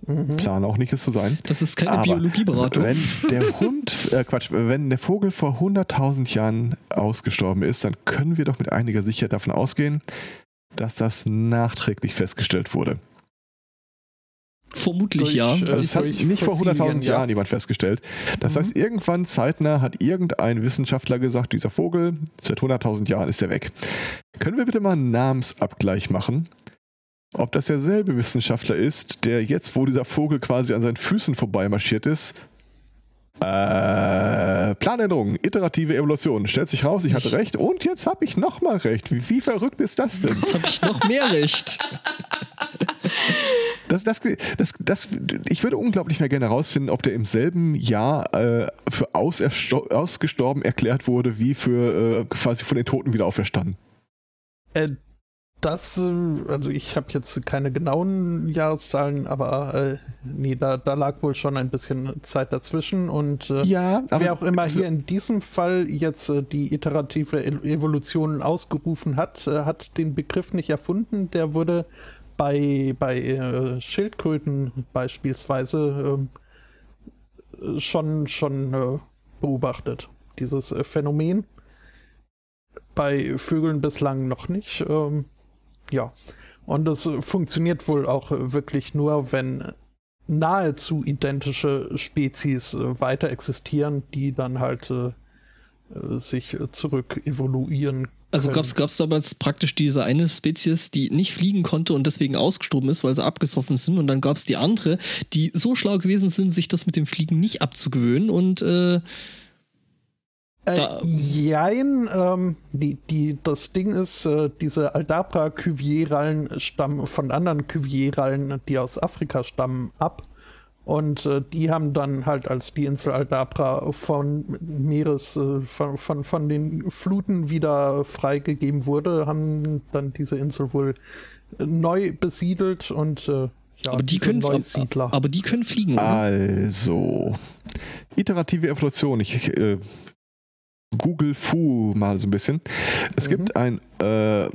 Mhm. Plan auch nicht, es zu sein. Das ist keine Biologieberatung. Wenn der Hund, äh, Quatsch, wenn der Vogel vor 100.000 Jahren ausgestorben ist, dann können wir doch mit einiger Sicherheit davon ausgehen, dass das nachträglich festgestellt wurde. Vermutlich durch, ja. Äh, also es hat nicht vor 100.000 ja. Jahren jemand festgestellt. Das mhm. heißt, irgendwann zeitnah hat irgendein Wissenschaftler gesagt, dieser Vogel, seit 100.000 Jahren ist er weg. Können wir bitte mal einen Namensabgleich machen? Ob das derselbe Wissenschaftler ist, der jetzt, wo dieser Vogel quasi an seinen Füßen vorbeimarschiert ist, äh, Planänderung, iterative Evolution. Stellt sich raus, ich hatte recht und jetzt habe ich nochmal recht. Wie, wie verrückt ist das denn? Jetzt habe ich noch mehr recht. Das, das, das, das, ich würde unglaublich mehr gerne herausfinden, ob der im selben Jahr äh, für ausgestorben erklärt wurde, wie für äh, quasi von den Toten wieder auferstanden. Äh, das, äh, also ich habe jetzt keine genauen Jahreszahlen, aber äh, nee, da, da lag wohl schon ein bisschen Zeit dazwischen und äh, ja, wer auch immer hier in diesem Fall jetzt äh, die iterative Evolution ausgerufen hat, äh, hat den Begriff nicht erfunden. Der wurde bei, bei äh, Schildkröten beispielsweise ähm, schon, schon beobachtet, dieses Phänomen. Bei Vögeln bislang noch nicht. Ähm, ja, und das funktioniert wohl auch wirklich nur, wenn nahezu identische Spezies äh, weiter existieren, die dann halt äh, sich zurück evoluieren. Also gab es damals praktisch diese eine Spezies, die nicht fliegen konnte und deswegen ausgestorben ist, weil sie abgesoffen sind. Und dann gab es die andere, die so schlau gewesen sind, sich das mit dem Fliegen nicht abzugewöhnen und äh, äh, jein, ähm, die, die, das Ding ist, äh, diese Aldabra Cuvier-Rallen stammen von anderen Cuvier-Rallen, die aus Afrika stammen, ab. Und äh, die haben dann halt, als die Insel Aldabra von Meeres, äh, von, von, von den Fluten wieder freigegeben wurde, haben dann diese Insel wohl neu besiedelt und äh, ja, aber die können aber die können fliegen. Oder? Also iterative Evolution. Ich äh, Google Fu mal so ein bisschen. Es mhm. gibt ein äh,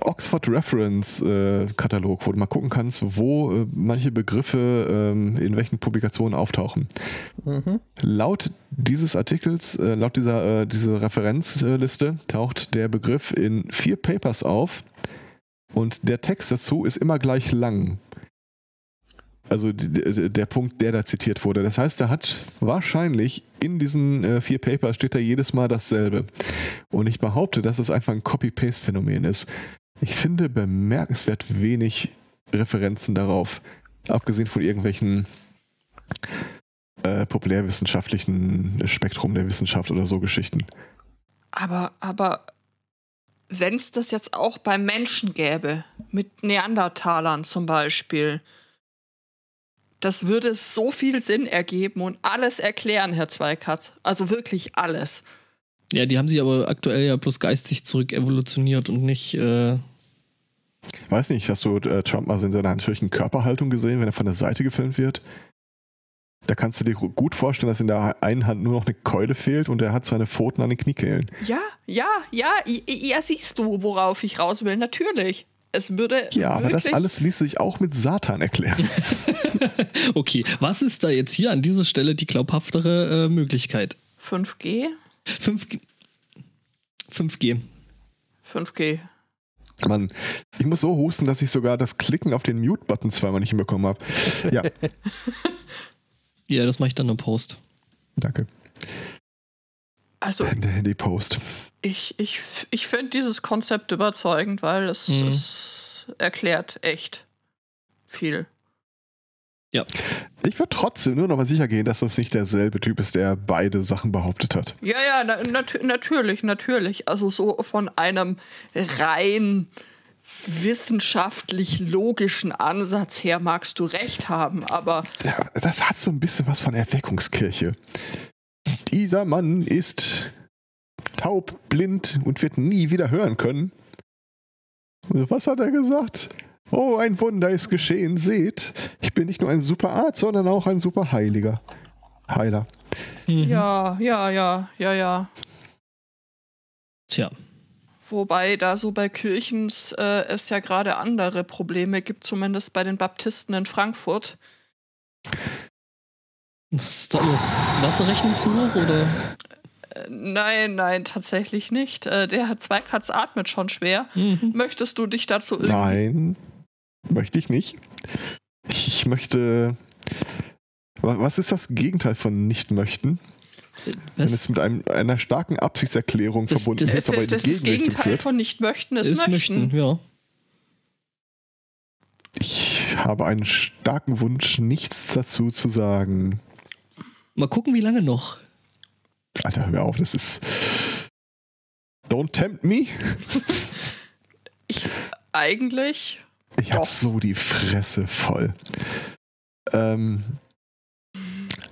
Oxford Reference äh, Katalog, wo du mal gucken kannst, wo äh, manche Begriffe ähm, in welchen Publikationen auftauchen. Mhm. Laut dieses Artikels, äh, laut dieser äh, diese Referenzliste taucht der Begriff in vier Papers auf und der Text dazu ist immer gleich lang. Also der Punkt, der da zitiert wurde. Das heißt, er hat wahrscheinlich in diesen äh, vier Papers steht da jedes Mal dasselbe. Und ich behaupte, dass es einfach ein Copy-Paste-Phänomen ist. Ich finde bemerkenswert wenig Referenzen darauf. Abgesehen von irgendwelchen äh, populärwissenschaftlichen Spektrum der Wissenschaft oder so Geschichten. Aber, aber wenn es das jetzt auch bei Menschen gäbe, mit Neandertalern zum Beispiel, das würde so viel Sinn ergeben und alles erklären, Herr Zweikatz. Also wirklich alles. Ja, die haben sich aber aktuell ja bloß geistig zurück evolutioniert und nicht. Äh Weiß nicht, hast du äh, Trump mal in seiner natürlichen Körperhaltung gesehen, wenn er von der Seite gefilmt wird? Da kannst du dir gut vorstellen, dass in der einen Hand nur noch eine Keule fehlt und er hat seine Pfoten an den Kniekehlen. Ja, ja, ja, ja, siehst du, worauf ich raus will. Natürlich. Es würde. Ja, aber das alles ließ sich auch mit Satan erklären. okay, was ist da jetzt hier an dieser Stelle die glaubhaftere äh, Möglichkeit? 5G? 5G. 5G. 5G. Mann, ich muss so husten, dass ich sogar das Klicken auf den Mute-Button zweimal nicht hinbekommen habe. Ja. Ja, das mache ich dann im Post. Danke. Also, Hände, Handy Post. Ich, ich, ich finde dieses Konzept überzeugend, weil es, mhm. es erklärt echt viel. Ja. Ich würde trotzdem nur noch mal sicher gehen, dass das nicht derselbe Typ ist, der beide Sachen behauptet hat. Ja, ja, na, nat natürlich, natürlich. Also so von einem rein wissenschaftlich logischen Ansatz her magst du recht haben, aber. Ja, das hat so ein bisschen was von Erweckungskirche. Dieser Mann ist taub, blind und wird nie wieder hören können. Was hat er gesagt? Oh, ein Wunder ist geschehen. Seht, ich bin nicht nur ein super Arzt, sondern auch ein super Heiliger. Heiler. Mhm. Ja, ja, ja, ja, ja. Tja. Wobei da so bei Kirchen äh, es ja gerade andere Probleme gibt, zumindest bei den Baptisten in Frankfurt. Was ist da los? Wasserrechnung zu hoch oder? Äh, nein, nein, tatsächlich nicht. Äh, der hat Zweikatz atmet schon schwer. Mhm. Möchtest du dich dazu irgendwie. Nein, möchte ich nicht. Ich möchte. Was ist das Gegenteil von nicht möchten? Wenn es mit einem, einer starken Absichtserklärung das, verbunden das, ist, aber das, das, das Gegenteil führt. von nicht möchten ist, ist möchten. möchten. Ja. Ich habe einen starken Wunsch, nichts dazu zu sagen. Mal gucken, wie lange noch. Alter, hör auf, das ist. Don't tempt me. ich eigentlich. Ich habe so die Fresse voll. Ähm,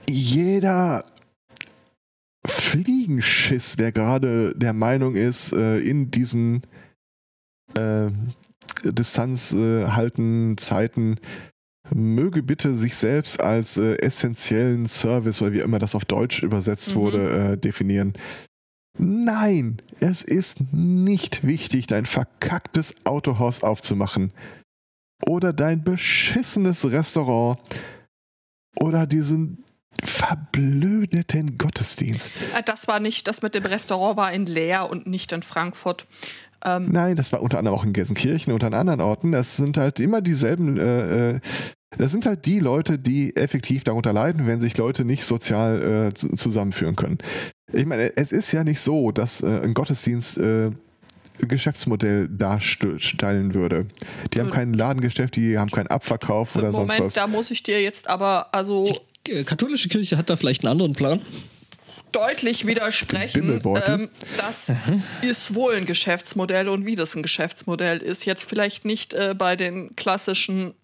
jeder Fliegenschiss, der gerade der Meinung ist, äh, in diesen äh, Distanz äh, halten Zeiten möge bitte sich selbst als äh, essentiellen Service oder wie immer das auf Deutsch übersetzt mhm. wurde, äh, definieren. Nein, es ist nicht wichtig, dein verkacktes Autohaus aufzumachen oder dein beschissenes Restaurant oder diesen verblödeten Gottesdienst. Äh, das war nicht, das mit dem Restaurant war in Leer und nicht in Frankfurt. Ähm Nein, das war unter anderem auch in Gelsenkirchen und an anderen Orten. Das sind halt immer dieselben, äh, äh das sind halt die Leute, die effektiv darunter leiden, wenn sich Leute nicht sozial äh, zusammenführen können. Ich meine, es ist ja nicht so, dass äh, ein Gottesdienst äh, Geschäftsmodell darstellen würde. Die haben kein Ladengeschäft, die haben keinen Abverkauf oder Moment, sonst was. Da muss ich dir jetzt aber, also äh, katholische Kirche hat da vielleicht einen anderen Plan? deutlich widersprechen. Ähm, das ist wohl ein Geschäftsmodell und wie das ein Geschäftsmodell ist. Jetzt vielleicht nicht äh, bei den klassischen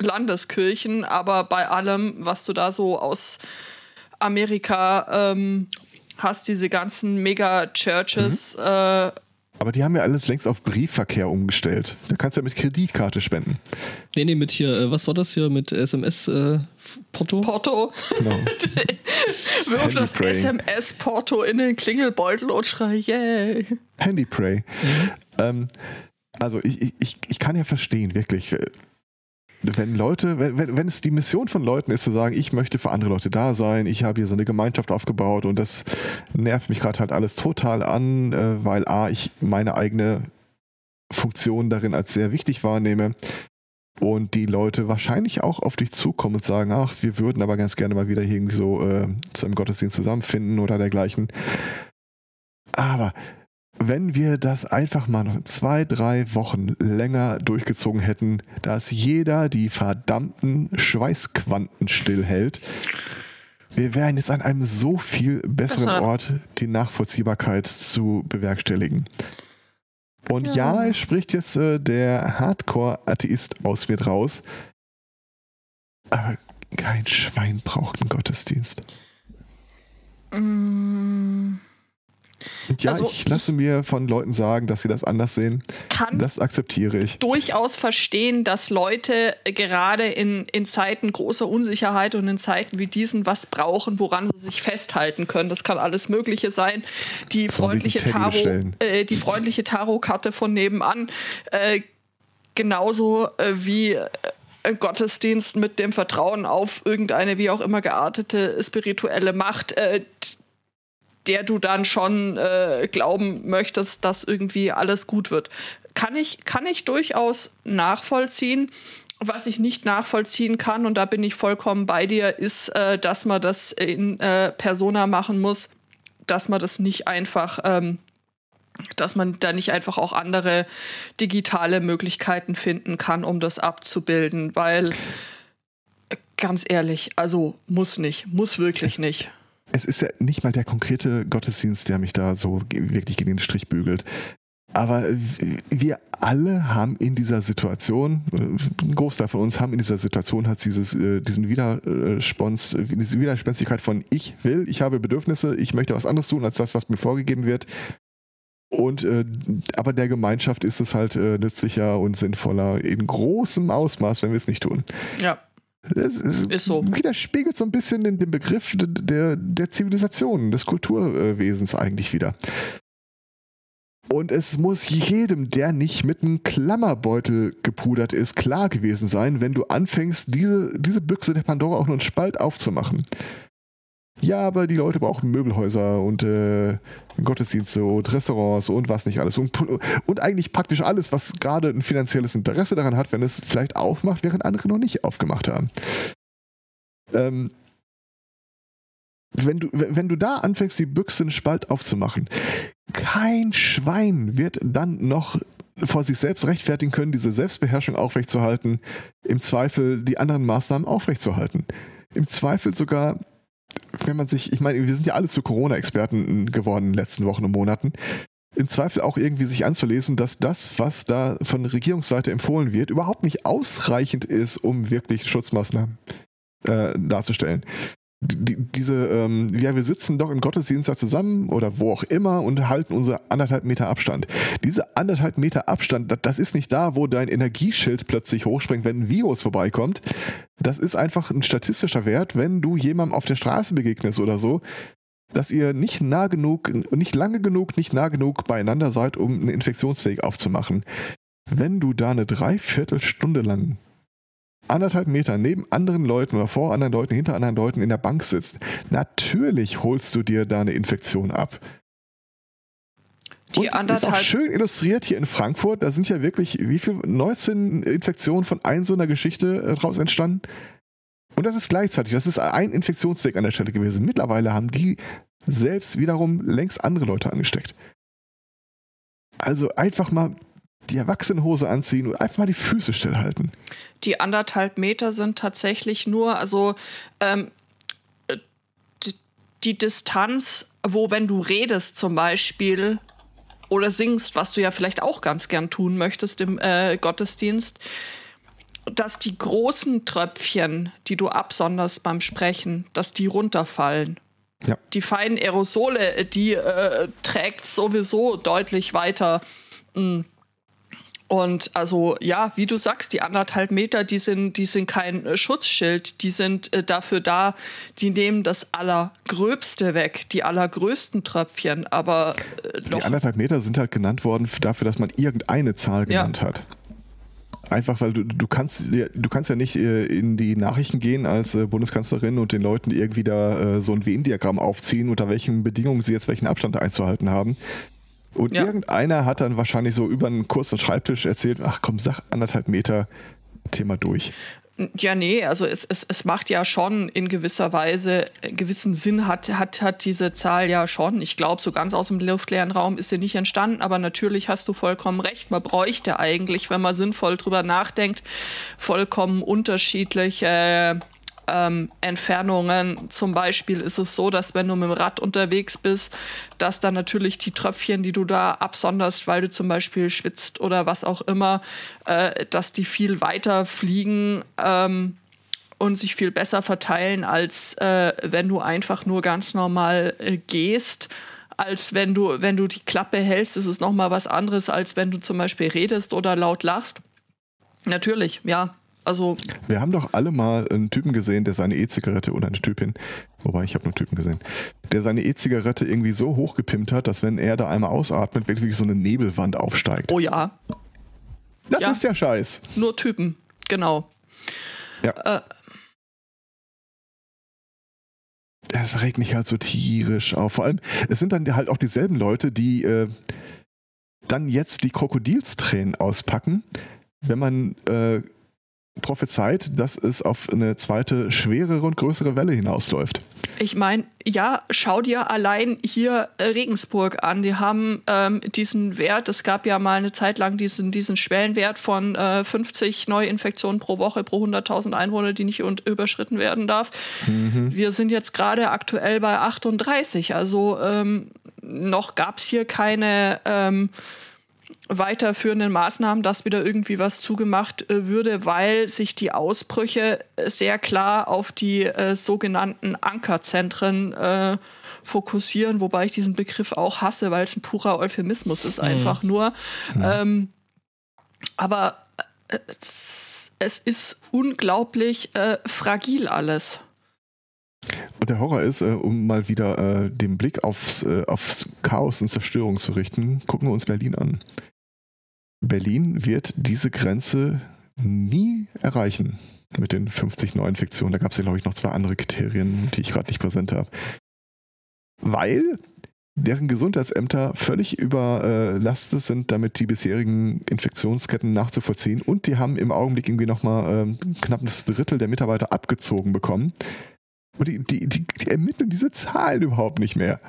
Landeskirchen, aber bei allem, was du da so aus Amerika ähm, hast, diese ganzen Mega-Churches. Mhm. Äh, aber die haben ja alles längst auf Briefverkehr umgestellt. Da kannst du ja mit Kreditkarte spenden. Nee, nee, mit hier, äh, was war das hier mit SMS äh, Porto? Porto. Genau. Wirf das SMS-Porto in den Klingelbeutel und schrei, yeah. Handypray. Mhm. Ähm, also ich, ich, ich kann ja verstehen, wirklich wenn Leute, wenn, wenn es die Mission von Leuten ist, zu sagen, ich möchte für andere Leute da sein, ich habe hier so eine Gemeinschaft aufgebaut und das nervt mich gerade halt alles total an, äh, weil A, ich meine eigene Funktion darin als sehr wichtig wahrnehme und die Leute wahrscheinlich auch auf dich zukommen und sagen, ach, wir würden aber ganz gerne mal wieder hier irgendwie so äh, zu einem Gottesdienst zusammenfinden oder dergleichen. Aber wenn wir das einfach mal noch zwei, drei Wochen länger durchgezogen hätten, dass jeder die verdammten Schweißquanten stillhält, wir wären jetzt an einem so viel besseren Besser. Ort, die Nachvollziehbarkeit zu bewerkstelligen. Und ja, Ja. spricht jetzt äh, der Hardcore-Atheist aus mir raus. Aber kein Schwein braucht einen Gottesdienst. Mm, Und ja, Also, ich lasse mir von Leuten sagen, dass sie das anders sehen. Kann Das akzeptiere ich. durchaus verstehen, dass Leute gerade in, in Zeiten großer Unsicherheit und in Zeiten wie diesen was brauchen, woran sie sich festhalten können. Das kann alles Mögliche sein. Die wir freundliche Tarot, äh, die freundliche Tarotkarte von nebenan, äh, genauso äh, wie äh, ein Gottesdienst mit dem Vertrauen auf irgendeine wie auch immer geartete spirituelle Macht, äh, der du dann schon äh, glauben möchtest, dass irgendwie alles gut wird. Kann ich, kann ich durchaus nachvollziehen. Was ich nicht nachvollziehen kann, und da bin ich vollkommen bei dir, ist, äh, dass man das in äh, Persona machen muss, dass man das nicht einfach, ähm, dass man da nicht einfach auch andere digitale Möglichkeiten finden kann, um das abzubilden, weil äh, ganz ehrlich, also muss nicht, muss wirklich nicht. Es ist ja nicht mal der konkrete Gottesdienst, der mich da so wirklich gegen den Strich bügelt. Aber wir alle haben in dieser Situation, äh, ein Großteil von uns haben in dieser Situation hat dieses, äh, diesen Widerspons, diese Widerspenstigkeit von ich will, ich habe Bedürfnisse, ich möchte was anderes tun als das, was mir vorgegeben wird. Und äh, aber der Gemeinschaft ist es halt nützlicher und sinnvoller in großem Ausmaß, wenn wir es nicht tun. Ja. Das ist, Ist so. widerspiegelt so ein bisschen den, den Begriff der, der Zivilisation, des Kulturwesens eigentlich wieder. Und es muss jedem, der nicht mit einem Klammerbeutel gepudert ist, klar gewesen sein, wenn du anfängst, diese, diese Büchse der Pandora auch nur einen Spalt aufzumachen. Ja, aber die Leute brauchen Möbelhäuser und äh, Gottesdienste und Restaurants und was nicht alles. Und, und eigentlich praktisch alles, was gerade ein finanzielles Interesse daran hat, wenn es vielleicht aufmacht, während andere noch nicht aufgemacht haben. Ähm, wenn, du, wenn du da anfängst, die Büchse einen Spalt aufzumachen, kein Schwein wird dann noch vor sich selbst rechtfertigen können, diese Selbstbeherrschung aufrechtzuerhalten, im Zweifel die anderen Maßnahmen aufrechtzuerhalten. Im Zweifel sogar wenn man sich, ich meine, wir sind ja alle zu Corona-Experten geworden in den letzten Wochen und Monaten, im Zweifel auch irgendwie sich anzulesen, dass das, was da von Regierungsseite empfohlen wird, überhaupt nicht ausreichend ist, um wirklich Schutzmaßnahmen äh, darzustellen. Die, diese, ähm, ja, wir sitzen doch im Gottesdienst da zusammen oder wo auch immer und halten unsere anderthalb Meter Abstand. Diese anderthalb Meter Abstand, das, ist nicht da, wo dein Energieschild plötzlich hochspringt, wenn ein Virus vorbeikommt. Das ist einfach ein statistischer Wert, wenn du jemandem auf der Straße begegnest oder so, dass ihr nicht nah genug, nicht lange genug, nicht nah genug beieinander seid, um einen Infektionsweg aufzumachen. Wenn du da eine Dreiviertelstunde lang anderthalb Meter neben anderen Leuten oder vor anderen Leuten, hinter anderen Leuten in der Bank sitzt, natürlich holst du dir da eine Infektion ab. Die Und ist auch anderthalb schön illustriert hier in Frankfurt. Da sind ja wirklich, wie viel 19 Infektionen von ein so einer Geschichte äh, draus entstanden. Und das ist gleichzeitig, das ist ein Infektionsweg an der Stelle gewesen. Mittlerweile haben die selbst wiederum längst andere Leute angesteckt. Also einfach mal die Erwachsenenhose anziehen und einfach mal die Füße stillhalten. die anderthalb Meter sind tatsächlich nur, also ähm, äh, die, Distanz, wo wenn du redest zum Beispiel oder singst, was du ja vielleicht auch ganz gern tun möchtest im äh, Gottesdienst, dass die großen Tröpfchen, die du absonderst beim Sprechen, dass die runterfallen. Ja. Die feinen Aerosole, äh, die äh, trägt sowieso deutlich weiter. Mm. Und also ja, wie du sagst, die anderthalb Meter, die sind, die sind kein äh, Schutzschild, die sind äh, dafür da, die nehmen das Allergröbste weg, die allergrößten Tröpfchen, aber äh, Die anderthalb Meter sind halt genannt worden dafür, dass man irgendeine Zahl Ja. genannt hat. Einfach weil du, du kannst ja- du kannst ja nicht äh, in die Nachrichten gehen als äh, Bundeskanzlerin und den Leuten irgendwie da äh, so ein Venn-Diagramm aufziehen, unter welchen Bedingungen sie jetzt welchen Abstand einzuhalten haben. Und Ja. irgendeiner hat dann wahrscheinlich so über einen kurzen Schreibtisch erzählt, ach komm, sag anderthalb Meter, Thema durch. Ja, nee, also es, es, es macht ja schon in gewisser Weise, einen gewissen Sinn hat, hat, hat diese Zahl ja schon. Ich glaube, so ganz aus dem luftleeren Raum ist sie nicht entstanden, aber natürlich hast du vollkommen recht. Man bräuchte eigentlich, wenn man sinnvoll drüber nachdenkt, vollkommen unterschiedliche ähm, Entfernungen. Zum Beispiel ist es so, dass wenn du mit dem Rad unterwegs bist, dass dann natürlich die Tröpfchen, die du da absonderst, weil du zum Beispiel schwitzt oder was auch immer, äh, dass die viel weiter fliegen ähm, und sich viel besser verteilen, als äh, wenn du einfach nur ganz normal äh, gehst als wenn du, wenn du die Klappe hältst, ist es nochmal was anderes, als wenn du zum Beispiel redest oder laut lachst. Natürlich, ja. Also. Wir haben doch alle mal einen Typen gesehen, der seine E-Zigarette oder eine Typin, wobei ich habe nur einen Typen gesehen, der seine E-Zigarette irgendwie so hochgepimpt hat, dass wenn er da einmal ausatmet, wirklich so eine Nebelwand aufsteigt. Oh ja. Das ja. ist ja scheiß. Nur Typen, genau. Ja. Äh, das regt mich halt so tierisch auf. Vor allem, es sind dann halt auch dieselben Leute, die äh, dann jetzt die Krokodilstränen auspacken, wenn man äh, prophezeit, dass es auf eine zweite, schwerere und größere Welle hinausläuft. Ich meine, ja, schau dir allein hier äh, Regensburg an. Die haben ähm, diesen Wert, es gab ja mal eine Zeit lang diesen, diesen Schwellenwert von äh, 50 Neuinfektionen pro Woche pro 100.000 Einwohner, die nicht überschritten werden darf. Mhm. Wir sind jetzt gerade aktuell bei 38. Also ähm, noch gab es hier keine... Ähm, weiterführenden Maßnahmen, dass wieder irgendwie was zugemacht äh, würde, weil sich die Ausbrüche sehr klar auf die äh, sogenannten Ankerzentren äh, fokussieren, wobei ich diesen Begriff auch hasse, weil es ein purer Euphemismus ist, mhm. einfach nur. Ja. Ähm, aber äh, es, es, ist unglaublich äh, fragil alles. Und der Horror ist, äh, um mal wieder äh, den Blick aufs, äh, aufs Chaos und Zerstörung zu richten, gucken wir uns Berlin an. Berlin wird diese Grenze nie erreichen mit den 50 Neuinfektionen. Da gab es ja, glaube ich, noch zwei andere Kriterien, die ich gerade nicht präsent habe. Weil deren Gesundheitsämter völlig überlastet sind, damit die bisherigen Infektionsketten nachzuvollziehen. Und die haben im Augenblick irgendwie nochmal ähm, knapp ein Drittel der Mitarbeiter abgezogen bekommen. Und die, die, die, die ermitteln diese Zahlen überhaupt nicht mehr.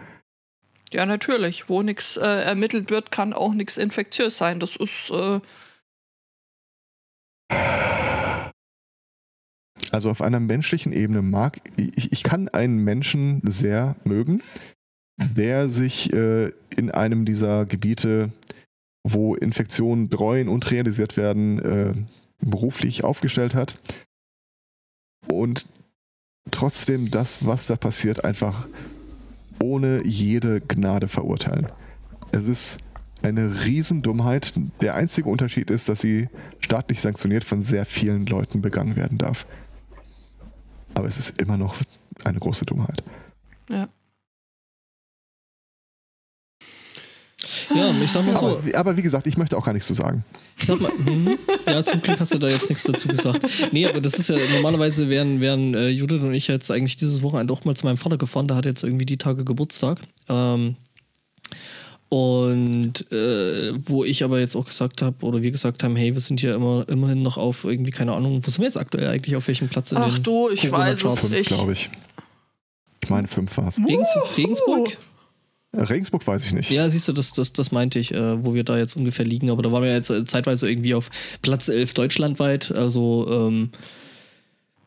Ja, natürlich. Wo nichts äh, ermittelt wird, kann auch nichts infektiös sein. Das ist. Äh also auf einer menschlichen Ebene mag ich, ich kann einen Menschen sehr mögen, der sich äh, in einem dieser Gebiete, wo Infektionen dreuen und realisiert werden, äh, beruflich aufgestellt hat und trotzdem das, was da passiert, einfach ohne jede Gnade verurteilen. Es ist eine Riesendummheit. Der einzige Unterschied ist, dass sie staatlich sanktioniert von sehr vielen Leuten begangen werden darf. Aber es ist immer noch eine große Dummheit. Ja. Ja, ich sag mal so. Aber, aber, wie gesagt, ich möchte auch gar nichts zu sagen. Ich sag mal, mh, ja, zum Glück hast du da jetzt nichts dazu gesagt. Nee, aber das ist ja, normalerweise wären, wären äh, Judith und ich jetzt eigentlich dieses Wochenende auch mal zu meinem Vater gefahren, der hat jetzt irgendwie die Tage Geburtstag. Ähm, und äh, wo ich aber jetzt auch gesagt habe, oder wir gesagt haben, hey, wir sind hier immer immerhin noch auf irgendwie, keine Ahnung, wo sind wir jetzt aktuell eigentlich, auf welchem Platz? Ach du, ich weiß es nicht. glaube ich. Ich meine, fünf war es. Regensburg? Regensburg weiß ich nicht. Ja, siehst du, das, das, das meinte ich, äh, wo wir da jetzt ungefähr liegen. Aber da waren wir jetzt äh, zeitweise irgendwie auf Platz 11 deutschlandweit. Also, ähm,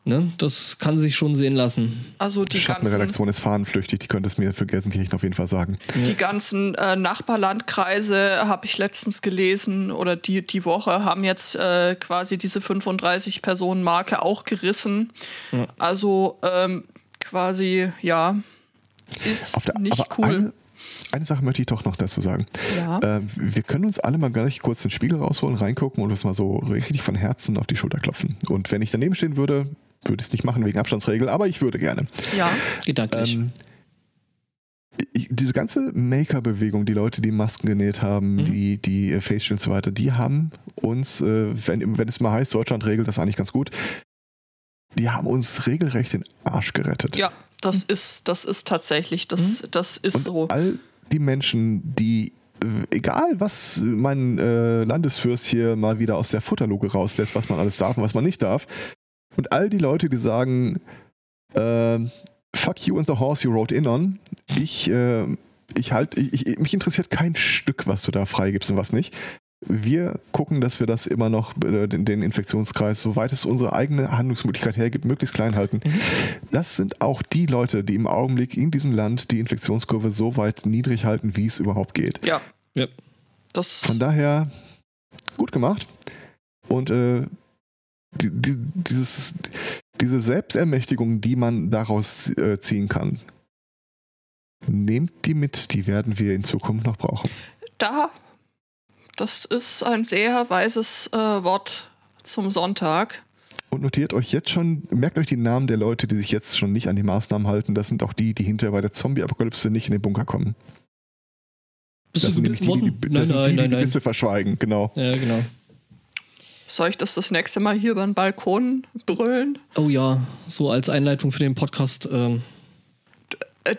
ne, das kann sich schon sehen lassen. Also die Schattenredaktion ist fahnenflüchtig, die könnte es mir für Gelsenkirchen auf jeden Fall sagen. Die ganzen äh, Nachbarlandkreise habe ich letztens gelesen oder die, die Woche haben jetzt äh, quasi diese 35 Personen Marke auch gerissen. Ja. Also ähm, quasi, ja, ist der, nicht cool. Eine, eine Sache möchte ich doch noch dazu sagen. Ja. Äh, wir können uns alle mal gleich kurz den Spiegel rausholen, reingucken und uns mal so richtig von Herzen auf die Schulter klopfen. Und wenn ich daneben stehen würde, würde ich es nicht machen wegen Abstandsregel, aber ich würde gerne. Ja, gedanklich. Ähm, diese ganze Maker-Bewegung, die Leute, die Masken genäht haben, mhm. die, die äh, Face und so weiter, die haben uns, äh, wenn, wenn es mal heißt, Deutschland regelt das eigentlich ganz gut, die haben uns regelrecht den Arsch gerettet. Ja, das ist, das ist tatsächlich, das, mhm. das ist und so. All die Menschen, die egal was mein äh, Landesfürst hier mal wieder aus der Futterluke rauslässt, was man alles darf und was man nicht darf. Und all die Leute, die sagen, äh, fuck you and the horse you rode in on, ich, äh, ich halt, ich, mich interessiert kein Stück, was du da freigibst und was nicht. Wir gucken, dass wir das immer noch, äh, den, den Infektionskreis, soweit es unsere eigene Handlungsmöglichkeit hergibt, möglichst klein halten. Das sind auch die Leute, die im Augenblick in diesem Land die Infektionskurve so weit niedrig halten, wie es überhaupt geht. Ja, Ja. das Von daher gut gemacht. Und äh, die, die, dieses, diese Selbstermächtigung, die man daraus äh, ziehen kann, nehmt die mit, die werden wir in Zukunft noch brauchen. da, das ist ein sehr weises äh, Wort zum Sonntag. Und notiert euch jetzt schon, merkt euch die Namen der Leute, die sich jetzt schon nicht an die Maßnahmen halten. Das sind auch die, die hinterher bei der Zombie-Apokalypse nicht in den Bunker kommen. Bist Das sind nämlich die, worden? die, Nein, nein, die, die nein, die nein. Witze verschweigen, genau. Ja, genau. Soll ich das das nächste Mal hier über den Balkon brüllen? Oh ja, so als Einleitung für den Podcast. Ähm, Äh,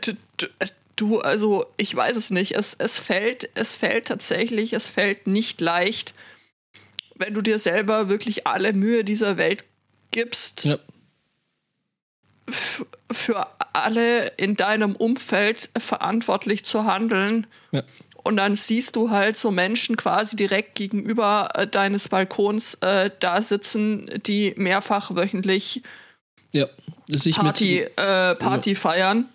du, also ich weiß es nicht. Es, es fällt, es fällt tatsächlich, es fällt nicht leicht, wenn du dir selber wirklich alle Mühe dieser Welt gibst, ja. für alle in deinem Umfeld verantwortlich zu handeln. Ja. Und dann siehst du halt so Menschen quasi direkt gegenüber äh, deines Balkons äh, da sitzen, die mehrfach wöchentlich ja. Sich Party, mit, äh, Party feiern.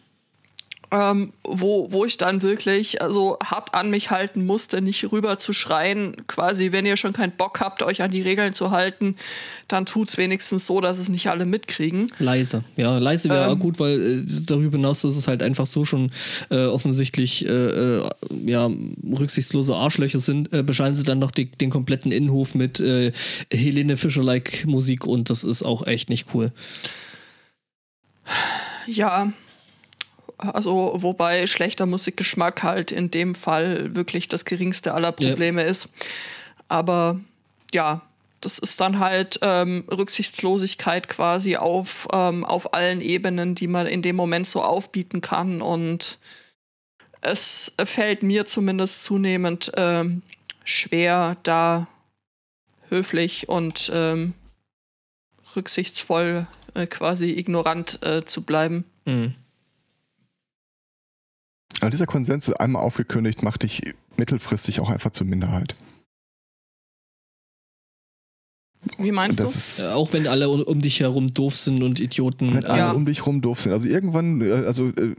Ähm, wo, wo ich dann wirklich also hart an mich halten musste, nicht rüber zu schreien, quasi, wenn ihr schon keinen Bock habt, euch an die Regeln zu halten, dann tut's wenigstens so, dass es nicht alle mitkriegen. Leise. Ja, leise wäre Ähm. auch gut, weil äh, darüber hinaus, dass es halt einfach so schon äh, offensichtlich äh, äh, ja, rücksichtslose Arschlöcher sind, äh, bescheiden sie dann noch die, den kompletten Innenhof mit äh, Helene Fischer-like Musik und das ist auch echt nicht cool. Ja, also wobei schlechter Musikgeschmack halt in dem Fall wirklich das geringste aller Ja. Probleme ist. Aber ja, das ist dann halt ähm, Rücksichtslosigkeit quasi auf, ähm, auf allen Ebenen, die man in dem Moment so aufbieten kann. Und es fällt mir zumindest zunehmend ähm, schwer, da höflich und ähm, rücksichtsvoll äh, quasi ignorant äh, zu bleiben. Mhm. Aber dieser Konsens ist einmal aufgekündigt, macht dich mittelfristig auch einfach zur Minderheit. Wie meinst Das du? ist, Äh, auch wenn alle um, dich herum doof sind und Idioten. wenn äh, alle Ja. um dich rum doof sind. Also irgendwann, äh, also äh,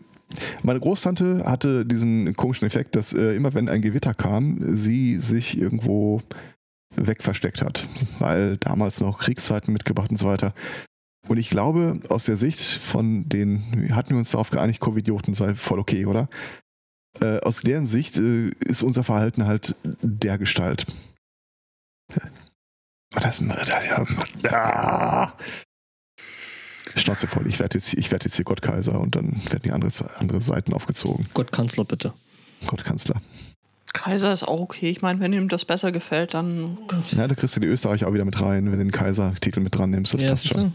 meine Großtante hatte diesen komischen Effekt, dass immer wenn ein Gewitter kam, sie sich irgendwo wegversteckt hat, weil damals noch Kriegszeiten mitgebracht und so weiter. Und ich glaube, aus der Sicht von den, hatten wir uns darauf geeinigt, Covidioten sei voll okay, oder? Äh, aus deren Sicht äh, ist unser Verhalten halt der Gestalt. Das, das ja, ah. Schnauze voll. Ich werde jetzt, ich werd jetzt hier Gottkaiser und dann werden die andere, andere Seiten aufgezogen. Gott Kanzler bitte. Gottkanzler. Kaiser ist auch okay. Ich meine, wenn ihm das besser gefällt, dann. Ja, da kriegst du die Österreicher auch wieder mit rein, wenn du den Kaisertitel mit dran nimmst. Das ja, passt schon. du?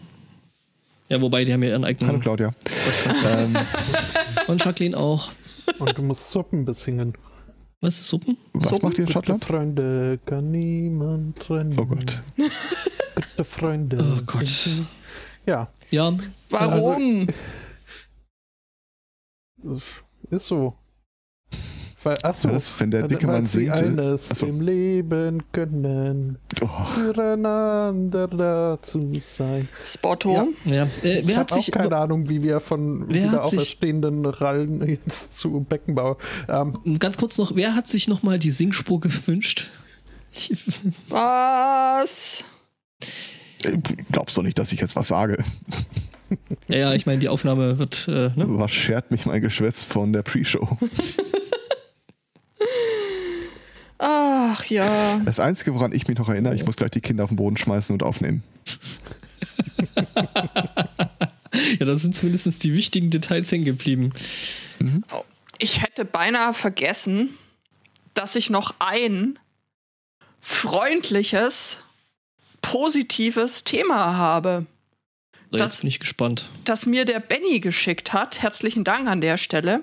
Ja, wobei die haben ja ihren Hallo eigenen Claudia. Gottkanzler. Ähm, und Jacqueline auch. Und du musst Suppen besingen. Was ist Suppen? was Suppen? macht ihr in Gute Schottland? Freunde kann niemand trennen. Oh Gott. Gute Freunde. Oh Gott. sind- Ja, Ja, Warum? ist so. Weil, ach so, Ja, das, wenn der weil- dicke Mann sie singt. äh, eines achso. im Leben können, Oh, füreinander da zu sein. Spotto? ja. Äh, Ich habe auch keine Ahnung, wie wir von Wer wieder auferstehenden Rallen jetzt zu Beckenbauer. Ähm, Ganz kurz noch, wer hat sich nochmal die Singspur gewünscht? Ich, Was? äh, glaubst doch nicht, dass ich jetzt was sage. ja, ja, ich meine, die Aufnahme wird. Äh, ne? Was schert mich mein Geschwätz von der Pre-Show? Ach ja. Das Einzige, woran ich mich noch erinnere, ich muss gleich die Kinder auf den Boden schmeißen und aufnehmen. Ja, da sind zumindest die wichtigen Details hängen geblieben. Ich hätte beinahe vergessen, dass ich noch ein freundliches, positives Thema habe, So, Das- jetzt bin ich gespannt. das mir der Benny geschickt hat. Herzlichen Dank an der Stelle.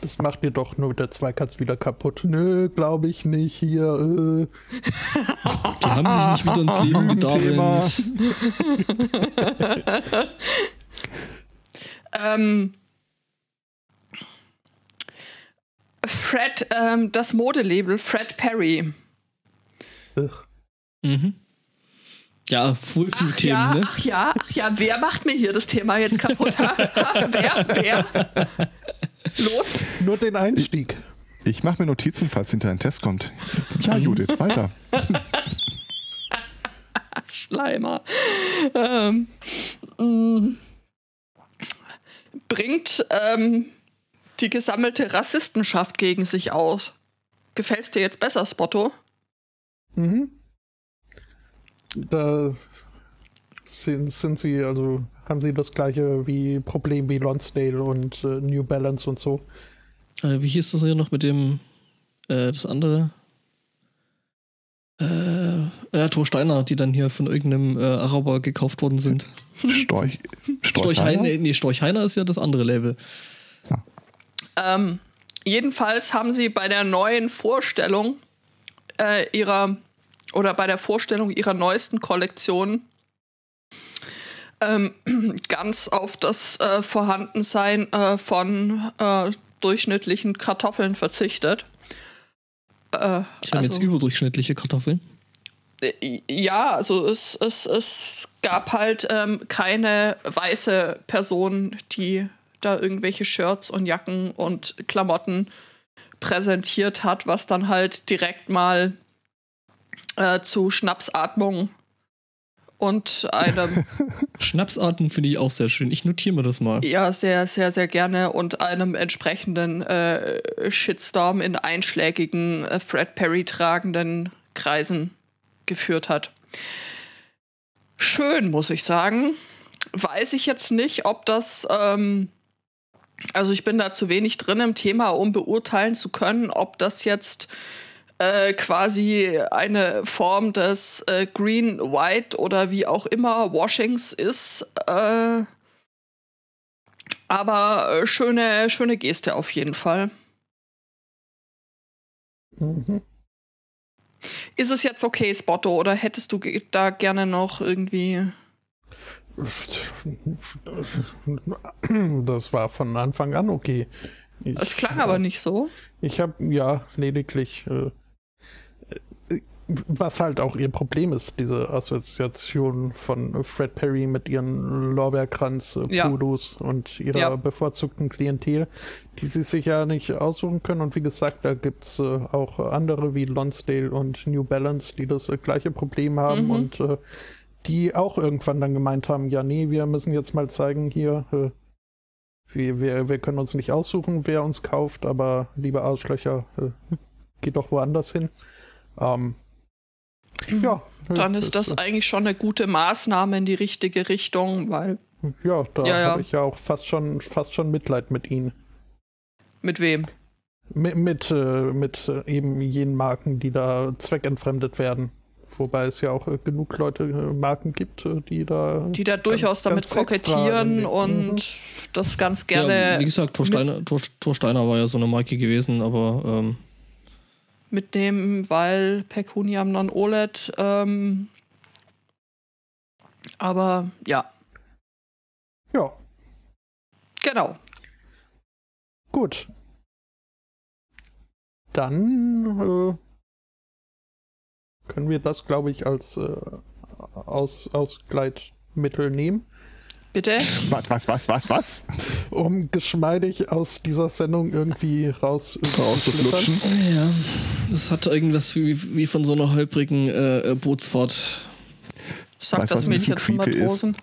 Das macht dir doch nur der Zweikatz wieder kaputt. Nö, glaube ich nicht. Hier, äh. Die haben sich nicht wieder ins Leben gedauert. Ähm, Fred, ähm, das Modelabel Fred Perry Ugh. Mhm. Ja, voll viele Ach Themen, ja, ne? ach ja, ach ja, wer macht mir hier das Thema jetzt kaputt? wer? Wer? Los. Nur den Einstieg. Ich mache mir Notizen, falls hinter ein Test kommt. Ja, Judith, weiter. Schleimer. Ähm, mh. bringt ähm, die gesammelte Rassistenschaft gegen sich aus. Gefällt's dir jetzt besser, Spotto? Mhm. Da sind, sind sie, also haben sie das gleiche wie Problem wie Lonsdale und äh, New Balance und so. Äh, wie hieß das hier noch mit dem, äh, das andere? Äh, ja, Thor Steiner, die dann hier von irgendeinem äh, Araber gekauft worden sind. Storch. Storchheiner? Nee, Storchheiner ist ja das andere Label. Ähm, jedenfalls haben sie bei der neuen Vorstellung äh, ihrer oder bei der Vorstellung ihrer neuesten Kollektion ähm, ganz auf das äh, Vorhandensein äh, von äh, durchschnittlichen Kartoffeln verzichtet. Äh, Ich habe jetzt also- überdurchschnittliche Kartoffeln. Äh, Ja, also es, es, es gab halt ähm, keine weiße Person, die da irgendwelche Shirts und Jacken und Klamotten präsentiert hat, was dann halt direkt mal äh, zu Schnapsatmung und einem Schnapsarten finde ich auch sehr schön. Ich notiere mir das mal. ja sehr, sehr, sehr gerne und einem entsprechenden äh, Shitstorm in einschlägigen äh, Fred Perry tragenden Kreisen geführt hat. Schön, muss ich sagen. Weiß ich jetzt nicht, ob das, ähm, also ich bin da zu wenig drin im Thema, um beurteilen zu können, ob das jetzt äh, quasi eine Form des äh, Green, White oder wie auch immer Washings ist. Äh, aber äh, schöne, schöne Geste auf jeden Fall. Mhm. Ist es jetzt okay, Spotto, oder hättest du da gerne noch irgendwie. Das war von Anfang an okay. Ich, Es klang aber nicht so. Ich habe ja lediglich, äh, was halt auch ihr Problem ist, diese Assoziation von Fred Perry mit ihren Lorbeerkranz, äh, Ja. Und ihrer Ja. bevorzugten Klientel, die sie sich ja nicht aussuchen können. Und wie gesagt, da gibt's äh, auch andere wie Lonsdale und New Balance, die das äh, gleiche Problem haben Mhm. und äh, die auch irgendwann dann gemeint haben, ja nee, wir müssen jetzt mal zeigen hier, äh, wir, wir, wir können uns nicht aussuchen, wer uns kauft, aber liebe Arschlöcher, äh, geht doch woanders hin. Ähm, ja. Dann ist das eigentlich schon eine gute Maßnahme in die richtige Richtung, weil Ja, da Ja, ja. habe ich ja auch fast schon, fast schon Mitleid mit ihnen. mit wem? Mit, mit, äh, mit äh, eben jenen Marken, die da zweckentfremdet werden. Wobei es ja auch äh, genug Leute, Marken gibt, die da. Die da durchaus damit ganz kokettieren irgendwie. und Mhm. das ganz Ja, gerne wie gesagt, Thor Steiner, Thor, Thor Steiner war ja so eine Marke gewesen, aber ähm, mitnehmen, weil Pecuniam non OLED. Ähm, aber ja, Ja, genau. gut. Dann äh, können wir das, glaube ich, als äh, Aus, Ausgleitmittel nehmen. Bitte? Was, was, was, was, was? um geschmeidig aus dieser Sendung irgendwie raus Rauszuflutschen. ja, das hat irgendwas wie, wie von so einer holprigen äh, äh, Bootsfahrt. Sagt Weißt das Mädchen zum? Matrosen.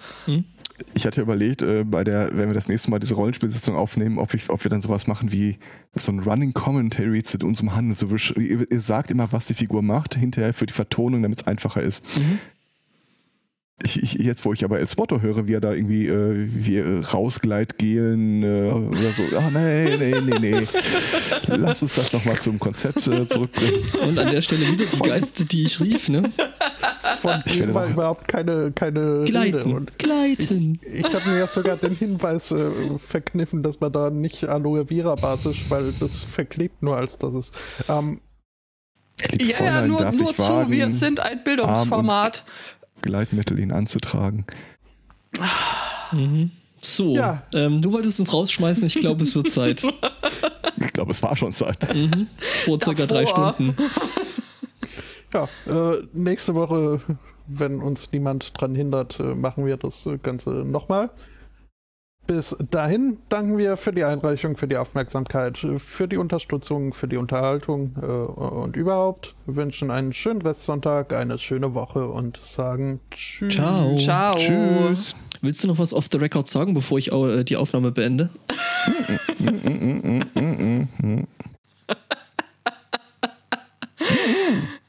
Ich hatte überlegt, äh, bei der, wenn wir das nächste Mal diese Rollenspielsitzung aufnehmen, ob, ich, ob wir dann sowas machen wie so ein Running Commentary zu unserem Handel. So, ihr, ihr sagt immer, was die Figur macht, hinterher für die Vertonung, damit es einfacher ist. Ich, ich, jetzt, wo ich aber El Spotto höre, wie er da irgendwie äh, wie er rausgleitgelen äh, oder so, ah nee, nee, nee, nee. Lass uns das nochmal zum Konzept äh, zurückbringen. Und an der Stelle wieder die Geiste, die ich rief, ne? Von Ich dem war überhaupt keine, keine Rede. Gleiten. Und Gleiten. ich habe mir jetzt sogar den Hinweis äh, verkniffen, dass man da nicht Aloe Vera basisch, weil das verklebt nur als das ist. Ähm, Ja, ja, nur, nur ich zu, wir sind ein Bildungsformat. Gleitmittel ihn anzutragen. Mhm. So, Ja. ähm, du wolltest uns rausschmeißen, ich glaube, es wird Zeit. Ich glaube, es war schon Zeit. Mhm. Vor circa drei Davor. Stunden. Ja, äh, nächste Woche, wenn uns niemand dran hindert, äh, machen wir das Ganze nochmal. Bis dahin danken wir für die Einreichung, für die Aufmerksamkeit, für die Unterstützung, für die Unterhaltung äh, und überhaupt wünschen einen schönen Restsonntag, eine schöne Woche und sagen Tschüss. Ciao. Ciao. Tschüss. Willst du noch was off the record sagen, bevor ich äh, die Aufnahme beende?